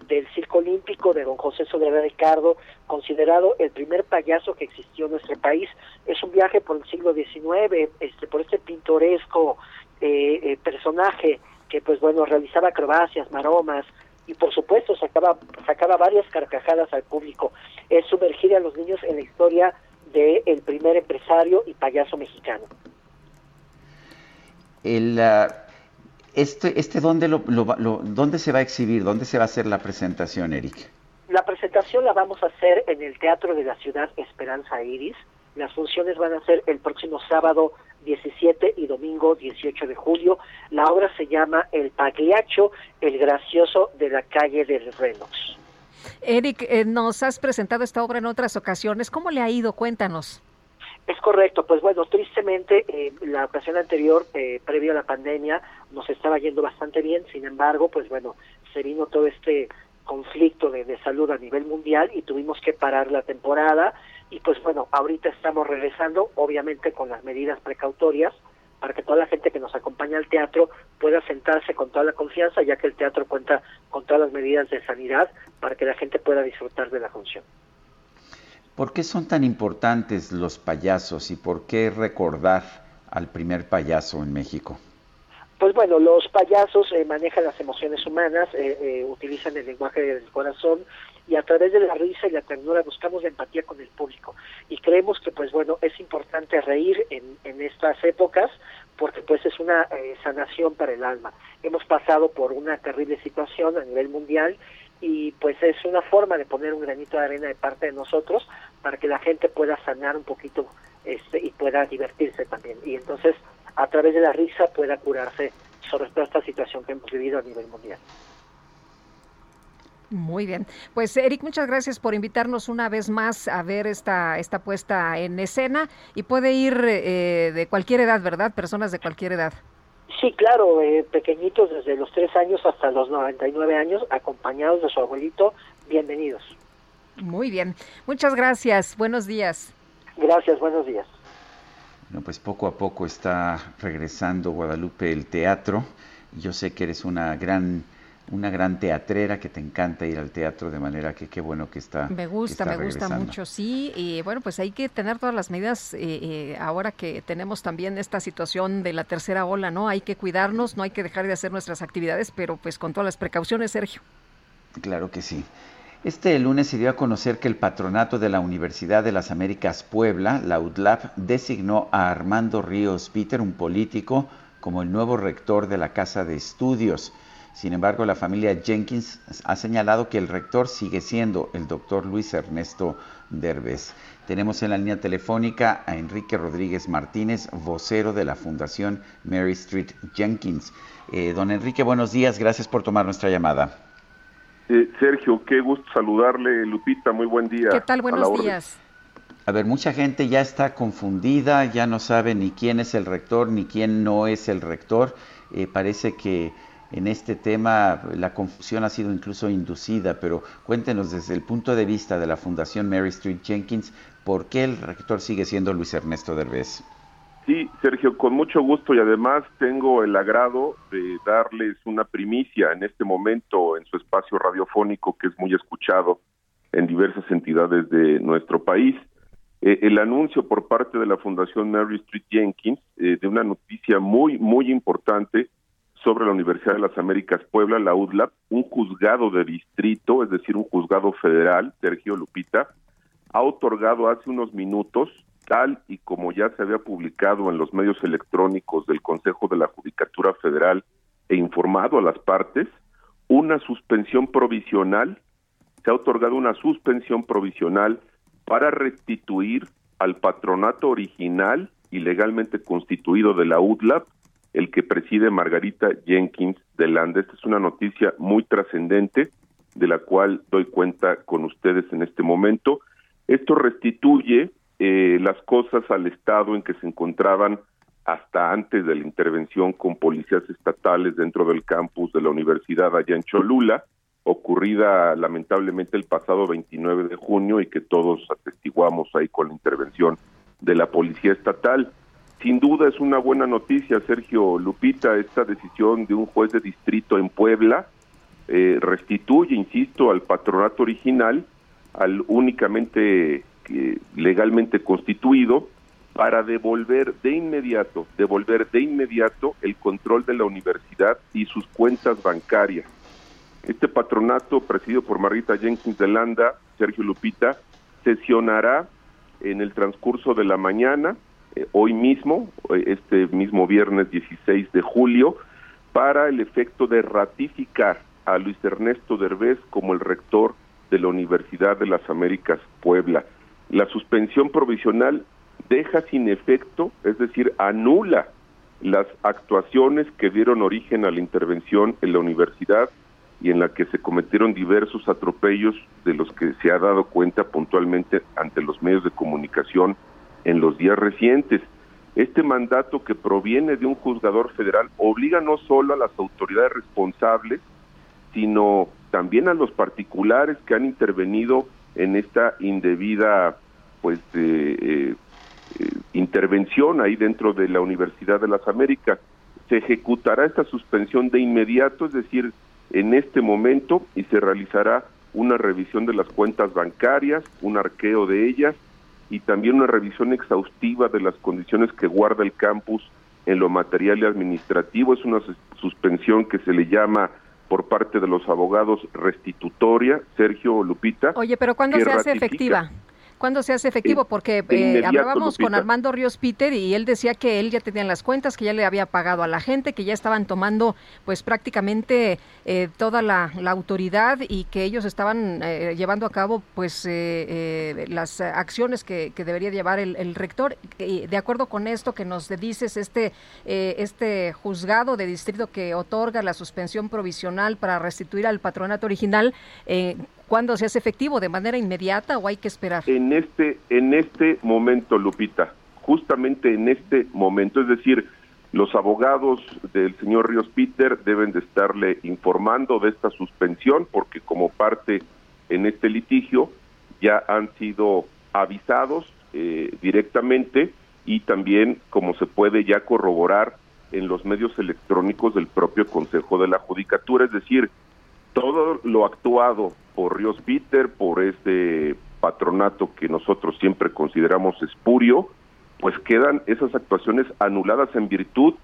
del Circo Olímpico de don José Soledad Ricardo, considerado el primer payaso que existió en nuestro país. Es un viaje por el siglo XIX, este, por este pintoresco eh, eh, personaje que, pues bueno, realizaba acrobacias, maromas, y por supuesto sacaba, sacaba varias carcajadas al público. Es sumergir a los niños en la historia del primer empresario y payaso mexicano. El, ah, este, este ¿dónde, lo, ¿Dónde se va a exhibir? ¿Dónde se va a hacer la presentación, Eric? La presentación la vamos a hacer en el Teatro de la Ciudad Esperanza Iris. Las funciones van a ser el próximo sábado 17 y domingo 18 de julio. La obra se llama El Pagliaccio, el gracioso de la calle del Renox. Eric, eh, nos has presentado esta obra en otras ocasiones. ¿Cómo le ha ido? Cuéntanos. Es correcto, pues bueno, tristemente eh, la ocasión anterior, eh, previo a la pandemia, nos estaba yendo bastante bien, sin embargo, pues bueno, se vino todo este conflicto de, salud a nivel mundial y tuvimos que parar la temporada y pues bueno, ahorita estamos regresando, obviamente con las medidas precautorias, para que toda la gente que nos acompaña al teatro pueda sentarse con toda la confianza, ya que el teatro cuenta con todas las medidas de sanidad para que la gente pueda disfrutar de la función. ¿Por qué son tan importantes los payasos y por qué recordar al primer payaso en México? Pues bueno, los payasos eh, manejan las emociones humanas, eh, eh, utilizan el lenguaje del corazón y a través de la risa y la ternura buscamos la empatía con el público y creemos que pues bueno es importante reír en, en estas épocas porque pues es una sanación para el alma. Hemos pasado por una terrible situación a nivel mundial y pues es una forma de poner un granito de arena de parte de nosotros para que la gente pueda sanar un poquito este, y pueda divertirse también. Y entonces a través de la risa pueda curarse sobre toda esta situación que hemos vivido a nivel mundial. Muy bien. Pues Eric, muchas gracias por invitarnos una vez más a ver esta, esta puesta en escena y puede ir eh, de cualquier edad, ¿verdad? Personas de cualquier edad. Sí, claro, eh, pequeñitos desde los tres años hasta los 99 años, acompañados de su abuelito, bienvenidos. Muy bien, muchas gracias, buenos días. Gracias, buenos días. Bueno, pues poco a poco está regresando Guadalupe el teatro. Yo sé que eres una gran una gran teatrera que te encanta ir al teatro, de manera que qué bueno que está. Me gusta, me gusta mucho, sí. Y bueno, pues hay que tener todas las medidas eh, eh, ahora que tenemos también esta situación de la tercera ola, ¿no? Hay que cuidarnos, no hay que dejar de hacer nuestras actividades, pero pues con todas las precauciones, Sergio. Claro que sí. Este lunes se dio a conocer que el patronato de la Universidad de las Américas Puebla, la UDLAP, designó a Armando Ríos Peter, un político, como el nuevo rector de la Casa de Estudios. Sin embargo, la familia Jenkins ha señalado que el rector sigue siendo el doctor Luis Ernesto Derbez. Tenemos en la línea telefónica a Enrique Rodríguez Martínez, vocero de la Fundación Mary Street Jenkins. Eh, don Enrique, buenos días, gracias por tomar nuestra llamada. Eh, Sergio, qué gusto saludarle, Lupita, muy buen día. ¿Qué tal? Buenos días. A ver, mucha gente ya está confundida, ya no sabe ni quién es el rector ni quién no es el rector. Eh, parece que en este tema la confusión ha sido incluso inducida, pero cuéntenos desde el punto de vista de la Fundación Mary Street Jenkins, ¿por qué el rector sigue siendo Luis Ernesto Derbez? Sí, Sergio, con mucho gusto y además tengo el agrado de darles una primicia en este momento en su espacio radiofónico que es muy escuchado en diversas entidades de nuestro país. Eh, el anuncio por parte de la Fundación Mary Street Jenkins eh, de una noticia muy, muy importante sobre la Universidad de las Américas Puebla, la UDLAP, un juzgado de distrito, es decir, un juzgado federal, Sergio Lupita, ha otorgado hace unos minutos tal y como ya se había publicado en los medios electrónicos del Consejo de la Judicatura Federal e informado a las partes, una suspensión provisional, se ha otorgado una suspensión provisional para restituir al patronato original y legalmente constituido de la UDLAP, el que preside Margarita Jenkins de Landa. Esta es una noticia muy trascendente de la cual doy cuenta con ustedes en este momento. Esto restituye eh, las cosas al estado en que se encontraban hasta antes de la intervención con policías estatales dentro del campus de la universidad allá en Cholula, ocurrida lamentablemente el pasado 29 de junio y que todos atestiguamos ahí con la intervención de la policía estatal. sin duda es una buena noticia, Sergio Lupita, esta decisión de un juez de distrito en Puebla eh, restituye, insisto, al patronato original, al únicamente legalmente constituido, para devolver de inmediato, devolver de inmediato el control de la universidad y sus cuentas bancarias. Este patronato, presidido por Marita Jenkins de Landa, Sergio Lupita, sesionará en el transcurso de la mañana, eh, hoy mismo, eh, este mismo viernes 16 de julio, para el efecto de ratificar a Luis Ernesto Derbez como el rector de la Universidad de las Américas Puebla. La suspensión provisional deja sin efecto, es decir, anula las actuaciones que dieron origen a la intervención en la universidad y en la que se cometieron diversos atropellos de los que se ha dado cuenta puntualmente ante los medios de comunicación en los días recientes. Este mandato que proviene de un juzgador federal obliga no solo a las autoridades responsables, sino también a los particulares que han intervenido en esta indebida pues eh, eh, eh, intervención ahí dentro de la Universidad de las Américas. Se ejecutará esta suspensión de inmediato, es decir, en este momento, y se realizará una revisión de las cuentas bancarias, un arqueo de ellas y también una revisión exhaustiva de las condiciones que guarda el campus en lo material y administrativo. Es una suspensión que se le llama por parte de los abogados restitutoria, Sergio Lupita. Oye, pero ¿cuándo se hace efectiva? ¿Cuándo se hace efectivo? Porque eh, hablábamos con Armando Ríos Peter y él decía que él ya tenía las cuentas, que ya le había pagado a la gente, que ya estaban tomando pues prácticamente eh, toda la, autoridad y que ellos estaban eh, llevando a cabo pues las acciones que, debería llevar el, rector. de acuerdo con esto que nos dices, este, este juzgado de distrito que otorga la suspensión provisional para restituir al patronato original, ¿Cuándo se hace efectivo? ¿De manera inmediata o hay que esperar? En este, en este momento, Lupita, justamente en este momento, es decir, los abogados del señor Ríos Peter deben de estarle informando de esta suspensión porque como parte en este litigio ya han sido avisados eh, directamente y también como se puede ya corroborar en los medios electrónicos del propio Consejo de la Judicatura, es decir, todo lo actuado por Ríos Peter, por este patronato que nosotros siempre consideramos espurio, pues quedan esas actuaciones anuladas en virtud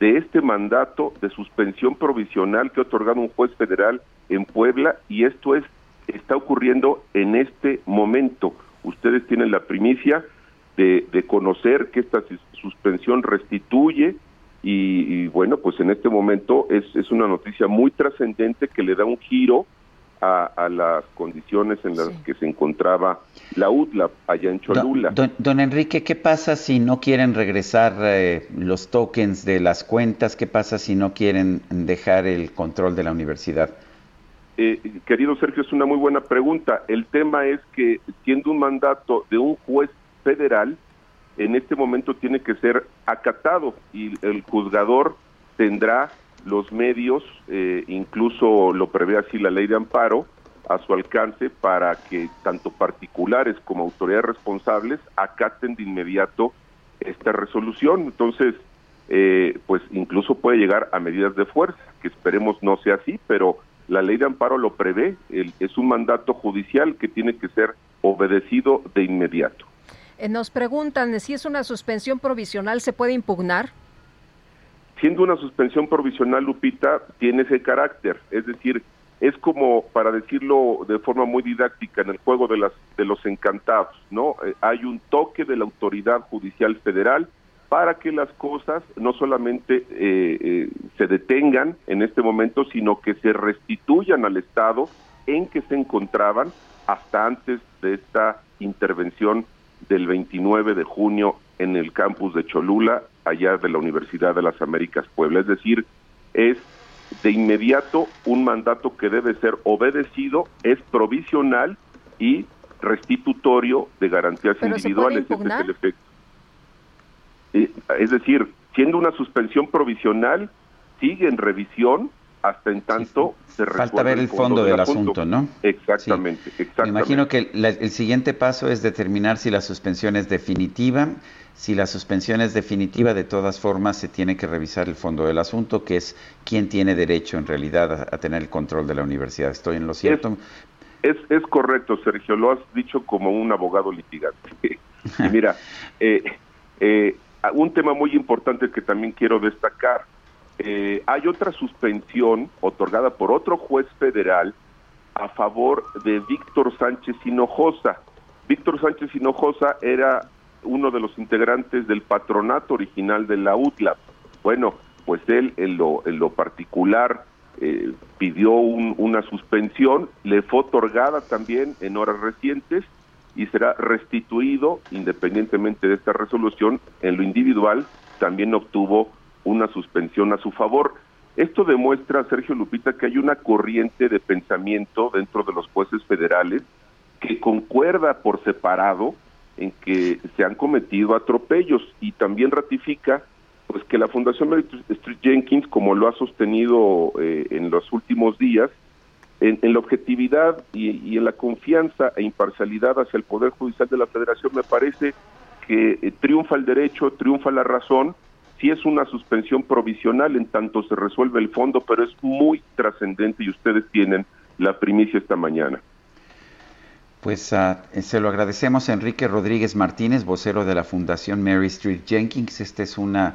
de este mandato de suspensión provisional que ha otorgado un juez federal en Puebla y esto es está ocurriendo en este momento. Ustedes tienen la primicia de, de conocer que esta suspensión restituye y, bueno, pues en este momento es, es una noticia muy trascendente que le da un giro a, las condiciones en las que se encontraba la UTLA allá en Cholula. Don, Enrique, ¿qué pasa si no quieren regresar eh, los tokens de las cuentas? ¿Qué pasa si no quieren dejar el control de la universidad? Eh, querido Sergio, es una muy buena pregunta. El tema es que siendo un mandato de un juez federal, en este momento tiene que ser acatado y el juzgador tendrá los medios, eh, incluso lo prevé así la ley de amparo, a su alcance para que tanto particulares como autoridades responsables acaten de inmediato esta resolución. Entonces, eh, pues incluso puede llegar a medidas de fuerza, que esperemos no sea así, pero la ley de amparo lo prevé, es un mandato judicial que tiene que ser obedecido de inmediato. Eh, nos preguntan si es una suspensión provisional, ¿se puede impugnar? Siendo una suspensión provisional, Lupita, tiene ese carácter, es decir, es como, para decirlo de forma muy didáctica, en el juego de, las, de los encantados, ¿no? Eh, hay un toque de la autoridad judicial federal para que las cosas no solamente eh, se detengan en este momento, sino que se restituyan al Estado en que se encontraban hasta antes de esta intervención del 29 de junio en el campus de Cholula, allá de la Universidad de las Américas Puebla. Es decir, es de inmediato un mandato que debe ser obedecido, es provisional y restitutorio de garantías individuales. es el efecto. Es decir, siendo una suspensión provisional, sigue en revisión hasta en tanto se Falta ver el fondo, del, asunto, ¿no? Exactamente, exactamente. Me imagino que el siguiente paso es determinar si la suspensión es definitiva. Si la suspensión es definitiva, de todas formas se tiene que revisar el fondo del asunto, que es quién tiene derecho en realidad a, tener el control de la universidad. ¿Estoy en lo cierto? Es, es, correcto, Sergio, lo has dicho como un abogado litigante. y mira, eh, eh, un tema muy importante que también quiero destacar eh, hay otra suspensión otorgada por otro juez federal a favor de Víctor Sánchez Hinojosa. Víctor Sánchez Hinojosa era uno de los integrantes del patronato original de la UTLAP. Bueno, pues él en lo, en lo particular eh, pidió una suspensión, le fue otorgada también en horas recientes y será restituido independientemente de esta resolución. En lo individual también obtuvo una suspensión a su favor. Esto demuestra, Sergio Lupita, que hay una corriente de pensamiento dentro de los jueces federales que concuerda por separado en que se han cometido atropellos y también ratifica pues que la Fundación Mary Street Jenkins, como lo ha sostenido eh, en los últimos días, en, la objetividad y, en la confianza e imparcialidad hacia el Poder Judicial de la Federación, me parece que eh, triunfa el derecho, triunfa la razón sí es una suspensión provisional en tanto se resuelve el fondo, pero es muy trascendente y ustedes tienen la primicia esta mañana. Pues uh, se lo agradecemos a Enrique Rodríguez Martínez, vocero de la Fundación Mary Street Jenkins. Esta es una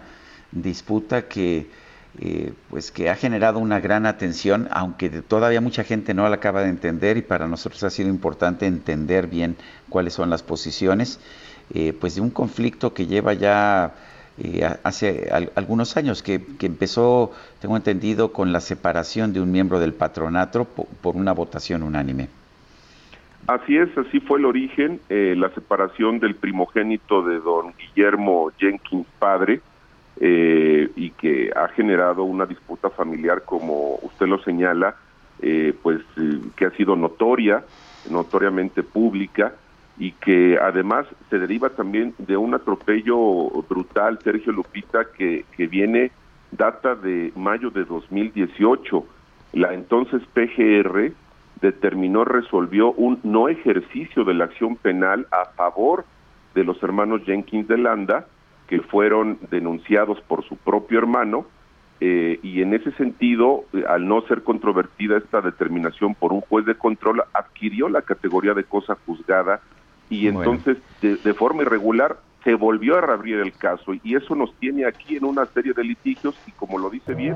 disputa que, eh, pues que ha generado una gran atención, aunque todavía mucha gente no la acaba de entender y para nosotros ha sido importante entender bien cuáles son las posiciones, eh, pues de un conflicto que lleva ya eh, hace algunos años, que, empezó, tengo entendido, con la separación de un miembro del patronato por, una votación unánime. Así es, así fue el origen, eh, la separación del primogénito de don Guillermo Jenkins padre, eh, y que ha generado una disputa familiar, como usted lo señala, pues que ha sido notoria, notoriamente pública, y que además se deriva también de un atropello brutal, Sergio Lupita, que, que viene, data de mayo de 2018. La entonces PGR determinó, resolvió un no ejercicio de la acción penal a favor de los hermanos Jenkins de Landa, que fueron denunciados por su propio hermano, eh, y en ese sentido, al no ser controvertida esta determinación por un juez de control, adquirió la categoría de cosa juzgada y entonces de, forma irregular se volvió a reabrir el caso y eso nos tiene aquí en una serie de litigios y como lo dice bien.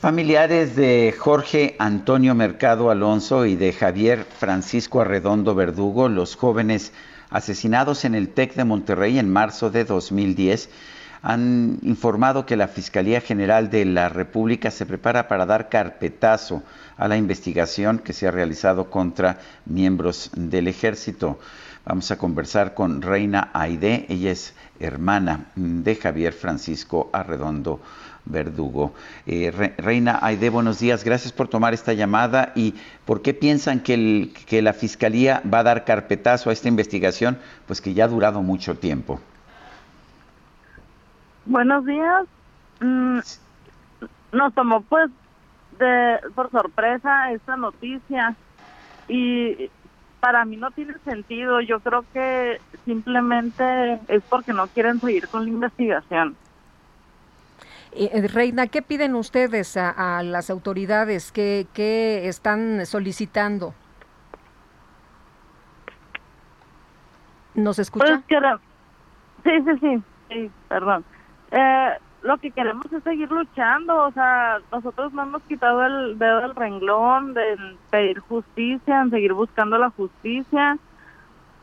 Familiares de Jorge Antonio Mercado Alonso y de Javier Francisco Arredondo Verdugo, los jóvenes asesinados en el TEC de Monterrey en marzo de 2010, han informado que la Fiscalía General de la República se prepara para dar carpetazo a la investigación que se ha realizado contra miembros del ejército. Vamos a conversar con Reina Aide, ella es hermana de Javier Francisco Arredondo Verdugo. Eh, Reina Aide, buenos días, gracias por tomar esta llamada y por qué piensan que, que la Fiscalía va a dar carpetazo a esta investigación, pues que ya ha durado mucho tiempo. Buenos días. Mm, nos tomó pues de, por sorpresa esta noticia y para mí no tiene sentido. Yo creo que simplemente es porque no quieren seguir con la investigación. Eh, Reina, ¿qué piden ustedes a, a las autoridades? ¿Qué, ¿Qué están solicitando? ¿Nos escucha? Pues sí, sí, sí, perdón. Eh, lo que queremos es seguir luchando, o sea, nosotros no hemos quitado el dedo del renglón de pedir justicia, en seguir buscando la justicia.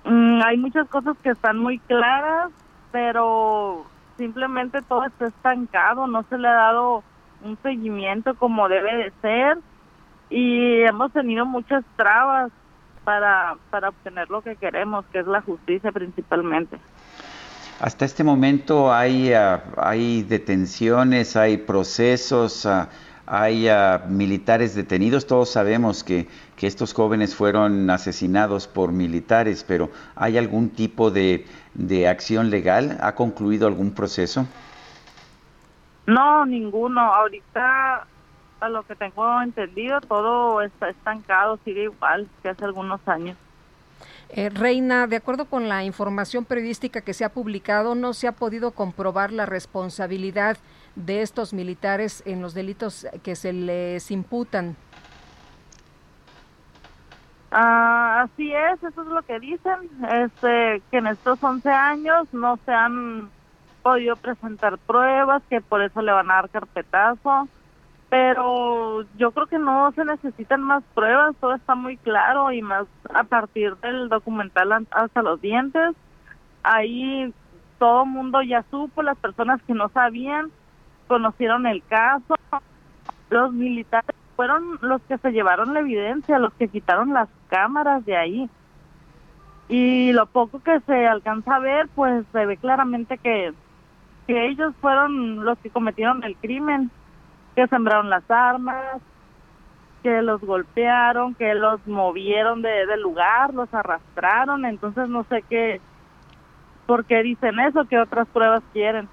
Mm, hay muchas cosas que están muy claras, pero simplemente todo está estancado, no se le ha dado un seguimiento como debe de ser y hemos tenido muchas trabas para, para obtener lo que queremos, que es la justicia principalmente. Hasta este momento hay, ah, hay detenciones, hay procesos, ah, hay militares detenidos. Todos sabemos que, que estos jóvenes fueron asesinados por militares, pero ¿hay algún tipo de, de acción legal? ¿Ha concluido algún proceso? No, ninguno. Ahorita, a lo que tengo entendido, todo está estancado, sigue igual que hace algunos años. Eh, Reina, de acuerdo con la información periodística que se ha publicado, no se ha podido comprobar la responsabilidad de estos militares en los delitos que se les imputan. Ah, así es, eso es lo que dicen, este, que en estos 11 años no se han podido presentar pruebas, que por eso le van a dar carpetazo, pero yo creo que no se necesitan más pruebas, todo está muy claro y más a partir del documental hasta los dientes, ahí todo mundo ya supo, las personas que no sabían conocieron el caso, los militares fueron los que se llevaron la evidencia, los que quitaron las cámaras de ahí. Y lo poco que se alcanza a ver, pues se ve claramente que, que ellos fueron los que cometieron el crimen, que sembraron las armas, que los golpearon, que los movieron de, del lugar, los arrastraron, entonces no sé qué, por qué dicen eso, qué otras pruebas quieren.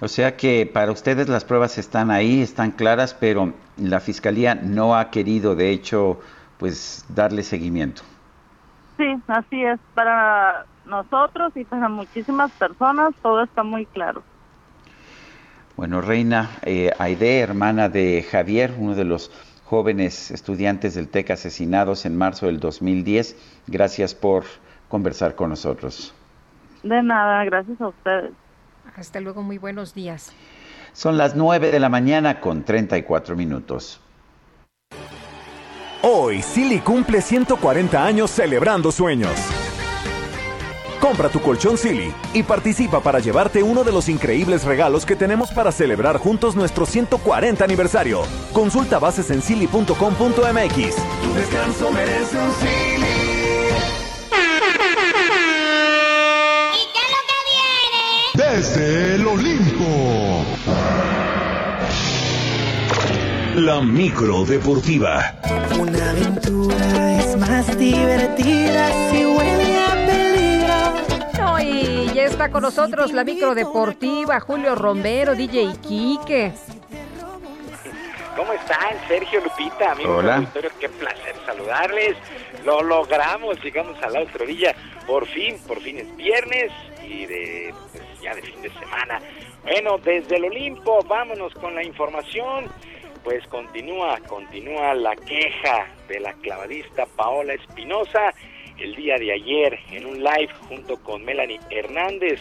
O sea que para ustedes las pruebas están ahí, están claras, pero la fiscalía no ha querido, de hecho, pues darle seguimiento. Sí, así es, para nosotros y para muchísimas personas todo está muy claro. Bueno, Reina eh, Aide, hermana de Javier, uno de los jóvenes estudiantes del TEC asesinados en marzo del 2010, gracias por conversar con nosotros. De nada, gracias a ustedes. Hasta luego, muy buenos días. Son las 9 de la mañana con 34 minutos. Hoy, Silly cumple 140 años celebrando sueños. Compra tu colchón Silly y participa para llevarte uno de los increíbles regalos que tenemos para celebrar juntos nuestro 140 aniversario. Consulta bases en silly.com.mx. Tu descanso merece un Silly. Desde el Olimpo. La micro deportiva. Una aventura es más divertida si huele a peligro. No, y ya está con nosotros la micro deportiva, Julio Romero, DJ Quique. ¿Cómo están, Sergio Lupita? Amigos Hola. auditorio, qué placer saludarles. Lo logramos, llegamos a la otra orilla. Por fin, por fin es viernes y de pues, ya de fin de semana. Bueno, desde el Olimpo, vámonos con la información. Pues continúa, continúa la queja de la clavadista Paola Espinosa. El día de ayer, en un live junto con Melanie Hernández,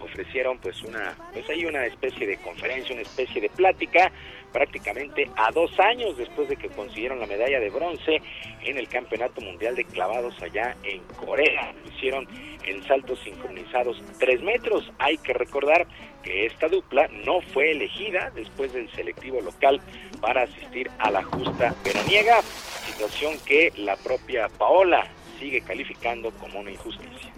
ofrecieron pues una, pues hay una especie de conferencia, una especie de plática, prácticamente a dos años después de que consiguieron la medalla de bronce en el Campeonato Mundial de Clavados allá en Corea. Lo hicieron en saltos sincronizados tres metros. Hay que recordar que esta dupla no fue elegida después del selectivo local para asistir a la justa veraniega, situación que la propia Paola sigue calificando como una injusticia.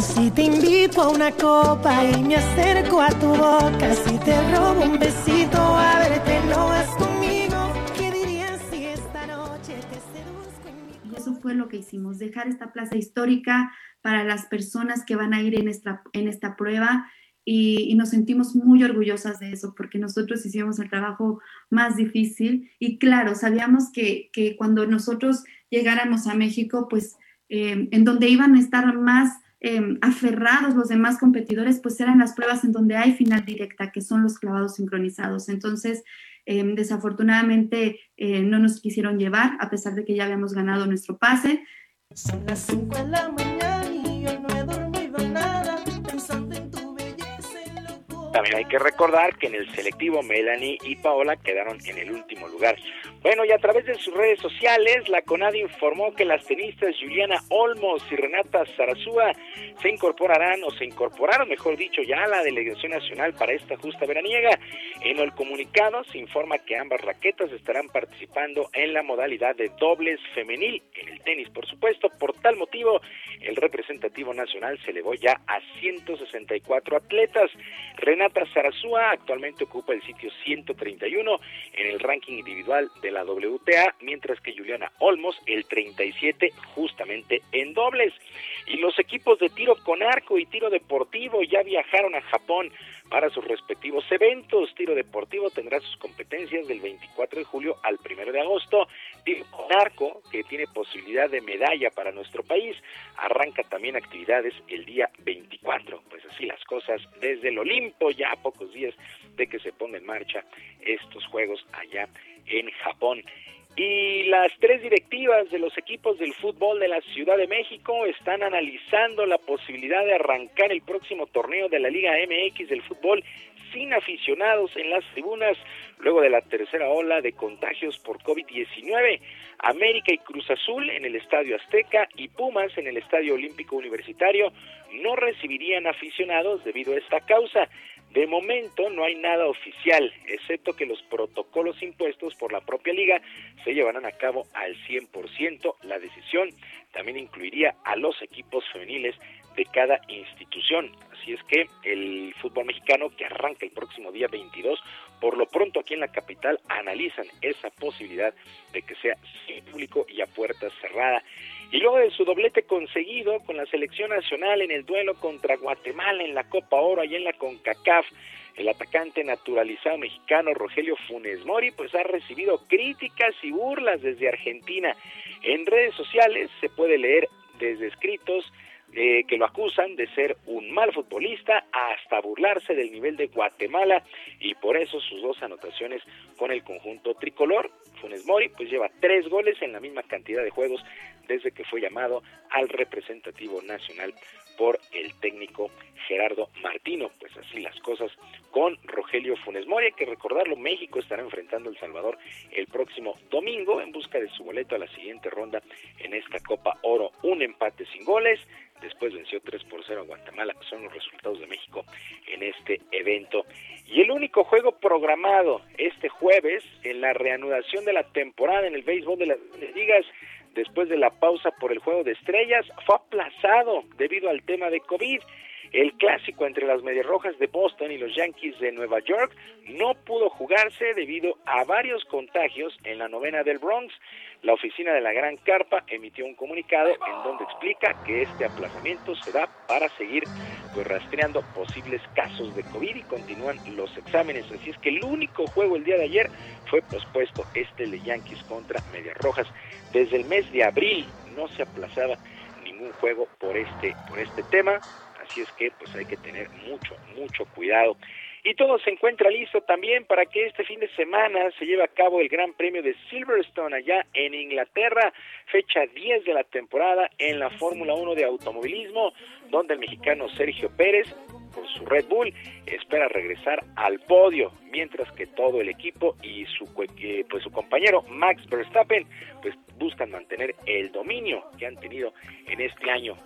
Si te invito a una copa y me acerco a tu boca, si te robo un besito a verte, no vas conmigo. ¿Qué dirías si esta noche te seduzco en mi Y eso fue lo que hicimos, dejar esta plaza histórica para las personas que van a ir en esta, en esta prueba y, nos sentimos muy orgullosas de eso porque nosotros hicimos el trabajo más difícil y claro, sabíamos que, que cuando nosotros llegáramos a México, pues eh, en donde iban a estar más eh, aferrados los demás competidores, pues eran las pruebas en donde hay final directa, que son los clavados sincronizados. Entonces, eh, desafortunadamente no nos quisieron llevar, a pesar de que ya habíamos ganado nuestro pase. Son las 5 de la mañana también hay que recordar que en el selectivo Melanie y Paola quedaron en el último lugar. Bueno, y a través de sus redes sociales, la CONAD informó que las tenistas Juliana Olmos y Renata Zarazúa se incorporarán, o se incorporaron, mejor dicho, ya a la delegación nacional para esta justa veraniega. En el comunicado se informa que ambas raquetas estarán participando en la modalidad de dobles femenil, en el tenis, por supuesto. Por tal motivo, el representativo nacional se elevó ya a 164 atletas. Renata Zarazúa actualmente ocupa el sitio 131 en el ranking individual de la WTA, mientras que Juliana Olmos el 37 justamente en dobles. Y los equipos de tiro con arco y tiro deportivo ya viajaron a Japón para sus respectivos eventos. Tiro deportivo tendrá sus competencias del 24 de julio al 1 de agosto. Tiro con arco, que tiene posibilidad de medalla para nuestro país, arranca también actividades el día 24. Pues así las cosas desde el Olimpo, ya a pocos días de que se ponga en marcha estos juegos allá en Japón. Y las tres directivas de los equipos del fútbol de la Ciudad de México están analizando la posibilidad de arrancar el próximo torneo de la Liga MX del fútbol sin aficionados en las tribunas luego de la tercera ola de contagios por COVID-19. América y Cruz Azul en el Estadio Azteca y Pumas en el Estadio Olímpico Universitario no recibirían aficionados debido a esta causa. De momento no hay nada oficial, excepto que los protocolos impuestos por la propia liga se llevarán a cabo al 100%. La decisión también incluiría a los equipos femeniles de cada institución. Así es que el fútbol mexicano que arranca el próximo día 22, por lo pronto aquí en la capital analizan esa posibilidad de que sea sin público y a puerta cerrada. Y luego de su doblete conseguido con la selección nacional en el duelo contra Guatemala en la Copa Oro y en la CONCACAF, el atacante naturalizado mexicano Rogelio Funes Mori pues ha recibido críticas y burlas desde Argentina. En redes sociales se puede leer desde escritos eh, que lo acusan de ser un mal futbolista hasta burlarse del nivel de Guatemala y por eso sus dos anotaciones con el conjunto tricolor. Funes Mori pues lleva tres goles en la misma cantidad de juegos desde que fue llamado al representativo nacional por el técnico Gerardo Martino. Pues así las cosas con Rogelio Funes Mori. Hay que recordarlo, México estará enfrentando a El Salvador el próximo domingo en busca de su boleto a la siguiente ronda en esta Copa Oro. Un empate sin goles, después venció 3 por 0 a Guatemala. Son los resultados de México en este evento. Y el único juego programado este jueves en la reanudación de la temporada en el béisbol de las ligas después de la pausa por el juego de estrellas fue aplazado debido al tema de COVID. El clásico entre las Medias Rojas de Boston y los Yankees de Nueva York no pudo jugarse debido a varios contagios en la novena del Bronx. La oficina de la Gran Carpa emitió un comunicado en donde explica que este aplazamiento se da para seguir pues, rastreando posibles casos de COVID y continúan los exámenes. Así es que el único juego el día de ayer fue pospuesto, este de Yankees contra Medias Rojas. Desde el mes de abril no se aplazaba ningún juego por este, por este tema así es que pues hay que tener mucho, mucho cuidado. Y todo se encuentra listo también para que este fin de semana se lleve a cabo el Gran Premio de Silverstone allá en Inglaterra, fecha 10 de la temporada en la Fórmula 1 de automovilismo, donde el mexicano Sergio Pérez con su Red Bull espera regresar al podio, mientras que todo el equipo y su eh, pues su compañero Max Verstappen pues buscan mantener el dominio que han tenido en este año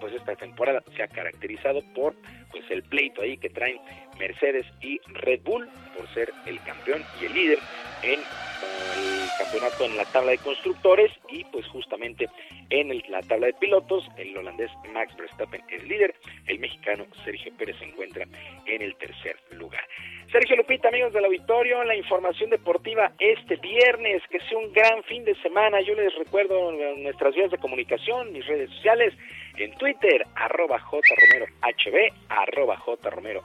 pues esta temporada se ha caracterizado por pues el pleito ahí que traen Mercedes y Red Bull por ser el campeón y el líder en el campeonato en la tabla de constructores y pues justamente en la tabla de pilotos el holandés Max Verstappen es líder, el mexicano Sergio Pérez se encuentra en el tercer lugar. Sergio Lupita, amigos del auditorio, la información deportiva este viernes, que sea un gran fin de semana. Yo les recuerdo nuestras vías de comunicación, mis redes sociales, en Twitter, arroba jromerohb, arroba jromerohb,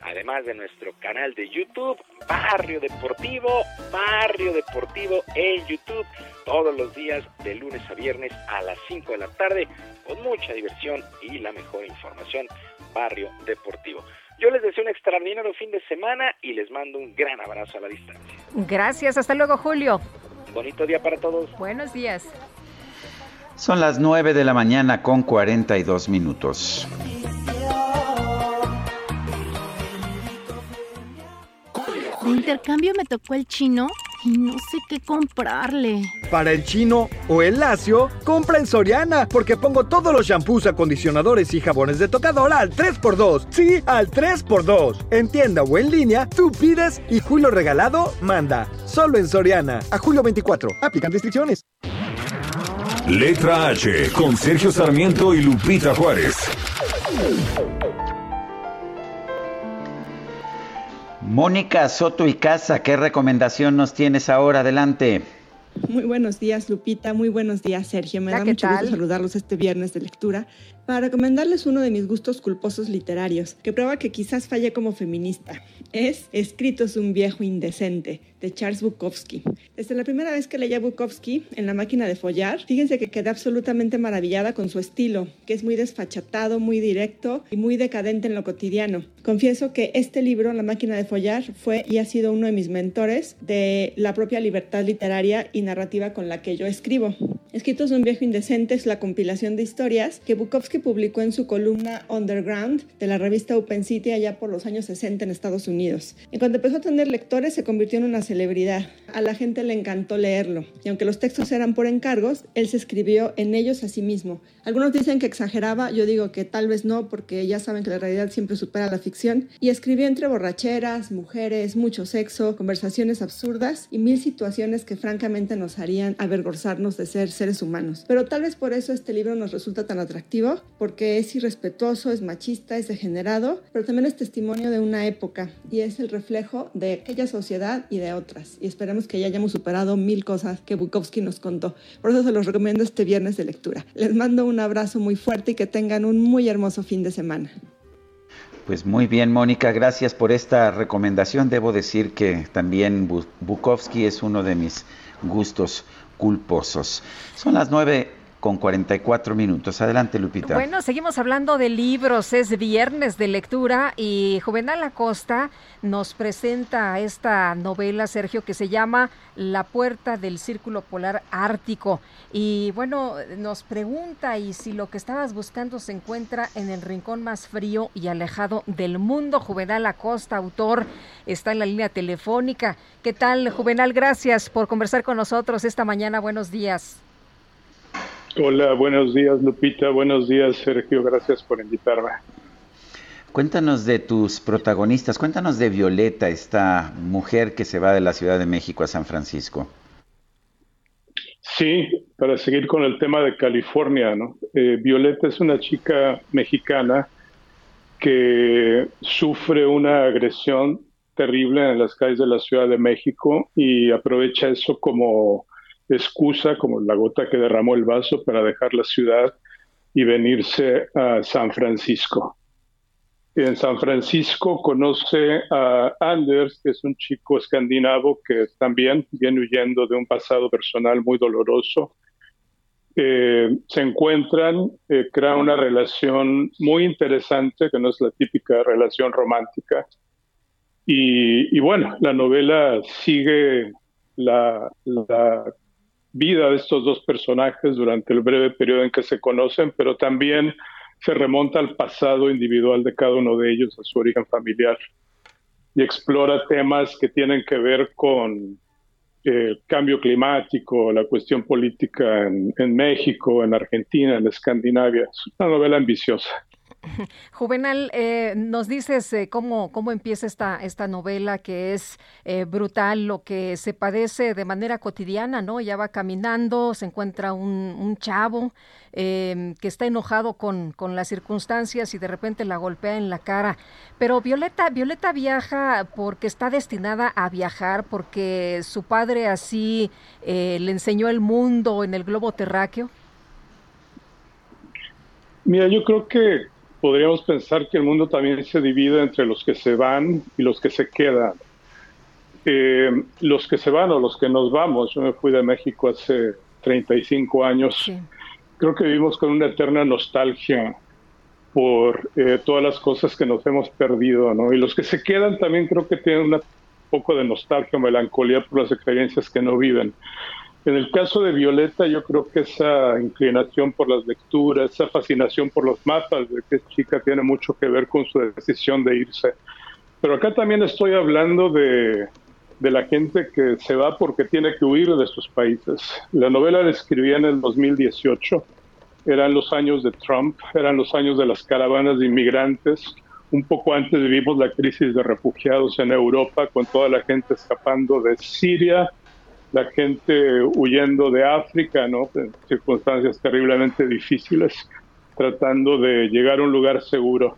además de nuestro canal de YouTube, Barrio Deportivo, Barrio Deportivo en YouTube, todos los días de lunes a viernes a las 5 de la tarde, con mucha diversión y la mejor información, Barrio Deportivo. Yo les deseo un extraordinario fin de semana y les mando un gran abrazo a la distancia. Gracias, hasta luego Julio. Bonito día para todos. Buenos días. Son las 9 de la mañana con 42 minutos. De intercambio me tocó el chino y no sé qué comprarle. Para el chino o el lacio, compra en Soriana, porque pongo todos los shampoos, acondicionadores y jabones de tocador al 3x2. Sí, al 3x2. En tienda o en línea, tú pides y Julio Regalado manda. Solo en Soriana. A julio 24. Aplican restricciones. Letra H con Sergio Sarmiento y Lupita Juárez. Mónica Soto y Casa, ¿qué recomendación nos tienes ahora? Adelante. Muy buenos días, Lupita. Muy buenos días, Sergio. Me da mucho gusto saludarlos este viernes de lectura para recomendarles uno de mis gustos culposos literarios, que prueba que quizás falle como feminista. Es Escritos un viejo indecente, de Charles Bukowski. Desde la primera vez que leí a Bukowski en La máquina de follar, fíjense que quedé absolutamente maravillada con su estilo, que es muy desfachatado, muy directo y muy decadente en lo cotidiano. Confieso que este libro, La máquina de follar, fue y ha sido uno de mis mentores de la propia libertad literaria y narrativa con la que yo escribo. Escritos un viejo indecente es la compilación de historias que Bukowski publicó en su columna Underground de la revista Open City allá por los años 60 en Estados Unidos. Y cuando empezó a tener lectores se convirtió en una celebridad. A la gente le encantó leerlo. Y aunque los textos eran por encargos, él se escribió en ellos a sí mismo. Algunos dicen que exageraba, yo digo que tal vez no, porque ya saben que la realidad siempre supera la ficción. Y escribió entre borracheras, mujeres, mucho sexo, conversaciones absurdas y mil situaciones que francamente nos harían avergonzarnos de ser seres humanos. Pero tal vez por eso este libro nos resulta tan atractivo, porque es irrespetuoso, es machista, es degenerado, pero también es testimonio de una época y es el reflejo de aquella sociedad y de otras. Y esperemos que ya hayamos superado mil cosas que Bukowski nos contó. Por eso se los recomiendo este viernes de lectura. Les mando un abrazo muy fuerte y que tengan un muy hermoso fin de semana. Pues muy bien, Mónica, gracias por esta recomendación. Debo decir que también Bukowski es uno de mis gustos culposos. Son las nueve con 44 minutos. Adelante, Lupita. Bueno, seguimos hablando de libros. Es viernes de lectura y Juvenal Acosta nos presenta esta novela, Sergio, que se llama La puerta del Círculo Polar Ártico. Y bueno, nos pregunta y si lo que estabas buscando se encuentra en el rincón más frío y alejado del mundo. Juvenal Acosta, autor, está en la línea telefónica. ¿Qué tal, Juvenal? Gracias por conversar con nosotros esta mañana. Buenos días. Hola, buenos días Lupita, buenos días Sergio, gracias por invitarme. Cuéntanos de tus protagonistas, cuéntanos de Violeta, esta mujer que se va de la Ciudad de México a San Francisco. Sí, para seguir con el tema de California, ¿no? Eh, Violeta es una chica mexicana que sufre una agresión terrible en las calles de la Ciudad de México y aprovecha eso como excusa, como la gota que derramó el vaso, para dejar la ciudad y venirse a San Francisco. En San Francisco conoce a Anders, que es un chico escandinavo que también viene huyendo de un pasado personal muy doloroso. Eh, se encuentran, eh, crean una relación muy interesante, que no es la típica relación romántica. Y, bueno, la novela sigue la, la vida de estos dos personajes durante el breve periodo en que se conocen, pero también se remonta al pasado individual de cada uno de ellos, a su origen familiar, y explora temas que tienen que ver con el eh, cambio climático, la cuestión política en, en México, en Argentina, en Escandinavia. Es una novela ambiciosa. Juvenal, eh, nos dices eh, cómo, cómo empieza esta, esta novela que es eh, brutal, lo que se padece de manera cotidiana, ¿no? Ya va caminando, se encuentra un, un chavo em, que está enojado con, con, las circunstancias y de repente la golpea en la cara. Pero Violeta, Violeta viaja porque está destinada a viajar, porque su padre así le enseñó el mundo en el globo terráqueo. Mira, yo creo que podríamos pensar que el mundo también se divide entre los que se van y los que se quedan. Eh, los que se van o los que nos vamos, yo me fui de México hace 35 años, creo que vivimos con una eterna nostalgia por eh, todas las cosas que nos hemos perdido, ¿no? Y los que se quedan también creo que tienen un poco de nostalgia o melancolía por las experiencias que no viven. En el caso de Violeta, yo creo que esa inclinación por las lecturas, esa fascinación por los mapas de que chica tiene mucho que ver con su decisión de irse. Pero acá también estoy hablando de, de la gente que se va porque tiene que huir de sus países. La novela la escribí en el 2018, eran los años de Trump, eran los años de las caravanas de inmigrantes. Un poco antes vivimos la crisis de refugiados en Europa, con toda la gente escapando de Siria, la gente huyendo de África, ¿no? En circunstancias terriblemente difíciles, tratando de llegar a un lugar seguro.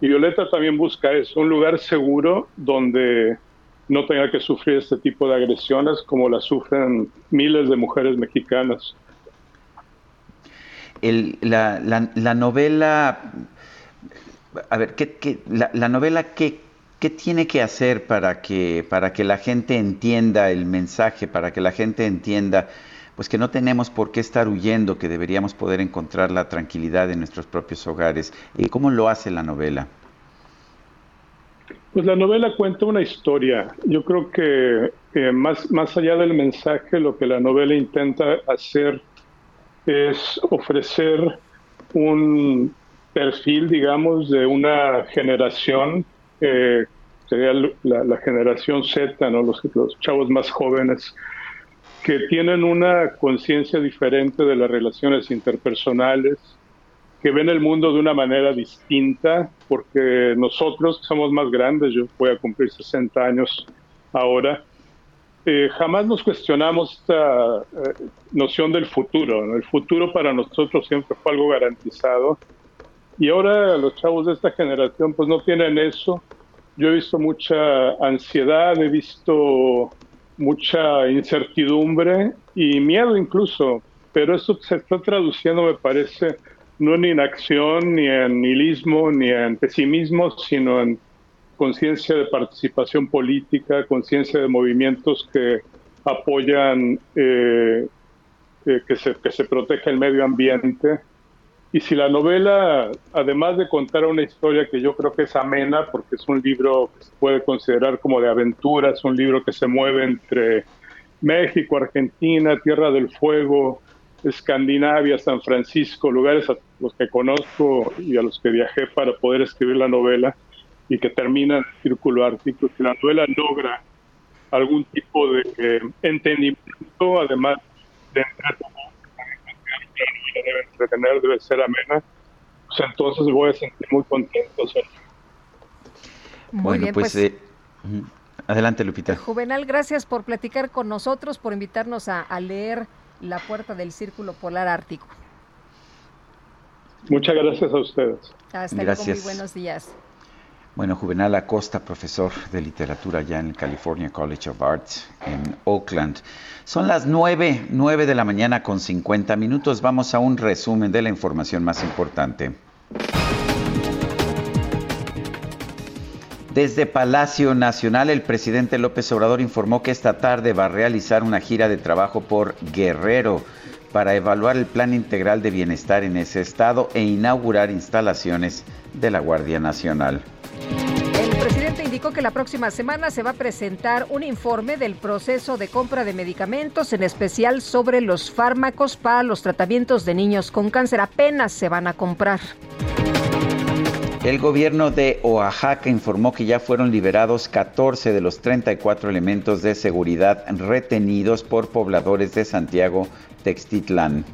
Y Violeta también busca eso, un lugar seguro donde no tenga que sufrir este tipo de agresiones como las sufren miles de mujeres mexicanas. la, la, novela, a ver, ¿qué, la, novela qué, qué tiene que hacer para que, para que la gente entienda el mensaje, para que la gente entienda pues que no tenemos por qué estar huyendo, que deberíamos poder encontrar la tranquilidad en nuestros propios hogares? ¿Y cómo lo hace la novela? Pues la novela cuenta una historia. Yo creo que más, más allá del mensaje, lo que la novela intenta hacer es ofrecer un perfil, digamos, de una generación, eh, sería la, generación Z, ¿no? los, los chavos más jóvenes, que tienen una conciencia diferente de las relaciones interpersonales, que ven el mundo de una manera distinta, porque nosotros somos más grandes, yo voy a cumplir 60 años ahora, eh, jamás nos cuestionamos esta eh, noción del futuro. El futuro para nosotros siempre fue algo garantizado. Y ahora los chavos de esta generación pues no tienen eso. Yo he visto mucha ansiedad, he visto mucha incertidumbre y miedo incluso, pero eso se está traduciendo, me parece, no en inacción, ni en nihilismo, ni en pesimismo, sino en conciencia de participación política, conciencia de movimientos que apoyan eh, eh, que, se, que se proteja el medio ambiente. Y si la novela, además de contar una historia que yo creo que es amena, porque es un libro que se puede considerar como de aventura, es un libro que se mueve entre México, Argentina, Tierra del Fuego, Escandinavia, San Francisco, lugares a los que conozco y a los que viajé para poder escribir la novela y que termina en el círculo ártico, si la novela logra algún tipo de eh, entendimiento, además de debe entretener, debe ser amena, pues entonces voy a sentir muy contento. Muy bueno, bien, pues, pues eh, adelante Lupita. Juvenal, gracias por platicar con nosotros, por invitarnos a, a leer La Puerta del Círculo Polar Ártico. Muchas gracias a ustedes. Hasta luego, muy buenos días. Bueno, Juvenal Acosta, profesor de literatura ya en el California College of Arts en Oakland. Son las 9, 9 de la mañana con 50 minutos. Vamos a un resumen de la información más importante. Desde Palacio Nacional, el presidente López Obrador informó que esta tarde va a realizar una gira de trabajo por Guerrero para evaluar el plan integral de bienestar en ese estado e inaugurar instalaciones de la Guardia Nacional. El presidente indicó que la próxima semana se va a presentar un informe del proceso de compra de medicamentos, en especial sobre los fármacos para los tratamientos de niños con cáncer. Apenas se van a comprar. El gobierno de Oaxaca informó que ya fueron liberados 14 de los 34 elementos de seguridad retenidos por pobladores de Santiago Textitlán.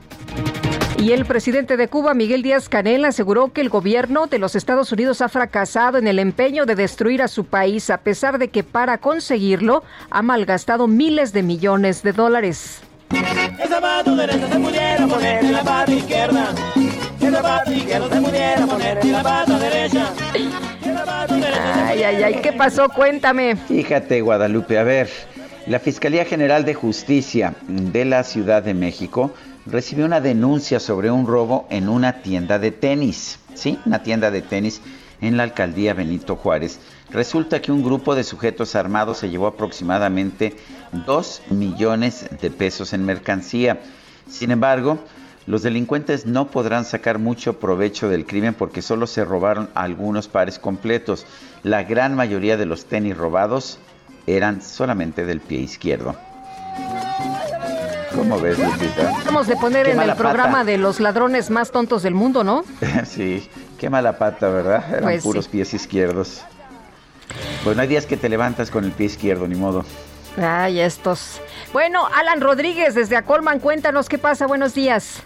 Y el presidente de Cuba, Miguel Díaz Canel, aseguró que el gobierno de los Estados Unidos ha fracasado en el empeño de destruir a su país, a pesar de que para conseguirlo ha malgastado miles de millones de dólares. Ay, ay, ay, ¿qué pasó? Cuéntame. Fíjate, Guadalupe, a ver, la Fiscalía General de Justicia de la Ciudad de México recibió una denuncia sobre un robo en una tienda de tenis. Sí, una tienda de tenis en la alcaldía Benito Juárez. Resulta que un grupo de sujetos armados se llevó aproximadamente 2 millones de pesos en mercancía. Sin embargo, los delincuentes no podrán sacar mucho provecho del crimen porque solo se robaron algunos pares completos. La gran mayoría de los tenis robados eran solamente del pie izquierdo. ¿Cómo ves, Lupita? Vamos de poner en el programa de los ladrones más tontos del mundo, ¿no? sí, qué mala pata, ¿verdad? Eran Pues puros pies izquierdos. Pues no hay días que te levantas con el pie izquierdo, ni modo. Ay, estos. Bueno, Alan Rodríguez desde Acolman, cuéntanos qué pasa. Buenos días.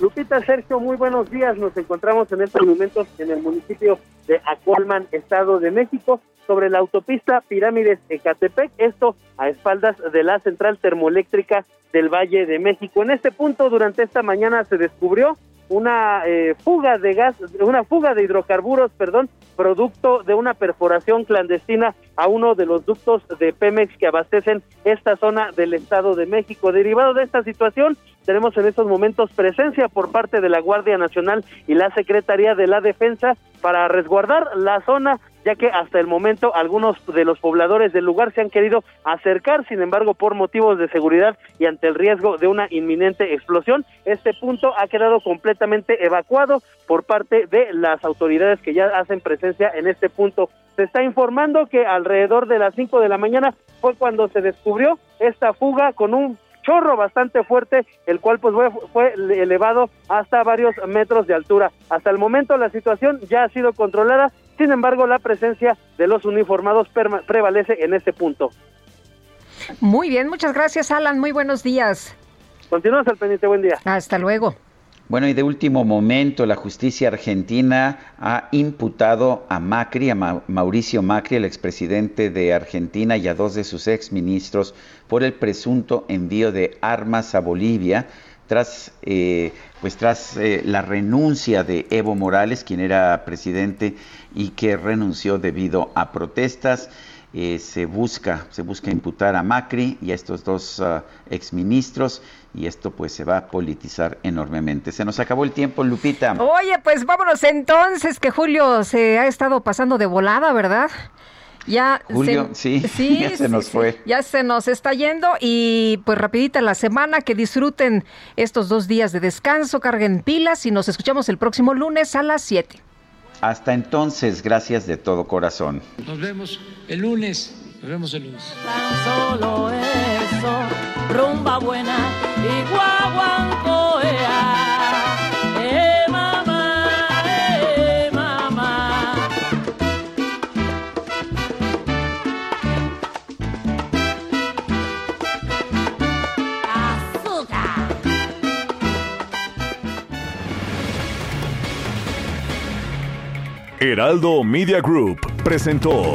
Lupita, Sergio, muy buenos días. Nos encontramos en estos momentos en el municipio de Acolman, Estado de México, sobre la autopista Pirámides Ecatepec, esto a espaldas de la central termoeléctrica del Valle de México. En este punto, durante esta mañana se descubrió una eh, fuga de gas, una fuga de hidrocarburos, perdón, producto de una perforación clandestina a uno de los ductos de Pemex que abastecen esta zona del Estado de México. Derivado de esta situación, tenemos en estos momentos presencia por parte de la Guardia Nacional y la Secretaría de la Defensa para resguardar la zona ya que hasta el momento algunos de los pobladores del lugar se han querido acercar, sin embargo, por motivos de seguridad y ante el riesgo de una inminente explosión, este punto ha quedado completamente evacuado por parte de las autoridades que ya hacen presencia en este punto. Se está informando que alrededor de las 5 de la mañana fue cuando se descubrió esta fuga con un chorro bastante fuerte, el cual pues fue, fue elevado hasta varios metros de altura. Hasta el momento la situación ya ha sido controlada, sin embargo la presencia de los uniformados prevalece en este punto. Muy bien, muchas gracias, Alan. Muy buenos días. Continuamos al pendiente, buen día. Hasta luego. Bueno, y de último momento, la justicia argentina ha imputado a Macri, a Ma- Mauricio Macri, el expresidente de Argentina, y a dos de sus exministros por el presunto envío de armas a Bolivia tras, eh, pues tras eh, la renuncia de Evo Morales, quien era presidente y que renunció debido a protestas. Eh, se busca se busca imputar a Macri y a estos dos ah, exministros y esto pues se va a politizar enormemente. Se nos acabó el tiempo, Lupita. Oye, pues vámonos entonces, que Julio se ha estado pasando de volada, ¿verdad? Ya Julio, se, sí, ya se nos fue. Ya se nos está yendo y pues rapidita la semana, que disfruten estos dos días de descanso, carguen pilas y nos escuchamos el próximo lunes a las 7. Hasta entonces, gracias de todo corazón. Nos vemos el lunes. Nos vemos el lunes. Tan solo eso, rumba buena y guaguancoea. Eh, mamá, eh, mamá. Azúcar. Heraldo Media Group presentó